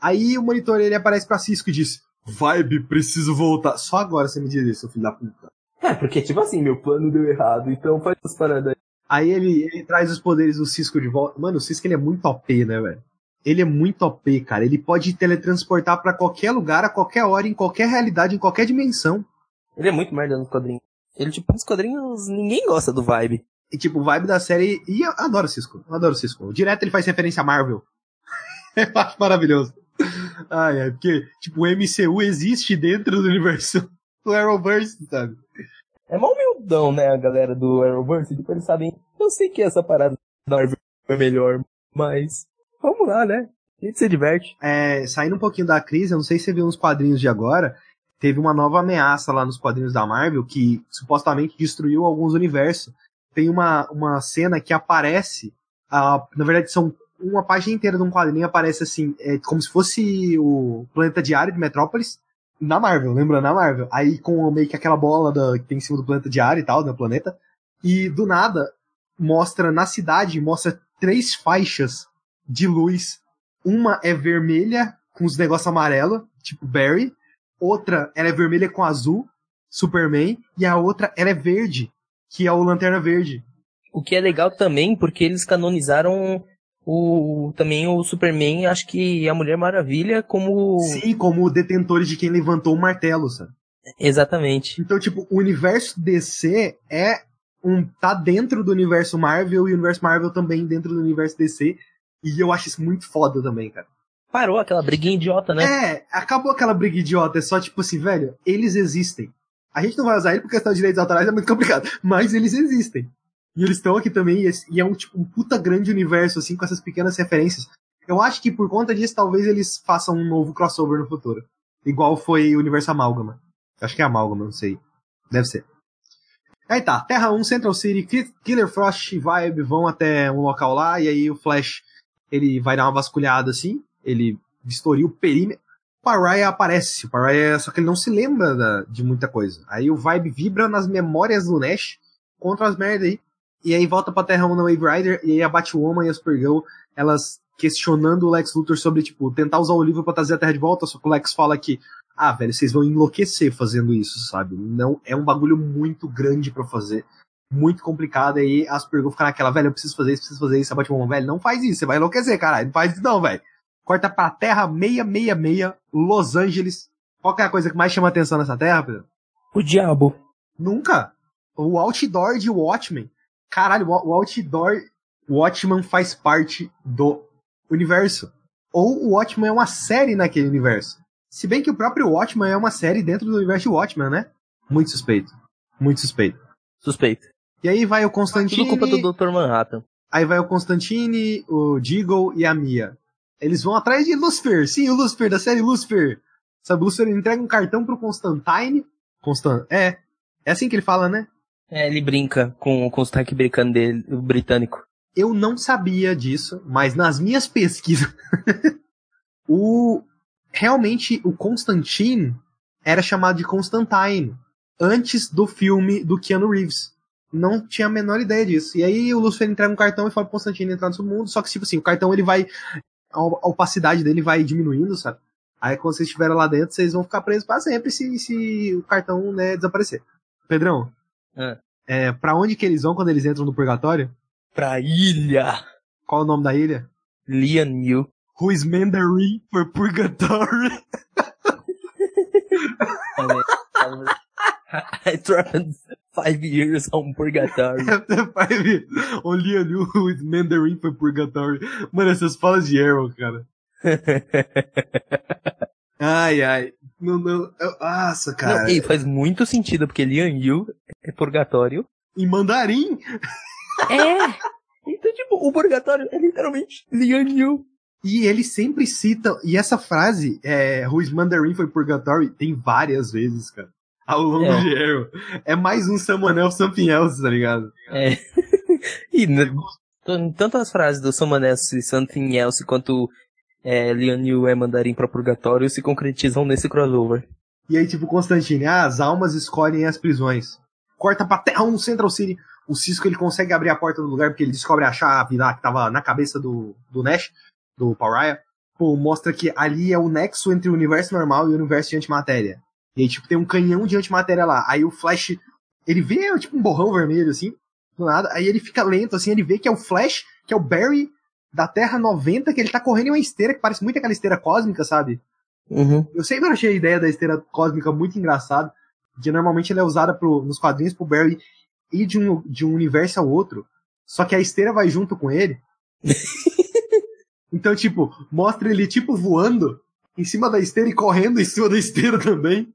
Aí o monitor ele aparece pra Cisco e diz: Vibe, preciso voltar. Só agora você me diz isso, filho da puta. É, porque tipo assim, meu plano deu errado, então faz essas paradas aí. Aí ele, ele traz os poderes do Cisco de volta. Mano, o Cisco ele é muito OP, né, velho? Ele é muito OP, cara. Ele pode teletransportar pra qualquer lugar, a qualquer hora, em qualquer realidade, em qualquer dimensão. Ele é muito merda nos quadrinhos. Ele, tipo, nos quadrinhos, ninguém gosta do vibe. E, tipo, o vibe da série. E eu adoro o Cisco. Eu adoro o Cisco. Direto ele faz referência a Marvel. eu acho maravilhoso. Ai, é porque, tipo, o MCU existe dentro do universo do Arrowverse, sabe? É mó humildão, né, a galera do Arrowverse. Tipo, eles sabem. Eu sei que essa parada da Marvel é melhor, mas. Vamos lá, né? A gente se diverte. É, saindo um pouquinho da crise, eu não sei se você viu nos quadrinhos de agora, teve uma nova ameaça lá nos quadrinhos da Marvel que supostamente destruiu alguns universos. Tem uma, uma cena que aparece, ah, na verdade são uma página inteira de um quadrinho aparece assim, é como se fosse o planeta diário de Metrópolis na Marvel, lembrando a Marvel. Aí com meio que aquela bola da, que tem em cima do planeta diário e tal, do planeta. E do nada mostra na cidade, mostra três faixas de luz. Uma é vermelha com os negócios amarelo, tipo Barry. Outra, ela é vermelha com azul, Superman. E a outra, ela é verde, que é o Lanterna Verde. O que é legal também, porque eles canonizaram o também o Superman, acho que a Mulher Maravilha como Sim, como detentores de quem levantou o martelo, sabe? exatamente. Então, tipo, o universo DC é um. tá dentro do universo Marvel e o universo Marvel também dentro do universo DC. E eu acho isso muito foda também, cara. Parou aquela briguinha idiota, né? É, acabou aquela briga idiota. É só tipo assim, velho, eles existem. A gente não vai usar ele porque questão de direitos autorais é muito complicado. Mas eles existem. E eles estão aqui também, e é um, tipo, um puta grande universo, assim, com essas pequenas referências. Eu acho que por conta disso, talvez eles façam um novo crossover no futuro. Igual foi o universo Amálgama. Acho que é Amálgama, não sei. Deve ser. Aí tá, Terra 1, Central City, Ki- Killer Frost e Vibe vão até um local lá, e aí o Flash, ele vai dar uma vasculhada assim, ele vistoria o perímetro. O Pariah aparece, o Pariah, só que ele não se lembra da- de muita coisa. Aí o Vibe vibra nas memórias do Nash contra as merda aí. E aí volta pra Terra 1 na Wave Rider, e aí a Batwoman e a Supergirl, elas questionando o Lex Luthor sobre, tipo, tentar usar o livro pra trazer a Terra de volta, só que o Lex fala que, ah, velho, vocês vão enlouquecer fazendo isso, sabe? Não, é um bagulho muito grande pra fazer, muito complicado, e aí a Supergirl fica naquela, velho, eu preciso fazer isso, preciso fazer isso, a Batwoman, velho, não faz isso, você vai enlouquecer, caralho, não faz isso não, velho. Corta pra Terra 666, Los Angeles. Qual que é a coisa que mais chama atenção nessa Terra, Pedro? O diabo. Nunca. O outdoor de Watchmen. Caralho, o o outdoor Watchmen faz parte do universo. Ou o Watchmen é uma série naquele universo. Se bem que o próprio Watchmen é uma série dentro do universo de Watchmen, né? Muito suspeito. Muito suspeito. Suspeito. E aí vai o Tudo Constantine. culpa do Dr. Manhattan. Aí vai o Constantine, o Deagle e a Mia. Eles vão atrás de Lucifer. Sim, o Lucifer, da série Lucifer. Sabe, o Lucifer entrega um cartão pro Constantine. Constant... É. É assim que ele fala, né? É, ele brinca com, com o sotaque britânico dele, o britânico. Eu não sabia disso, mas nas minhas pesquisas, o realmente o Constantine era chamado de Constantine antes do filme do Keanu Reeves. Não tinha a menor ideia disso. E aí o Lucifer entrega um cartão e fala pro Constantine entrar no seu mundo, só que tipo assim, o cartão ele vai a opacidade dele vai diminuindo, sabe? Aí quando vocês estiverem lá dentro, vocês vão ficar presos para sempre se, se o cartão né, desaparecer. Pedrão, Ah. é, para onde que eles vão quando eles entram no purgatório? Pra ilha. Qual o nome da ilha? Lian Yu. Who is Mandarin for Purgatory? I five years on purgatory. Five. Only I knew who is Mandarin for Purgatory. Mano, essas falas de Arrow, cara. Ai, ai. Não, não. Nossa, cara. Não, e faz muito sentido, porque Lian Yu é purgatório. Em mandarim? É! Então, tipo, o purgatório é literalmente Lian Yu. E ele sempre cita, e essa frase, é, Whose Mandarin foi Purgatory, tem várias vezes, cara. Ao longo É. de Arrow. É mais um Someone Else, Something Else, tá ligado? É. e tanto as frases do Someone Else e Something Else quanto é, Leon é mandarim pra purgatório se concretizam nesse crossover. E aí, tipo, Constantine, ah, as almas escolhem as prisões. Corta pra Terra 1 Central City. O Cisco ele consegue abrir a porta do lugar porque ele descobre a chave lá que tava na cabeça do, do Nash, do Pariah. Pô, mostra que ali é o nexo entre o universo normal e o universo de antimatéria. E aí, tipo, tem um canhão de antimatéria lá. Aí o Flash, ele vê, tipo, um borrão vermelho, assim, do nada. Aí ele fica lento, assim, ele vê que é o Flash, que é o Barry da Terra 90, que ele tá correndo em uma esteira que parece muito aquela esteira cósmica, sabe? Uhum. Eu sempre achei a ideia da esteira cósmica muito engraçada, que normalmente ela é usada pro, nos quadrinhos pro Barry ir de um, de um universo ao outro, só que a esteira vai junto com ele. então, tipo, mostra ele, tipo, voando em cima da esteira e correndo em cima da esteira também.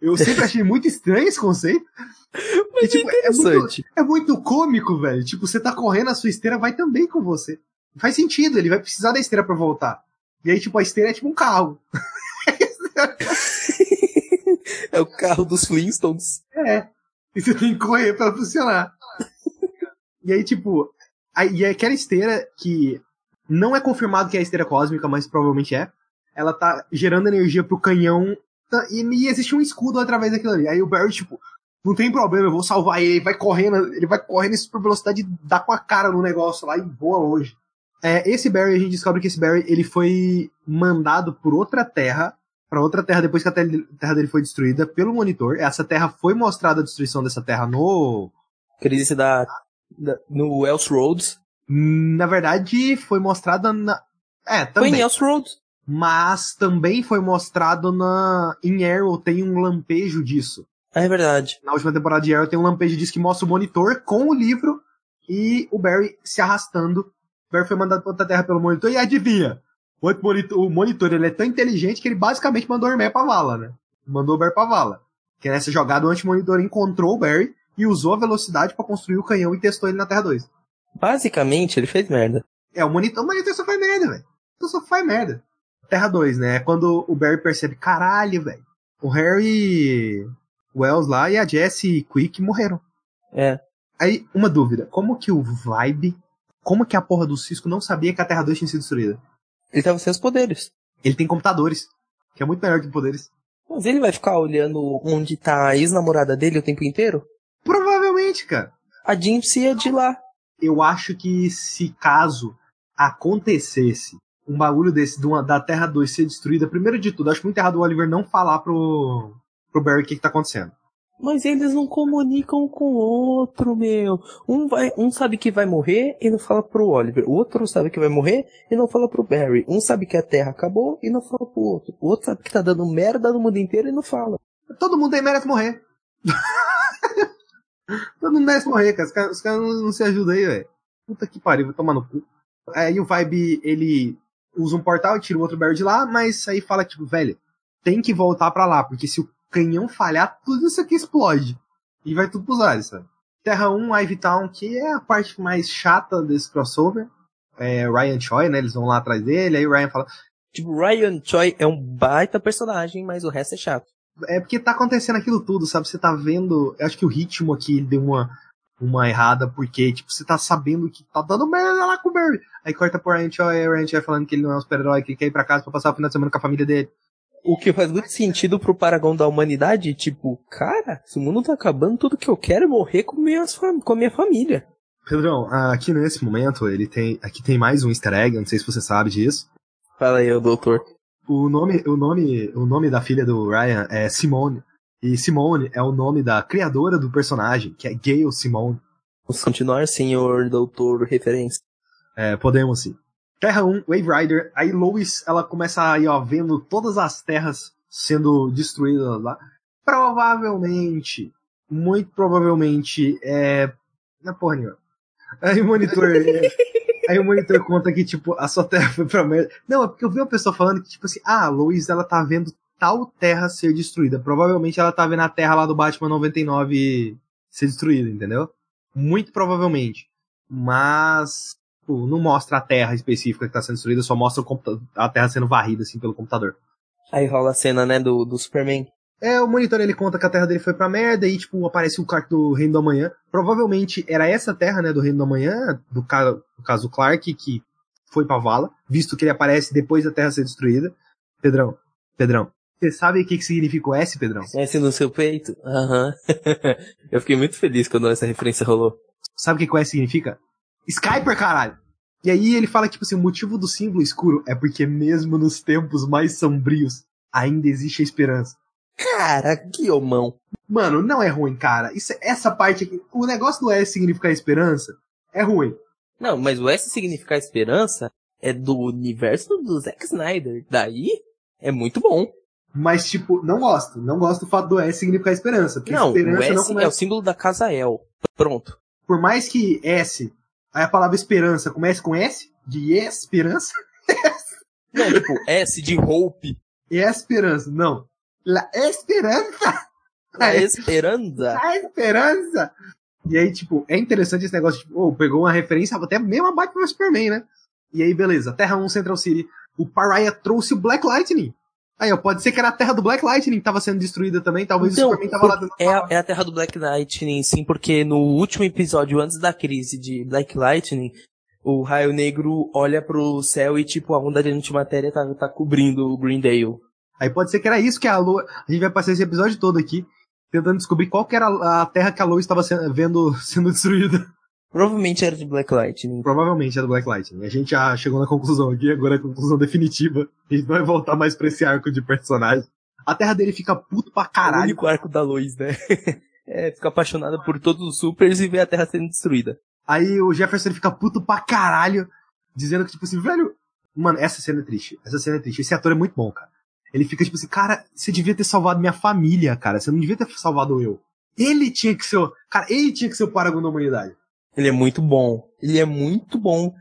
Eu sempre achei muito estranho esse conceito. Mas E, tipo, é é muito, interessante. é muito cômico, velho. Tipo, você tá correndo, a sua esteira vai também com você. Faz sentido, ele vai precisar da esteira pra voltar. E aí, tipo, a esteira é tipo um carro. É o carro dos Flintstones. É. E você tem que correr pra funcionar. e aí, tipo, aí, e aquela esteira que não é confirmado que é a esteira cósmica, mas provavelmente é. Ela tá gerando energia pro canhão. tá- E, e existe um escudo através daquilo ali. Aí o Barry, tipo, não tem problema, eu vou salvar ele. Ele vai correndo, ele vai correndo em super velocidade, dá com a cara no negócio lá e voa longe. É, esse Barry, a gente descobre que esse Barry, ele foi mandado por outra terra, pra outra terra depois que a terra dele foi destruída pelo monitor. Essa terra foi mostrada a destruição dessa terra no. Crise da, da- no Elseroads. Na verdade, foi mostrada na. É, Foi também. em Elseroads. Mas também foi mostrado na. Em Arrow tem um lampejo disso. É verdade. Na última temporada de Arrow tem um lampejo disso que mostra o monitor com o livro e o Barry se arrastando. O Barry foi mandado pra outra terra pelo monitor e adivinha? O, monitor, o monitor ele é tão inteligente que ele basicamente mandou o Hermé pra vala, né? Mandou o Barry pra vala. Que nessa jogada o anti-monitor encontrou o Barry e usou a velocidade pra construir o canhão e testou ele na Terra 2. Basicamente, ele fez merda. É, o monitor, o monitor só faz merda, velho. Só faz merda. Terra 2, né? É quando o Barry percebe, caralho, velho. O Harry Wells lá e a Jessie Quick morreram. É. Aí, uma dúvida. Como que o Vibe, como que a porra do Cisco não sabia que a Terra 2 tinha sido destruída? Ele tava sem os poderes. Ele tem computadores, que é muito melhor que poderes. Mas ele vai ficar olhando onde tá a ex-namorada dele o tempo inteiro? Provavelmente, cara. A Jinx é de lá. Eu acho que se caso acontecesse um bagulho desse de uma- da Terra 2 ser destruída, primeiro de tudo, acho muito errado o Oliver não falar pro, pro Barry o que, que tá acontecendo. Mas eles não comunicam com o outro, meu. Um, vai, um sabe que vai morrer e não fala pro Oliver. O outro sabe que vai morrer e não fala pro Barry. Um sabe que a Terra acabou e não fala pro outro. O outro sabe que tá dando merda no mundo inteiro e não fala. Todo mundo aí merece morrer. Todo mundo merece morrer, cara. Os caras os caras não, não se ajudam aí, velho. Puta que pariu, vai tomar no cu. Aí o Vibe, ele usa um portal e tira o outro Barry de lá, mas aí fala, tipo, velho, tem que voltar pra lá, porque se o canhão falhar, tudo isso aqui explode. E vai tudo pros ares, sabe? Terra 1, Ivy Town, que é a parte mais chata desse crossover. É, Ryan Choi, né? Eles vão lá atrás dele, aí o Ryan fala, Tipo, Ryan Choi é um baita personagem, mas o resto é chato. é porque tá acontecendo aquilo tudo, sabe? Você tá vendo. Eu acho que o ritmo aqui deu uma, uma errada, porque, tipo, você tá sabendo que tá dando merda lá com o Barry. Aí corta pro Ryan Choi, aí o Ryan Choi falando que ele não é um super-herói, que ele quer ir pra casa pra passar o final de semana com a família dele. O que faz muito sentido pro Paragon da humanidade, tipo, cara, se o mundo tá acabando, tudo que eu quero é morrer com, minhas com a minha família. Pedrão, aqui nesse momento, ele tem. Aqui tem mais um easter egg, não sei se você sabe disso. Fala aí, doutor. O nome, o nome, o nome da filha do Ryan é Simone. E Simone é o nome da criadora do personagem, que é Gail Simone. Vamos continuar, senhor doutor referência. É, podemos sim. Terra 1, Wave Rider. Aí Lois, ela começa aí, ó, vendo todas as terras sendo destruídas lá. Provavelmente, muito provavelmente, é. Na porra nenhuma. Aí o monitor. é, aí o monitor conta que, tipo, a sua terra foi pra merda. Não, é porque eu vi uma pessoa falando que, tipo assim, ah, a Lois, ela tá vendo tal terra ser destruída. Provavelmente ela tá vendo a terra lá do Batman 99 ser destruída, entendeu? Muito provavelmente. Mas Tipo, não mostra a Terra específica que tá sendo destruída, só mostra a Terra sendo varrida, assim, pelo computador. Aí rola a cena, né, do, do Superman. É, o monitor ele conta que a Terra dele foi pra merda e, tipo, aparece o Clark do Reino do Amanhã. Provavelmente era essa Terra, né, do Reino do Amanhã, do, ca do caso Clark, que foi pra vala, visto que ele aparece depois da Terra ser destruída. Pedrão, Pedrão, você sabe o que, que significa o S, Pedrão? S no seu peito? Aham. eu fiquei muito feliz quando essa referência rolou. Sabe o que, que o S significa? Skyper, caralho! E aí ele fala que, tipo assim, o motivo do símbolo escuro é porque mesmo nos tempos mais sombrios, ainda existe a esperança. Cara, que homão. Mano, não é ruim, cara. Isso, essa parte aqui, o negócio do S significar esperança é ruim. Não, mas o S significar esperança é do universo do Zack Snyder. Daí é muito bom. Mas, tipo, não gosto. Não gosto do fato do S significar esperança. Porque Não, esperança o S não é começa... o símbolo da casa El. Pronto. Por mais que S, aí a palavra esperança comece com S, de esperança, Não, tipo, S de Hope. é esperança. Não. La esperança! A esperança. A esperança! E aí, tipo, é interessante esse negócio, tipo, oh, pegou uma referência até mesmo a Batman Superman, né? E aí, beleza, Terra 1 Central City. O Pariah trouxe o Black Lightning. Aí, ó, pode ser que era a Terra do Black Lightning que tava sendo destruída também, talvez Então, o Superman tava lá dentro. é, a, é a terra do Black Lightning, sim, porque no último episódio, antes da crise de Black Lightning, o Raio Negro olha pro céu e, tipo, a onda de antimatéria tá, tá cobrindo o Greendale. Aí pode ser que era isso que a Lua. A gente vai passar esse episódio todo aqui, tentando descobrir qual que era a Terra que a Lua estava sendo, vendo sendo destruída. Provavelmente era de Black Lightning. Provavelmente é do Black Lightning. A gente já chegou na conclusão aqui, agora é a conclusão definitiva. A gente não vai voltar mais pra esse arco de personagem. A Terra dele fica puto pra O caralho. único arco da luz, né? é, fica apaixonada por todos os supers e vê a Terra sendo destruída. Aí o Jefferson fica puto pra caralho, dizendo que, tipo assim, velho. Mano, essa cena é triste. Essa cena é triste. Esse ator é muito bom, cara. Ele fica tipo assim, cara, você devia ter salvado minha família, cara. Você não devia ter salvado eu. Ele tinha que ser. o- Cara, ele tinha que ser o paragon da humanidade. Ele é muito bom. Ele é muito bom.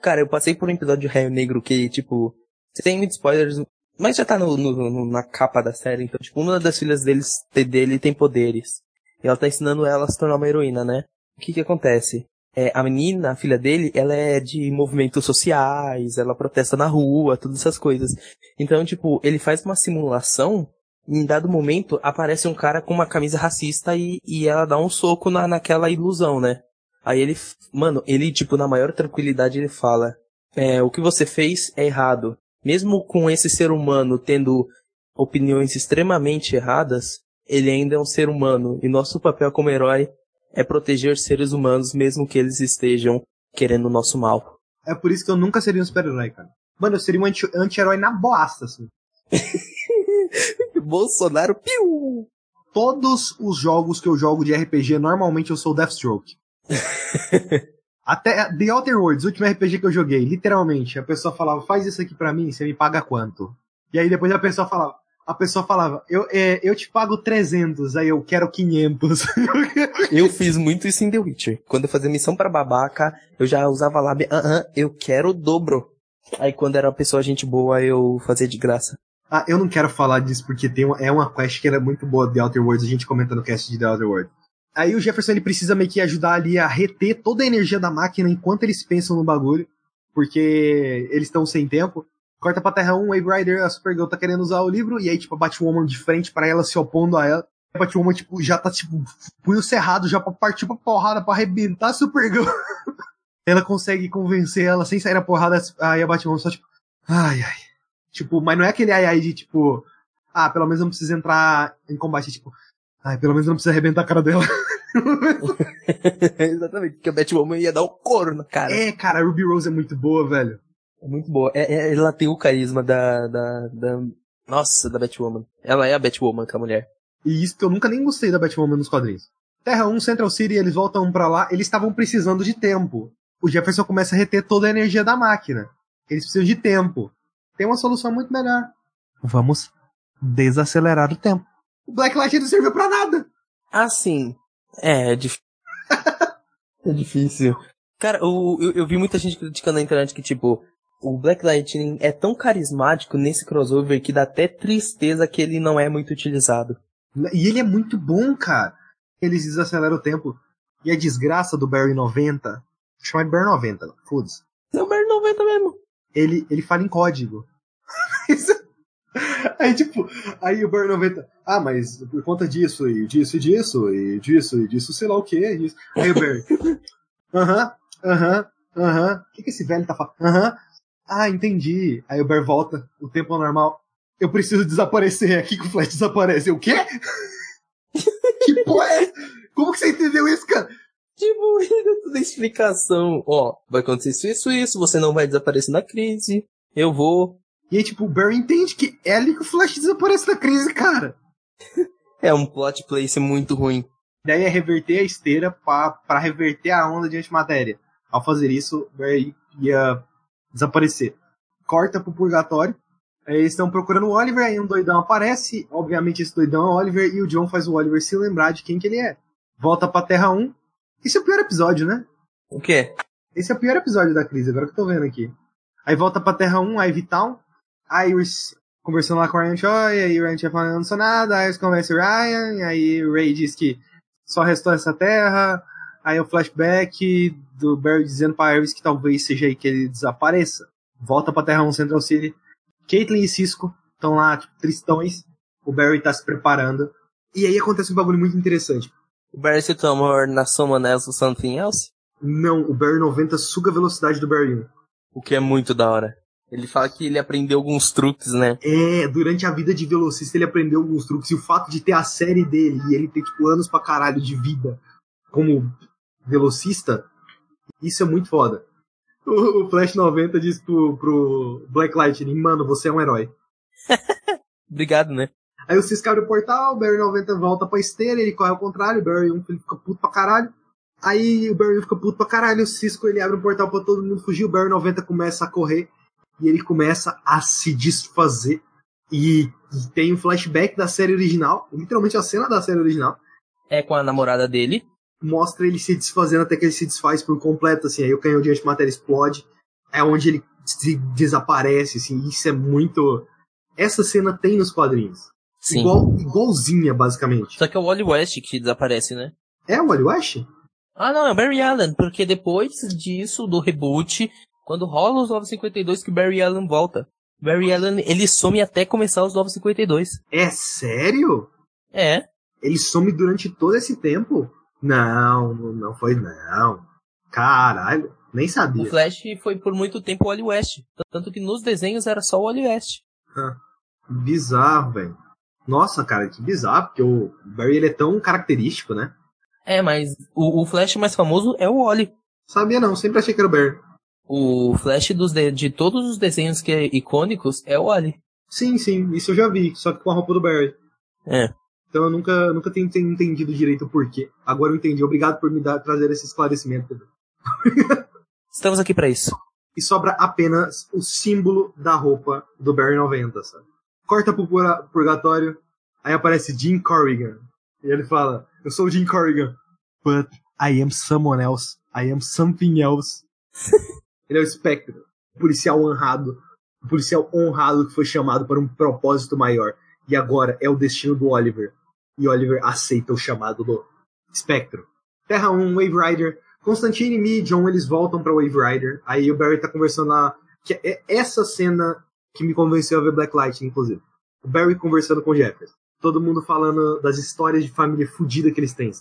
Cara, eu passei por um episódio de Raio Negro que, tipo, tem muitos spoilers, mas já tá no, no- na capa da série. Então, tipo, uma das filhas deles, dele tem poderes. E ela tá ensinando ela a se tornar uma heroína, né? O que que acontece? É, a menina, a filha dele, ela é de movimentos sociais, ela protesta na rua, todas essas coisas. Então, tipo, ele faz uma simulação, em dado momento aparece um cara com uma camisa racista e, e ela dá um soco na, naquela ilusão, né? Aí ele, mano, ele, tipo, na maior tranquilidade, ele fala: é, o que você fez é errado. Mesmo com esse ser humano tendo opiniões extremamente erradas, ele ainda é um ser humano. E nosso papel como herói é proteger seres humanos, mesmo que eles estejam querendo o nosso mal. É por isso que eu nunca seria um super-herói, cara. Mano, eu seria um anti- anti-herói na boasta, assim. Bolsonaro, piu! Todos os jogos que eu jogo de RPG, normalmente eu sou Deathstroke. Até The Outer Worlds, o último RPG que eu joguei, literalmente, a pessoa falava, faz isso aqui pra mim, você me paga quanto? E aí depois a pessoa falava, a pessoa falava, eu, é, eu te pago 300, aí eu quero 500. Eu fiz muito isso em The Witcher. Quando eu fazia missão pra babaca, eu já usava lá, ah, ah, eu quero o dobro. Aí quando era uma pessoa gente boa, eu fazia de graça. ah, eu não quero falar disso porque tem uma, é uma quest que era muito boa The Outer Worlds, a gente comenta no cast de The Outer Worlds. Aí o Jefferson ele precisa meio que ajudar ali a reter toda a energia da máquina enquanto eles pensam no bagulho, porque eles estão sem tempo. Corta pra Terra 1, Wave Rider, a Supergirl tá querendo usar o livro, e aí, tipo, a Batwoman de frente pra ela, se opondo a ela. A Batwoman, tipo, já tá, tipo, punho cerrado, já pra partir pra porrada, pra arrebentar a Supergirl. ela consegue convencer ela sem sair na porrada, aí a Batwoman só, tipo, ai, ai. Tipo, mas não é aquele ai, ai de, tipo, ah, pelo menos não precisa entrar em combate, tipo, ai, pelo menos não precisa arrebentar a cara dela. Exatamente, porque a Batwoman ia dar o couro na cara. é, cara, a Ruby Rose é muito boa, velho. É muito boa. É, é- ela tem o carisma da, da, da. Nossa, da Batwoman. Ela é a Batwoman, que é a mulher. E isso que eu nunca nem gostei da Batwoman nos quadrinhos. Terra 1, Central City, eles voltam pra lá, eles estavam precisando de tempo. O Jefferson começa a reter toda a energia da máquina. Eles precisam de tempo. Tem uma solução muito melhor. Vamos desacelerar o tempo. O Blacklight não serviu pra nada. Assim. É, é difícil. é difícil. Cara, o, eu, eu vi muita gente criticando na internet que, tipo, o Black Lightning é tão carismático nesse crossover que dá até tristeza que ele não é muito utilizado. E ele é muito bom, cara. Eles desaceleram o tempo. E a desgraça do Barry 90. Chama de Barry 90, foda-se. ele, ele fala em código. aí, tipo, aí o Barry 90, ah, mas por conta disso, e disso, e disso, e disso, e disso, sei lá o que. Aí o Barry, aham, aham, aham, o que que esse velho tá falando? Aham, ah, entendi. Aí o Barry volta, o tempo é normal. Eu preciso desaparecer, aqui que o Flash desaparece. O quê? que porra é? Como que você entendeu isso, cara? Tipo, toda explicação. Ó, vai acontecer isso, isso, isso, você não vai desaparecer na crise, eu vou. E aí, tipo, o Barry entende que é ali que o Flash desaparece na crise, cara. É um plot place muito ruim. Daí é reverter a esteira pra, pra reverter a onda de antimatéria. Ao fazer isso, o Barry ia desaparecer. Corta pro purgatório. Aí eles estão procurando o Oliver, aí um doidão aparece. Obviamente esse doidão é o Oliver, e o John faz o Oliver se lembrar de quem que ele é. Volta pra Terra 1. Esse é o pior episódio, né? O quê? Esse é o pior episódio da crise, agora que eu tô vendo aqui. Aí volta pra Terra 1, a Vital. Iris conversando lá com o Ryan Choi, aí o Ryan Choi falando não sou nada, aí eles convencem o Ryan, aí o Ray diz que só restou essa terra, aí o flashback do Barry dizendo pra Iris que talvez seja aí que ele desapareça. Volta pra Terra 1 Central City. Caitlyn e Cisco estão lá, tipo, tristões. O Barry tá se preparando. E aí acontece um bagulho muito interessante. O Barry se toma na Someone Else or Something Else? Não, o Barry 90 suga a velocidade do Barry 1. O que é muito da hora. Ele fala que ele aprendeu alguns truques, né? É, durante a vida de velocista ele aprendeu alguns truques. E o fato de ter a série dele e ele ter, tipo, anos pra caralho de vida como velocista, isso é muito foda. O, o Flash 90 diz pro, pro Black Lightning, mano, você é um herói. Obrigado, né? Aí o Cisco abre o portal, o Barry 90 volta pra esteira, ele corre ao contrário, o Barry 1 fica puto pra caralho. Aí o Barry 1 fica puto pra caralho, o Cisco ele abre um portal pra todo mundo fugir, o Barry 90 começa a correr e ele começa a se desfazer. E, e tem um flashback da série original, literalmente a cena da série original. É com a namorada dele. Mostra ele se desfazendo até que ele se desfaz por completo, assim, aí o canhão de antimatéria explode. É onde ele se desaparece, assim, isso é muito. Essa cena tem nos quadrinhos. Sim. Igual, igualzinha, basicamente. Só que é o Wally West que desaparece, né? É o Wally West? Ah, não, é o Barry Allen, porque depois disso, do reboot, quando rola os 952 que o Barry Allen volta. Barry Allen, ele some até começar os 952. É sério? É. Ele some durante todo esse tempo? Não, não foi não. Caralho, nem O sabia. Flash foi por muito tempo o Wally West. Tanto que nos desenhos era só o Wally West. Ah, bizarro, velho. Nossa, cara, que bizarro, porque o Barry ele é tão característico, né? É, mas o, o Flash mais famoso é o Wally. Sabia não, sempre achei que era o Barry. O Flash dos de, de todos os desenhos que é icônicos é o Wally. Sim, sim, isso eu já vi, só que com a roupa do Barry. É. Então eu nunca, nunca tenho tenho entendido direito o porquê. Agora eu entendi. Obrigado por me dar, trazer esse esclarecimento. Estamos aqui pra isso. E sobra apenas o símbolo da roupa do Barry 90, sabe? Corta pro purgatório, aí aparece Jim Corrigan. E ele fala, eu sou o Jim Corrigan. But I am someone else. I am something else. ele é o Spectre, o policial honrado. O policial honrado que foi chamado para um propósito maior. E agora é o destino do Oliver. E Oliver aceita o chamado do Spectro. Terra 1, Wave Rider. Constantine, e John, eles voltam pra Wave Rider. Aí o Barry tá conversando lá. Que é essa cena que me convenceu a ver Black Light, inclusive. O Barry conversando com o Jefferson. Todo mundo falando das histórias de família fodida que eles têm.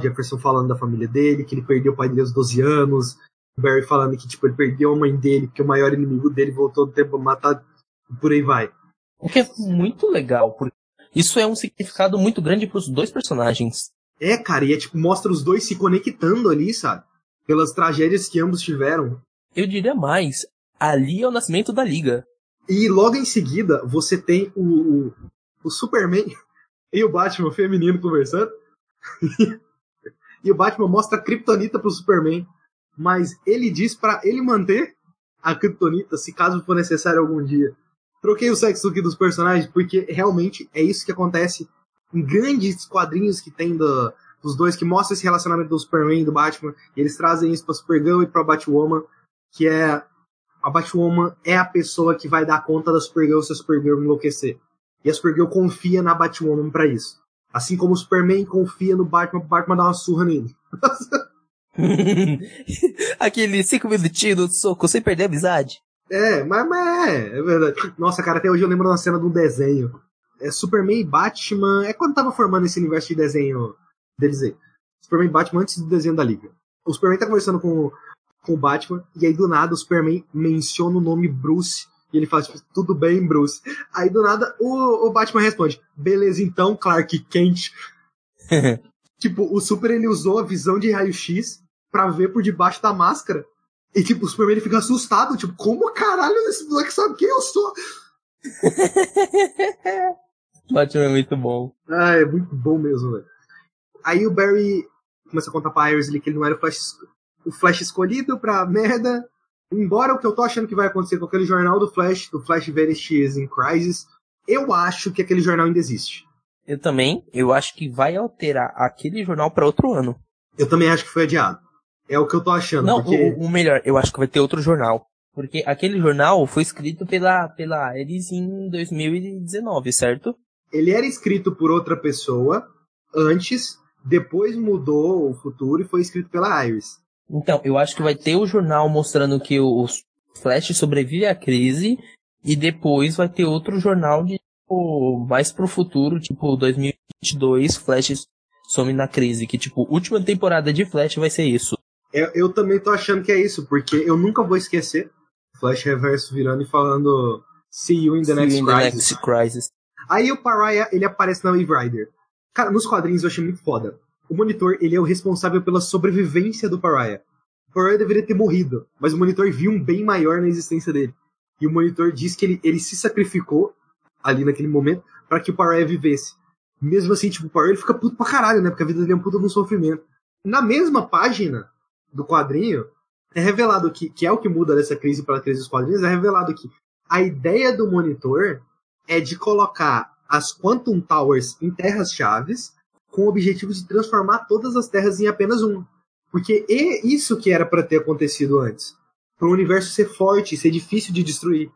Jefferson falando da família dele, que ele perdeu o pai dele aos 12 anos. O Barry falando que, tipo, ele perdeu a mãe dele, que o maior inimigo dele voltou do tempo pra matar. E por aí vai. O que é muito legal, porque isso é um significado muito grande pros dois personagens. É, cara, e é tipo, mostra os dois se conectando ali, sabe? Pelas tragédias que ambos tiveram. Eu diria mais, ali é o nascimento da liga. E logo em seguida, você tem o, o, o Superman e o Batman feminino conversando. e o Batman mostra a Kryptonita pro Superman. Mas ele diz pra ele manter a Kryptonita se caso for necessário algum dia. Troquei o sexo aqui dos personagens porque realmente é isso que acontece em grandes quadrinhos que tem do, dos dois, que mostra esse relacionamento do Superman e do Batman. E eles trazem isso pra Supergirl e pra Batwoman, que é a Batwoman é a pessoa que vai dar conta da Supergirl se a Supergirl enlouquecer. E a Supergirl confia na Batwoman pra isso. Assim como o Superman confia no Batman pro Batman uma surra nele. Aquele cinco minutinhos no soco sem perder a amizade. É, mas, mas é, é verdade. Nossa, cara, até hoje eu lembro de uma cena de um desenho. É Superman e Batman. É quando tava formando esse universo de desenho deles aí. Superman e Batman antes do desenho da Liga. O Superman tá conversando com, com o Batman, e aí do nada o Superman menciona o nome Bruce. E ele fala, tipo, tudo bem, Bruce. Aí do nada o, o Batman responde, beleza então, Clark Kent. tipo, o Super ele usou a visão de raio-x pra ver por debaixo da máscara. E tipo, o Superman fica assustado, tipo, como caralho esse moleque sabe quem eu sou? Batman é muito bom. Ah, é muito bom mesmo, velho. Aí o Barry começa a contar pra Iris que ele não era o Flash, o Flash escolhido pra merda. Embora o que eu tô achando que vai acontecer com aquele jornal do Flash, do Flash Vanishes in Crisis, eu acho que aquele jornal ainda existe. Eu também, eu acho que vai alterar aquele jornal para outro ano. Eu também acho que foi adiado. É o que eu tô achando. Não, porque... o, o melhor, eu acho que vai ter outro jornal. Porque aquele jornal foi escrito pela, pela Ares em 2019, certo? Ele era escrito por outra pessoa antes, depois mudou o futuro e foi escrito pela Iris. Então, eu acho que vai ter o jornal mostrando que o Flash sobrevive à crise e depois vai ter outro jornal de tipo, mais pro futuro, tipo 2022, Flash some na crise, que tipo, última temporada de Flash vai ser isso. Eu, eu também tô achando que é isso, porque eu nunca vou esquecer Flash Reverso virando e falando See you in the, See next, you in the crisis. next crisis. Aí o Pariah, ele aparece na Wave Rider. Cara, nos quadrinhos eu achei muito foda. O Monitor, ele é o responsável pela sobrevivência do Pariah. O Pariah deveria ter morrido, mas o Monitor viu um bem maior na existência dele. E o Monitor diz que ele, ele se sacrificou ali naquele momento para que o Pariah vivesse. Mesmo assim, tipo, o Pariah ele fica puto pra caralho, né? Porque a vida dele é um puto de um sofrimento. Na mesma página do quadrinho, é revelado que, que é o que muda dessa crise para a crise dos quadrinhos, é revelado que a ideia do monitor é de colocar as Quantum Towers em terras-chaves com o objetivo de transformar todas as terras em apenas uma. Porque é isso que era para ter acontecido antes. Para o universo ser forte, ser difícil de destruir.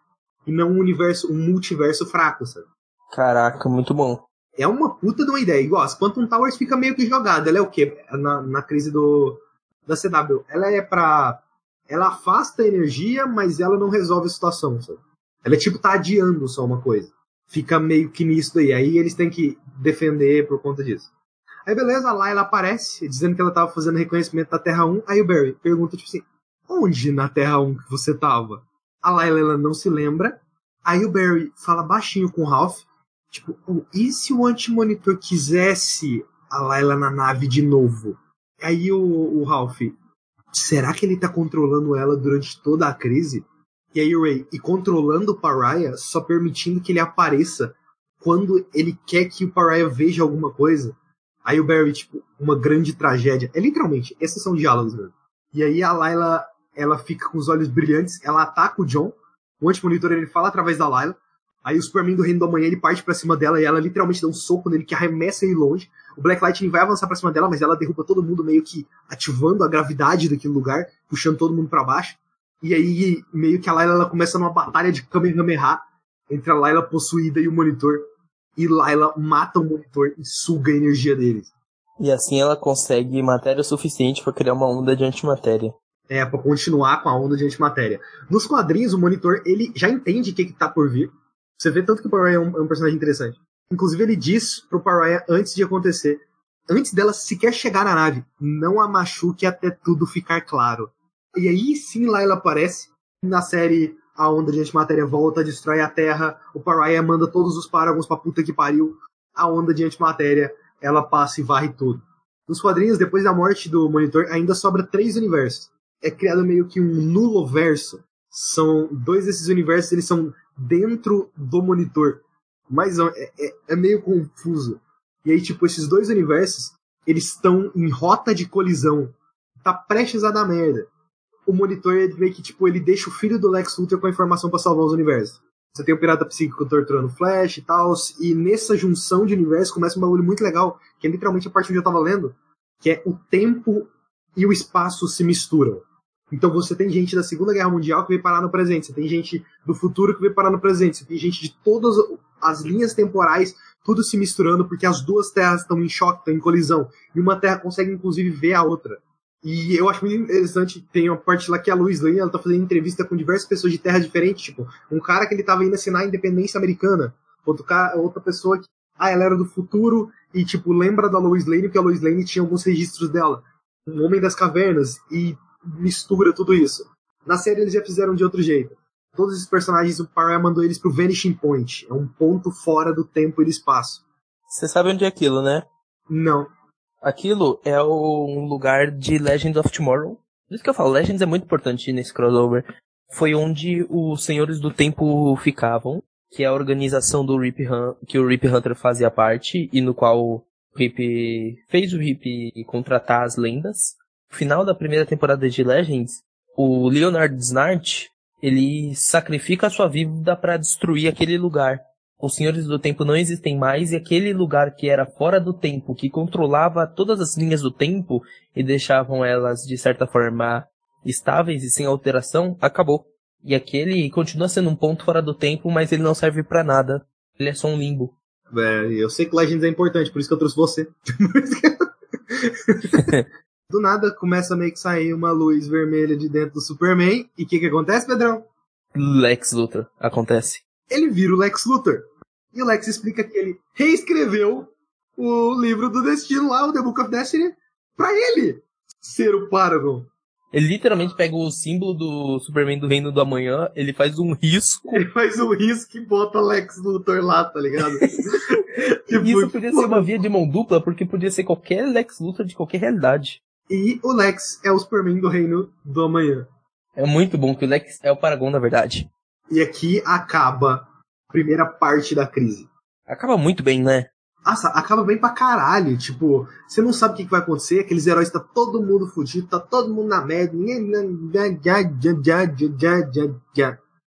E não um universo, um multiverso fraco, sabe? Caraca, muito bom. É uma puta de uma ideia. Igual, as Quantum Towers fica meio que jogada. Ela é o quê? Na, na crise do, da CW. Ela é pra ela afasta a energia, mas ela não resolve a situação, sabe? Ela é tipo tá adiando só uma coisa. Fica meio que nisso daí. Aí eles têm que defender por conta disso. Aí beleza, lá ela aparece, dizendo que ela tava fazendo reconhecimento da Terra 1. Aí o Barry pergunta, tipo assim, onde na Terra 1 que você tava? A Layla ela não se lembra. Aí o Barry fala baixinho com o Ralph, tipo, oh, e se o anti-monitor quisesse a Layla na nave de novo? Aí o, o Ralph, será que ele tá controlando ela durante toda a crise? E aí o Ray, e controlando o Pariah, só permitindo que ele apareça quando ele quer que o Pariah veja alguma coisa. Aí o Barry, tipo, uma grande tragédia. É literalmente, esses são diálogos, velho. E aí a Layla, ela fica com os olhos brilhantes, ela ataca o John, o anti-monitor ele fala através da Layla, aí o Superman do Reino da Manhã ele parte pra cima dela e ela literalmente dá um soco nele que arremessa ele longe. O Black Lightning vai avançar pra cima dela, mas ela derruba todo mundo meio que ativando a gravidade daquele lugar, puxando todo mundo para baixo. E aí meio que a Layla ela começa numa batalha de Kamehameha entre a Layla possuída e o monitor. E Layla mata o monitor e suga a energia deles. E assim ela consegue matéria suficiente para criar uma onda de antimatéria. É, pra continuar com a onda de antimatéria. Nos quadrinhos, o monitor, ele já entende o que, que tá por vir. Você vê tanto que o Pariah é um, é um personagem interessante. Inclusive, ele diz pro Pariah antes de acontecer, antes dela sequer chegar na nave, não a machuque até tudo ficar claro. E aí sim lá ela aparece. Na série, a onda de antimatéria volta, destrói a Terra, o Pariah manda todos os Paragons pra puta que pariu. A onda de antimatéria, ela passa e varre tudo. Nos quadrinhos, depois da morte do Monitor, ainda sobra três universos. É criado meio que um nulo verso. São dois desses universos, eles são dentro do monitor. Mas é, é, é meio confuso. E aí, tipo, esses dois universos, eles estão em rota de colisão. Tá prestes a dar merda. O monitor é meio que, tipo, ele deixa o filho do Lex Luthor com a informação para salvar os universos. Você tem o Pirata Psíquico torturando o Flash e tal, e nessa junção de universos começa um bagulho muito legal, que é literalmente a parte onde eu tava lendo, que é o tempo e o espaço se misturam. Então você tem gente da Segunda Guerra Mundial que veio parar no presente, você tem gente do futuro que veio parar no presente, você tem gente de todas as linhas temporais, tudo se misturando porque as duas terras estão em choque, estão em colisão, e uma terra consegue inclusive ver a outra. E eu acho muito interessante, tem uma parte lá que a Lois Lane, ela tá fazendo entrevista com diversas pessoas de terras diferentes, tipo, um cara que ele tava indo assinar a independência americana, outro cara, outra pessoa que, ah, ela era do futuro e, tipo, lembra da Lois Lane porque a Lois Lane tinha alguns registros dela. Um Homem das Cavernas e mistura tudo isso. Na série eles já fizeram de outro jeito. Todos esses personagens, o Parra mandou eles pro Vanishing Point. É um ponto fora do tempo e do espaço. Você sabe onde é aquilo, né? Não. Aquilo é o- um lugar de Legends of Tomorrow. Por isso que eu falo, Legends é muito importante nesse crossover. Foi onde os Senhores do Tempo ficavam, que é a organização do Rip Hun que o Rip Hunter fazia parte, e no qual o Rip fez o Rip contratar as lendas. No final da primeira temporada de Legends, o Leonard Snart, ele sacrifica a sua vida para destruir aquele lugar os senhores do tempo não existem mais e aquele lugar que era fora do tempo, que controlava todas as linhas do tempo e deixavam elas de certa forma estáveis e sem alteração, acabou. E aquele continua sendo um ponto fora do tempo, mas ele não serve pra nada. Ele é só um limbo. É, eu sei que Legends é importante, por isso que eu trouxe você. do nada começa a meio que sair uma luz vermelha de dentro do Superman. E o que que acontece, Pedrão? Lex Luthor, acontece. Ele vira o Lex Luthor. E o Lex explica que ele reescreveu o livro do destino lá, o The Book of Destiny, pra ele ser o Paragon. Ele literalmente pega o símbolo do Superman do Reino do Amanhã, ele faz um risco. Ele faz um risco e bota Lex Luthor lá, tá ligado? Tipo, Isso podia ser uma via de mão dupla, porque podia ser qualquer Lex Luthor de qualquer realidade. E o Lex é o Superman do Reino do Amanhã. É muito bom que o Lex é o Paragon, na verdade. E aqui acaba a primeira parte da crise. Acaba muito bem, né? Nossa, acaba bem pra caralho. Tipo, você não sabe o que, que vai acontecer. Aqueles heróis tá todo mundo fudido, tá todo mundo na merda.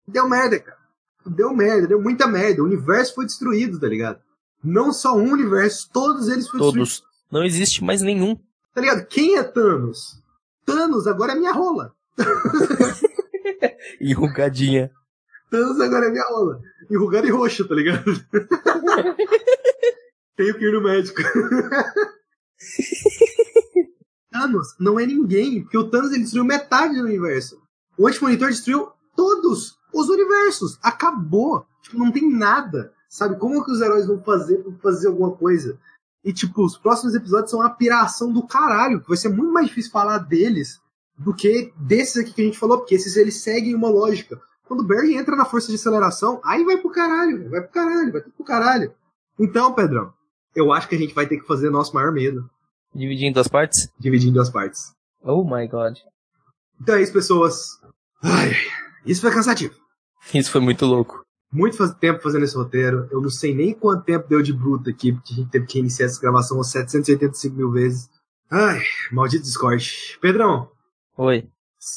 Deu merda, cara. Deu merda, deu muita merda. O universo foi destruído, tá ligado? Não só um universo, todos eles foram destruídos. Todos. Não existe mais nenhum. Tá ligado? Quem é Thanos? Thanos agora é minha rola. Enrugadinha. Thanos agora é minha rola. Enrugada e roxa, tá ligado? Tenho que ir no médico. Thanos não é ninguém, porque o Thanos ele destruiu metade do universo. O Anti-Monitor destruiu todos os universos. Acabou. Tipo, não tem nada. Sabe? Como que os heróis vão fazer pra fazer alguma coisa? E, tipo, os próximos episódios são uma piração do caralho. Vai ser muito mais difícil falar deles do que desses aqui que a gente falou, porque esses eles seguem uma lógica. Quando o Barry entra na força de aceleração, aí vai pro caralho, vai pro caralho, vai tudo pro caralho. Então, Pedrão, eu acho que a gente vai ter que fazer nosso maior medo. Dividir em duas partes? Dividir em duas partes. Oh my god. Então é isso, pessoas. Ai, isso foi cansativo. Isso foi muito louco. Muito faz- tempo fazendo esse roteiro. Eu não sei nem quanto tempo deu de bruto aqui, porque a gente teve que iniciar essa gravação umas 785 mil vezes. Ai, maldito Discord. Pedrão, Oi.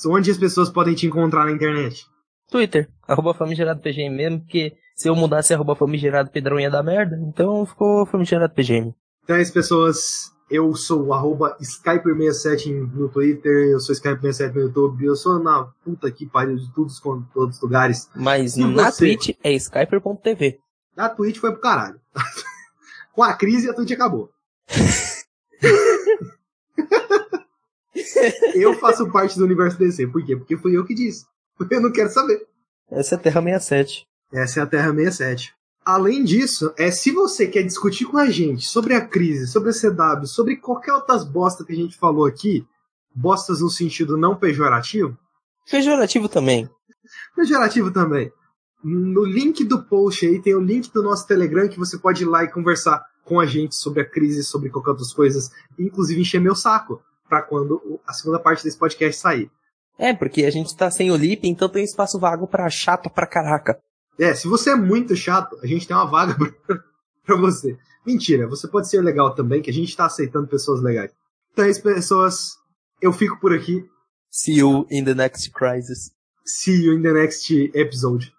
onde as pessoas podem te encontrar na internet? Twitter, arroba famigerado PGM mesmo, porque se eu mudasse arroba famigerado Pedrão ia dar merda, então ficou famigerado PGM. Então é isso, pessoas. Eu sou o arroba Skyper67 no Twitter, eu sou Skyper67 no YouTube, eu sou na puta que pariu de todos, todos os lugares. Mas E na você? Twitch é skyper.tv. A Twitch foi pro caralho. Com a crise, a Twitch acabou. eu faço parte do universo DC. Por quê? Porque fui eu que disse. Eu não quero saber. Essa é a Terra 67. Essa é a Terra 67. Além disso, é se você quer discutir com a gente sobre a crise, sobre a CW, sobre qualquer outras bosta que a gente falou aqui, bostas no sentido não pejorativo, Pejorativo também. pejorativo também. No link do post aí tem o link do nosso Telegram que você pode ir lá e conversar com a gente sobre a crise, sobre qualquer outras coisas, inclusive encher meu saco pra quando a segunda parte desse podcast sair. É, porque a gente tá sem o Lip, então tem espaço vago pra chato pra caraca. É, se você é muito chato, a gente tem uma vaga pra, pra você. Mentira, você pode ser legal também, que a gente tá aceitando pessoas legais. Então isso, pessoas. Eu fico por aqui. See you in the next crisis. See you in the next episode.